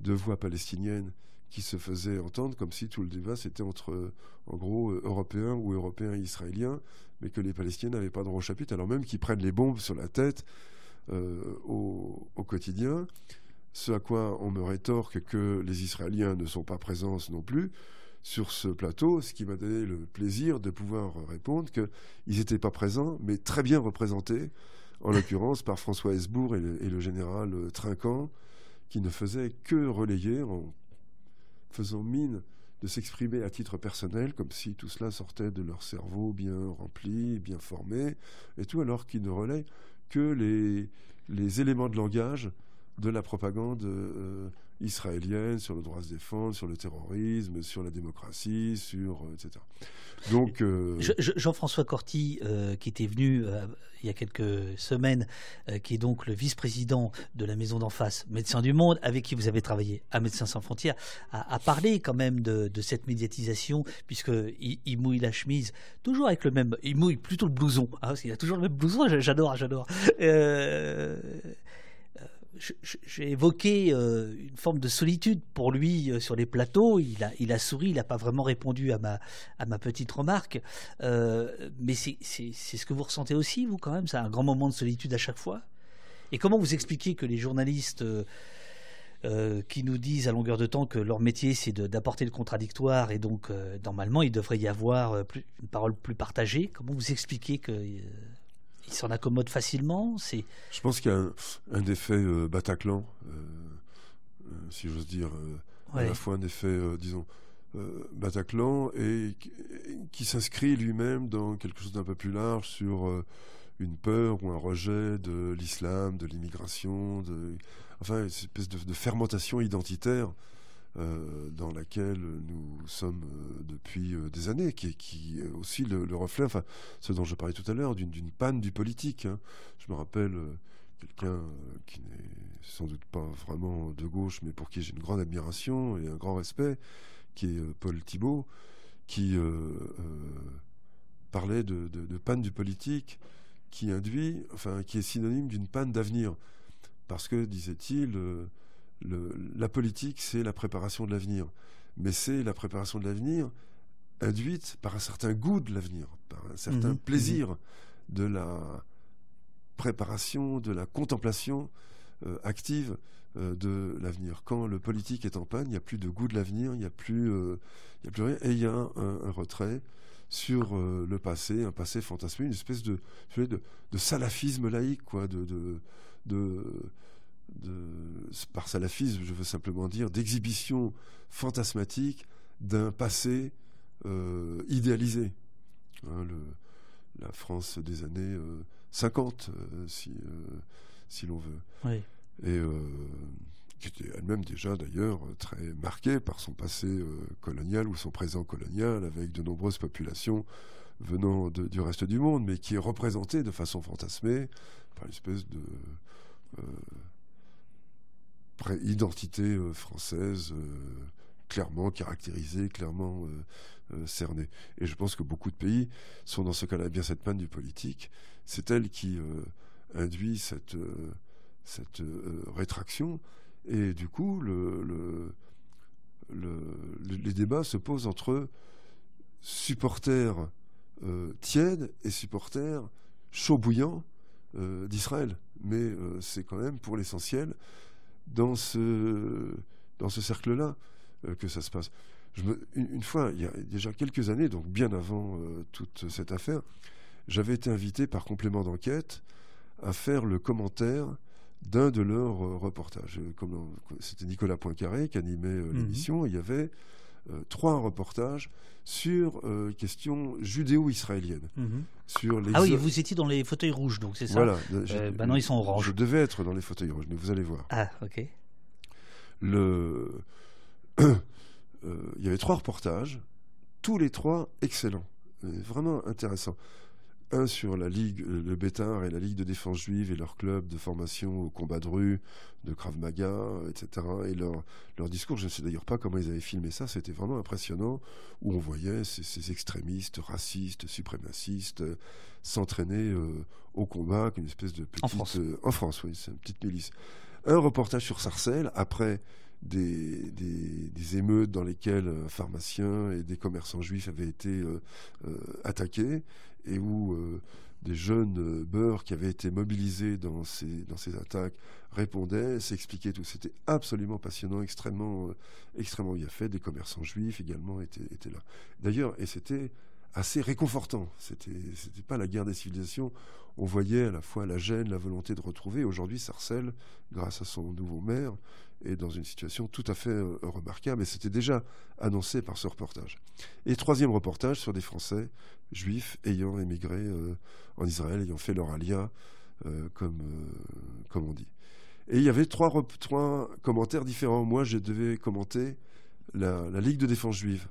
de voix palestinienne qui se faisait entendre comme si tout le débat c'était entre, euh, en gros, euh, Européens ou Européens et Israéliens, mais que les Palestiniens n'avaient pas droit au chapitre, alors même qu'ils prennent les bombes sur la tête euh, au quotidien. Ce à quoi on me rétorque que les Israéliens ne sont pas présents non plus sur ce plateau, ce qui m'a donné le plaisir de pouvoir répondre qu'ils n'étaient pas présents, mais très bien représentés, en [LAUGHS] l'occurrence par François Hesbourg et le, et le général euh, Trinquant, qui ne faisaient que relayer en faisant mine de s'exprimer à titre personnel, comme si tout cela sortait de leur cerveau bien rempli, bien formé, et tout, alors qu'ils ne relaient que les, les éléments de langage de la propagande euh, israélienne sur le droit à se défendre, sur le terrorisme, sur la démocratie, sur etc. Donc Jean-François Corti, qui était venu il y a quelques semaines, qui est donc le vice-président de la maison d'en face, Médecins du Monde, avec qui vous avez travaillé à Médecins sans frontières, a, parlé quand même de, cette médiatisation, puisqu'il il mouille la chemise, toujours avec le même, il mouille plutôt le blouson, hein, parce qu'il a toujours le même blouson, [LAUGHS] j'adore, j'adore. J'ai évoqué euh, une forme de solitude pour lui euh, sur les plateaux. Il a, souri, il n'a pas vraiment répondu à ma, petite remarque. Euh, mais c'est ce que vous ressentez aussi, vous, quand même C'est un grand moment de solitude à chaque fois Et comment vous expliquez que les journalistes qui nous disent à longueur de temps que leur métier, c'est d'apporter le contradictoire et donc, normalement, il devrait y avoir une parole plus partagée Comment vous expliquez que il s'en accommode facilement C'est. Je pense qu'il y a un, effet euh, Bataclan, euh, euh, si j'ose dire, à la fois un effet, disons, Bataclan et qui, s'inscrit lui-même dans quelque chose d'un peu plus large sur une peur ou un rejet de l'islam, de l'immigration, de, enfin une espèce de fermentation identitaire euh, dans laquelle nous sommes euh, depuis euh, des années, qui, est aussi le, reflet, enfin, ce dont je parlais tout à l'heure, d'une panne du politique. Hein. Je me rappelle quelqu'un qui n'est sans doute pas vraiment de gauche, mais pour qui j'ai une grande admiration et un grand respect, qui est Paul Thibault, qui parlait de, de, panne du politique qui induit, enfin, qui est synonyme d'une panne d'avenir. Parce que, disait-il, la politique, c'est la préparation de l'avenir. Mais c'est la préparation de l'avenir induite par un certain goût de l'avenir, par un certain mhm. plaisir mhm. de la préparation, de la contemplation euh, active euh, de l'avenir. Quand le politique est en panne, il n'y a plus de goût de l'avenir, il n'y a, plus, euh, a plus rien, et il y a un, retrait sur le passé, un passé fantasmé, une espèce de, de, salafisme laïque, quoi, de, de par salafisme, je veux simplement dire, d'exhibition fantasmatique d'un passé euh, idéalisé. Hein, la France des années 50, euh, euh, si, si l'on veut. Et qui était elle-même déjà d'ailleurs très marquée par son passé colonial ou son présent colonial, avec de nombreuses populations venant du reste du monde, mais qui est représentée de façon fantasmée par une espèce de identité euh, française euh, clairement caractérisée, clairement euh, cernée. Et je pense que beaucoup de pays sont dans ce cas-là bien cette panne du politique. C'est elle qui induit cette, cette rétraction. Et du coup, le, les débats se posent entre supporters tièdes et supporters chauds bouillants d'Israël. Mais c'est quand même, pour l'essentiel, dans ce, dans ce cercle-là euh, que ça se passe. Je me, une, fois, il y a déjà quelques années, donc bien avant euh, toute cette affaire, j'avais été invité par complément d'enquête à faire le commentaire d'un de leurs euh, reportages. C'était Nicolas Poincaré qui animait mhm. l'émission. Il y avait trois reportages sur euh, question judéo-israélienne. Mhm. Sur les ah oui, vous étiez dans les fauteuils rouges, donc c'est ça Voilà. Euh, maintenant, ils sont orange. Je devais être dans les fauteuils rouges, mais vous allez voir. Ah, ok. Le... [CLEARS THROAT] Euh, il y avait trois reportages, tous les trois excellents, vraiment intéressants un sur la Ligue, euh, le Bétard et la Ligue de défense juive et leur club de formation au combat de rue, de Krav Maga, etc. Et leur, leur discours, je ne sais d'ailleurs pas comment ils avaient filmé ça, c'était vraiment impressionnant, où on voyait ces, extrémistes, racistes, suprémacistes, euh, s'entraîner euh, au combat, qu'une espèce de petite... En France. en France, oui, c'est une petite milice. Un reportage sur Sarcelles, après des, des, émeutes dans lesquelles un pharmacien et des commerçants juifs avaient été attaqués et où euh, des jeunes euh, beurs qui avaient été mobilisés dans ces, dans ces attaques répondaient, s'expliquaient tout. C'était absolument passionnant, extrêmement, euh, extrêmement bien fait. Des commerçants juifs également étaient, étaient là. D'ailleurs, et c'était assez réconfortant. C'était, c'était pas la guerre des civilisations. On voyait à la fois la gêne, la volonté de retrouver. Aujourd'hui, Sarcelles, grâce à son nouveau maire, est dans une situation tout à fait euh, remarquable. Et c'était déjà annoncé par ce reportage. Et troisième reportage sur des Français juifs ayant émigré euh, en Israël, ayant fait leur alia, euh, comme, on dit. Et il y avait trois commentaires différents. Moi, je devais commenter la, Ligue de défense juive,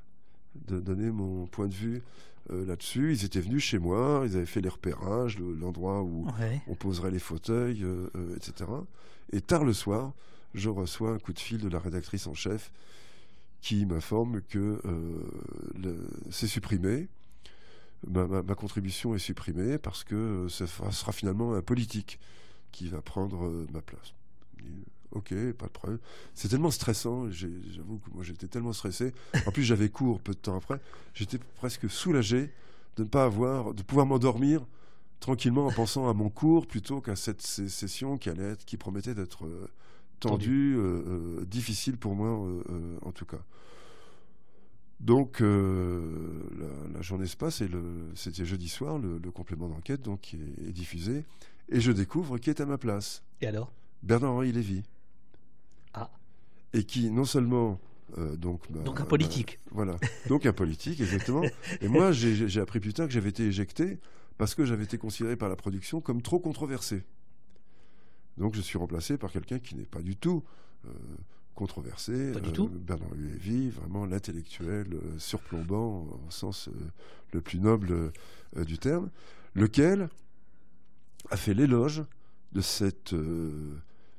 de donner mon point de vue euh, là-dessus. Ils étaient venus chez moi, ils avaient fait les repérages, l'endroit où on poserait les fauteuils, euh, euh, etc. Et tard le soir, je reçois un coup de fil de la rédactrice en chef qui m'informe que c'est supprimé. Ma, ma, contribution est supprimée parce que ce sera finalement un politique qui va prendre ma place. Ok, pas de problème. C'est tellement stressant, j'avoue que moi j'étais tellement stressé. En plus, j'avais cours peu de temps après. J'étais presque soulagé de ne pas avoir, de pouvoir m'endormir tranquillement en pensant à mon cours plutôt qu'à cette session qui allait être, qui promettait d'être euh, tendue, euh, euh, difficile pour moi en tout cas. Donc la, journée se passe et c'était jeudi soir, le, complément d'enquête donc est, est, diffusé et je découvre qui est à ma place. Et alors? Bernard-Henri Lévy. Ah. Et qui, non seulement. Euh, donc, bah, donc un politique. Bah, voilà. Donc un politique, exactement. Et moi, j'ai appris plus tard que j'avais été éjecté parce que j'avais été considéré par la production comme trop controversé. Donc je suis remplacé par quelqu'un qui n'est pas du tout euh, controversé. Pas du tout. Bernard Lévy, vraiment l'intellectuel euh, surplombant au sens le plus noble du terme, lequel a fait l'éloge de cette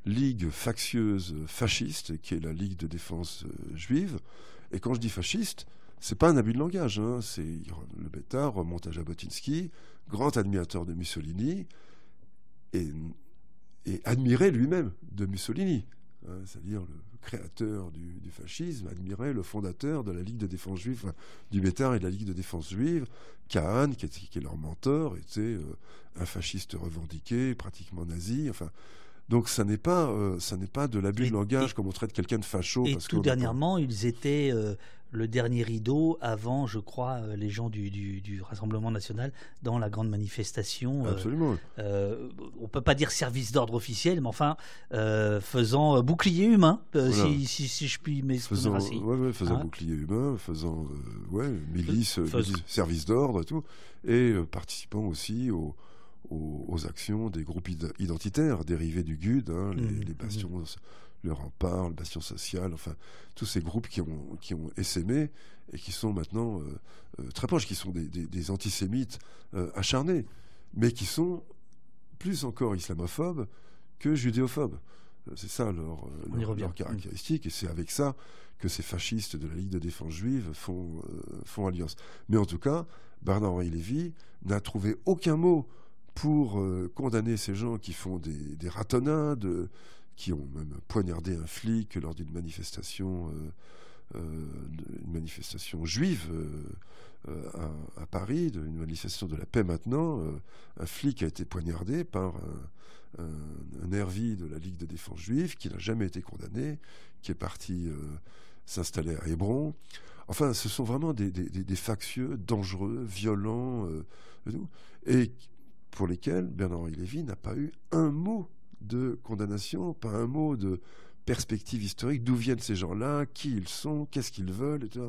ligue factieuse fasciste, qui est la Ligue de défense euh, juive. Et quand je dis fasciste, c'est pas un abus de langage. Hein. C'est le bêta remonte à Jabotinsky, grand admirateur de Mussolini, et, et admiré lui-même de Mussolini. Hein. C'est-à-dire le créateur du, fascisme admirait le fondateur de la Ligue de défense juive, du Bétard et de la Ligue de défense juive, Kahn, qui, est, leur mentor, était euh, un fasciste revendiqué, pratiquement nazi. Enfin, donc ça n'est pas, euh, ça n'est pas de l'abus de langage comme on traite quelqu'un de facho. Et tout dernièrement, ils étaient euh, le dernier rideau avant, je crois, euh, les gens du, du, Rassemblement national dans la grande manifestation. Absolument. on peut pas dire service d'ordre officiel, mais enfin faisant bouclier humain, si, si, je puis m'exprimer ainsi. Ouais, faisant hein bouclier humain, faisant ouais, milice, service d'ordre et tout, et participant aussi au aux, actions des groupes identitaires dérivés du GUD, hein, les, mmh, mmh. bastions, le rempart, le bastion social, enfin, tous ces groupes qui ont, qui ont essaimé et qui sont maintenant euh, euh, très proches, qui sont des, antisémites euh, acharnés, mais qui sont plus encore islamophobes que judéophobes. C'est ça leur, leur, caractéristique, et c'est avec ça que ces fascistes de la Ligue de défense juive font, font alliance. Mais en tout cas, Bernard-Henri Lévy n'a trouvé aucun mot pour euh, condamner ces gens qui font des, des, ratonnades, qui ont même poignardé un flic lors d'une manifestation, euh, euh, manifestation juive à, Paris, une manifestation de la paix maintenant. un flic a été poignardé par un, un, nervi de la Ligue de défense juive qui n'a jamais été condamné, qui est parti s'installer à Hébron. Enfin, ce sont vraiment des, des, des factieux, dangereux, violents, et pour lesquels Bernard-Henri Lévy n'a pas eu un mot de condamnation, pas un mot de perspective historique, d'où viennent ces gens-là, qui ils sont, qu'est-ce qu'ils veulent, etc.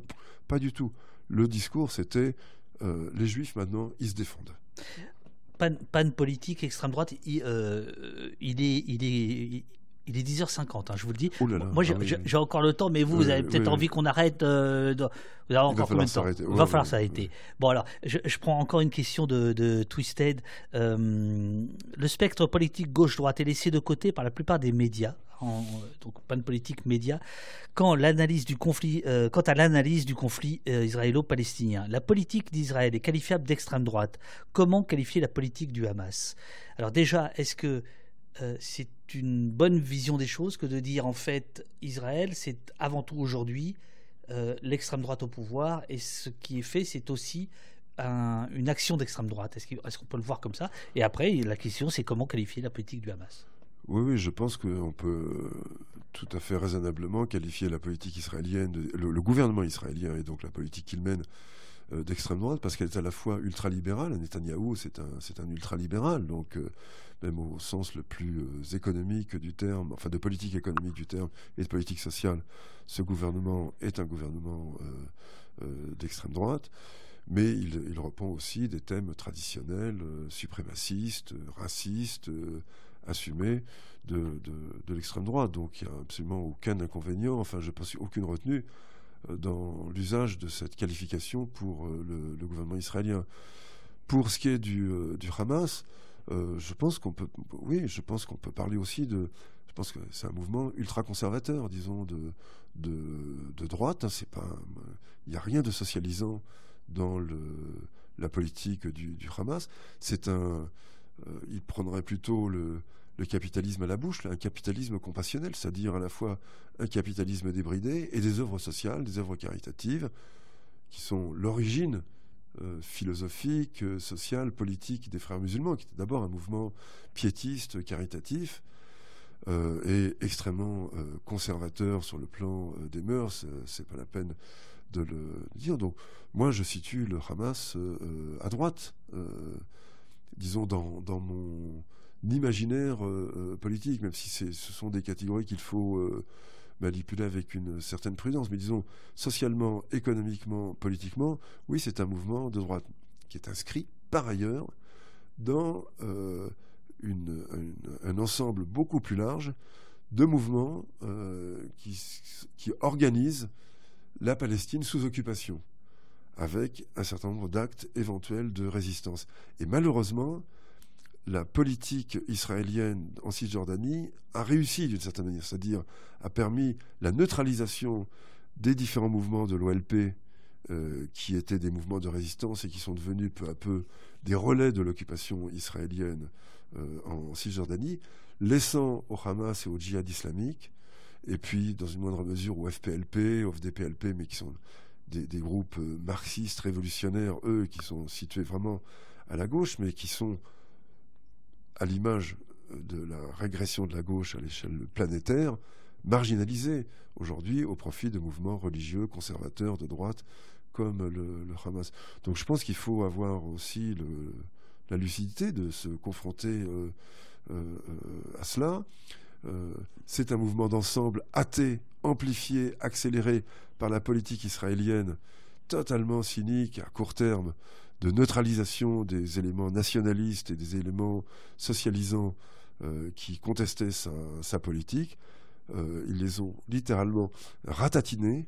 Pas du tout. Le discours, c'était euh, les juifs maintenant, ils se défendent. Panne, politique, extrême droite, il, euh, est, il, est, est 10h50, hein, je vous le dis. Moi, ah j'ai encore le temps, mais vous, vous avez peut-être envie qu'on arrête. Euh, vous avez encore combien de temps Il va falloir s'arrêter. Bon, alors, je, prends encore une question de, Twisted. Euh, le spectre politique gauche-droite est laissé de côté par la plupart des médias, donc pas de politique média, quand l'analyse du conflit, euh, quant à l'analyse du conflit israélo-palestinien. La politique d'Israël est qualifiable d'extrême droite. Comment qualifier la politique du Hamas? Alors déjà, est-ce que euh, c'est une bonne vision des choses que de dire en fait Israël, c'est avant tout aujourd'hui euh, l'extrême droite au pouvoir et ce qui est fait, c'est aussi une action d'extrême droite. Est-ce qu'on peut le voir comme ça? Et après, la question, c'est comment qualifier la politique du Hamas? Oui, oui, je pense qu'on peut tout à fait raisonnablement qualifier la politique israélienne, le, gouvernement israélien et donc la politique qu'il mène euh, d'extrême droite parce qu'elle est à la fois ultralibérale. Netanyahou, c'est un, c'est un ultralibéral, donc même au sens le plus euh, économique du terme, enfin de politique économique du terme et de politique sociale, ce gouvernement est un gouvernement euh, euh, d'extrême droite, mais il, il, reprend aussi des thèmes traditionnels, suprémacistes, racistes, assumée de, l'extrême droite. Donc il n'y a absolument aucun inconvénient, enfin je pense aucune retenue dans l'usage de cette qualification pour le, gouvernement israélien. Pour ce qui est du, du Hamas, je pense qu'on peut, oui, je pense qu'on peut parler aussi de, je pense que c'est un mouvement ultra conservateur, disons, de, de, droite. Hein, c'est pas, il n'y a rien de socialisant dans la politique du, Hamas. C'est un, euh, il prendrait plutôt le, capitalisme à la bouche, un capitalisme compassionnel, c'est-à-dire à la fois un capitalisme débridé et des œuvres sociales, des œuvres caritatives, qui sont l'origine euh, philosophique, euh, sociale, politique des frères musulmans, qui était d'abord un mouvement piétiste, caritatif, euh, est extrêmement conservateur sur le plan des mœurs. c'est pas la peine de le dire. Donc, moi, je situe le Hamas à droite, disons dans, dans, mon imaginaire politique, même si ce sont des catégories qu'il faut manipuler avec une certaine prudence. Mais disons, socialement, économiquement, politiquement, oui, c'est un mouvement de droite qui est inscrit par ailleurs dans un ensemble beaucoup plus large de mouvements euh, qui, qui, organisent la Palestine sous occupation, avec un certain nombre d'actes éventuels de résistance. Et malheureusement, la politique israélienne en Cisjordanie a réussi d'une certaine manière, c'est-à-dire a permis la neutralisation des différents mouvements de l'OLP euh, qui étaient des mouvements de résistance et qui sont devenus peu à peu des relais de l'occupation israélienne euh, en Cisjordanie, laissant au Hamas et au djihad islamique, et puis dans une moindre mesure au FPLP, au FDPLP, mais qui sont des, groupes euh, marxistes, révolutionnaires, eux, qui sont situés vraiment à la gauche, mais qui sont, à l'image de la régression de la gauche à l'échelle planétaire, marginalisés aujourd'hui au profit de mouvements religieux, conservateurs, de droite, comme le, Hamas. Donc je pense qu'il faut avoir aussi la lucidité de se confronter euh, euh, à cela. Euh, c'est un mouvement d'ensemble athée, amplifié, accéléré par la politique israélienne, totalement cynique à court terme, de neutralisation des éléments nationalistes et des éléments socialisants qui contestaient sa, politique. ils les ont littéralement ratatinés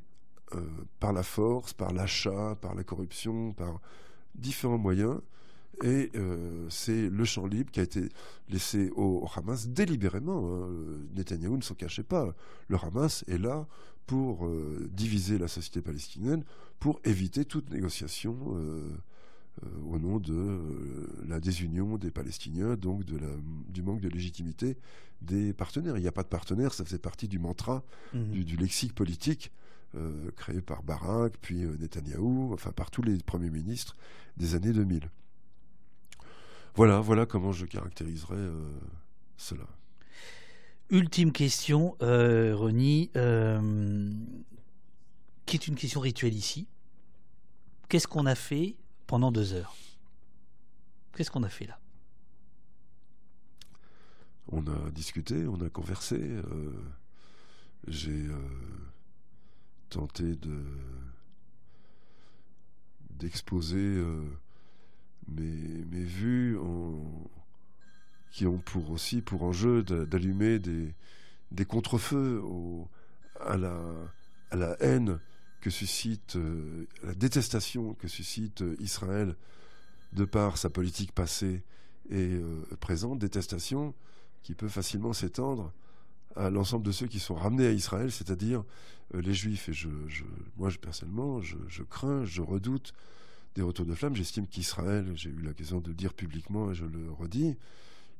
par la force, par l'achat, par la corruption, par différents moyens. Et euh, c'est le champ libre qui a été laissé au, Hamas délibérément. Hein. Netanyahou ne s'en cachait pas. Le Hamas est là pour euh, diviser la société palestinienne, pour éviter toute négociation euh, au nom de la désunion des Palestiniens, donc de la, du manque de légitimité des partenaires. Il n'y a pas de partenaires, ça faisait partie du mantra, mmh. du, du, lexique politique créé par Barak, puis Netanyahou, enfin par tous les premiers ministres des années 2000. Voilà, voilà comment je caractériserais euh, cela. Ultime question, euh, euh, qui est une question rituelle ici. Qu'est-ce qu'on a fait pendant deux heures Qu'est-ce qu'on a fait là? On a discuté, on a conversé. Euh, j'ai tenté de d'exposer mes, mes vues qui ont pour aussi pour enjeu d'allumer des, des contrefeux à, la, à la haine que suscite, euh, la détestation que suscite Israël de par sa politique passée et euh, présente, détestation qui peut facilement s'étendre à l'ensemble de ceux qui sont ramenés à Israël, c'est-à-dire euh, les Juifs. Et je, moi, personnellement, je, je, crains, je redoute des retours de flamme. J'estime qu'Israël, j'ai eu l'occasion de le dire publiquement et je le redis,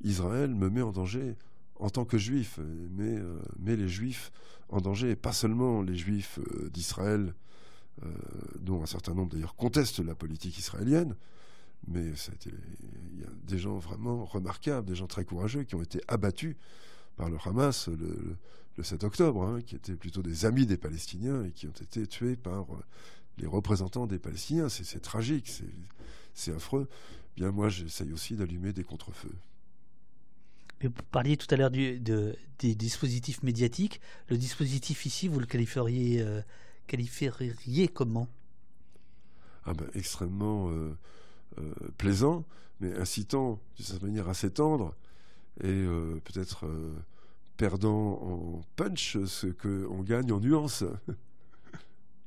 Israël me met en danger en tant que juif, mais, euh, met les juifs en danger, et pas seulement les juifs euh, d'Israël, euh, dont un certain nombre d'ailleurs contestent la politique israélienne, mais il y a des gens vraiment remarquables, des gens très courageux qui ont été abattus par le Hamas le, 7 octobre, hein, qui étaient plutôt des amis des Palestiniens et qui ont été tués par les représentants des Palestiniens. C'est tragique, c'est affreux. Bien, moi, j'essaye aussi d'allumer des contrefeux. Mais vous parliez tout à l'heure de, des dispositifs médiatiques. Le dispositif ici, vous le qualifieriez, euh, qualifieriez comment? Ah ben, Extrêmement euh, euh, plaisant, mais incitant d'une certaine manière assez tendre et peut-être perdant en punch ce qu'on gagne en nuance. [LAUGHS]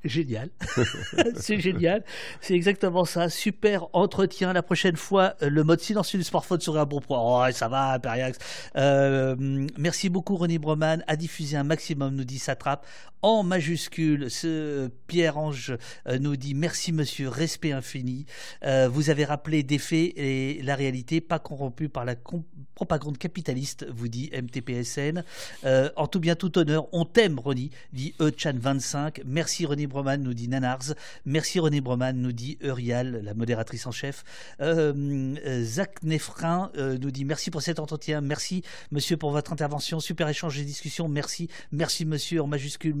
Génial. [LAUGHS] [LAUGHS] c'est génial. C'est exactement ça. Super entretien. La prochaine fois, euh, le mode silencieux du smartphone serait un bon point. Oh, ça va, Periax. Euh, merci beaucoup, René Broman. À diffuser un maximum, nous dit Satrape. En majuscule, ce Pierre-Ange euh, nous dit merci, monsieur. Respect infini. vous avez rappelé des faits et la réalité, pas corrompue par la propagande capitaliste, vous dit MTPSN. en tout bien, tout honneur, on t'aime, René, dit Echan25. Merci, René Broman, nous dit Nanars. Merci René Broman, nous dit Eurial, la modératrice en chef. Euh, euh, Zach Nefrin euh, nous dit merci pour cet entretien. Merci monsieur pour votre intervention. Super échange et discussion. Merci. Merci monsieur en majuscule.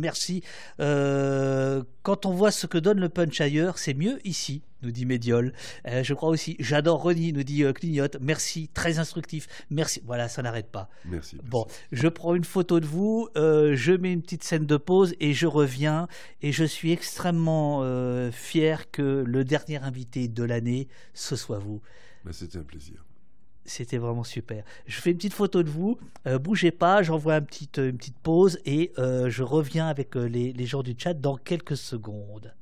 Quand on voit ce que donne le punch ailleurs, c'est mieux ici nous dit Médiol. Euh, je crois aussi. J'adore Ronnie, nous dit euh, Clignote. Merci, très instructif. Merci. Voilà, ça n'arrête pas. Merci, Bon, je prends une photo de vous, euh, je mets une petite scène de pause et je reviens. Et je suis extrêmement fier que le dernier invité de l'année, ce soit vous. C'était un plaisir. C'était vraiment super. Je fais une petite photo de vous. bougez pas, j'envoie une petite, une petite pause et je reviens avec les, les gens du chat dans quelques secondes.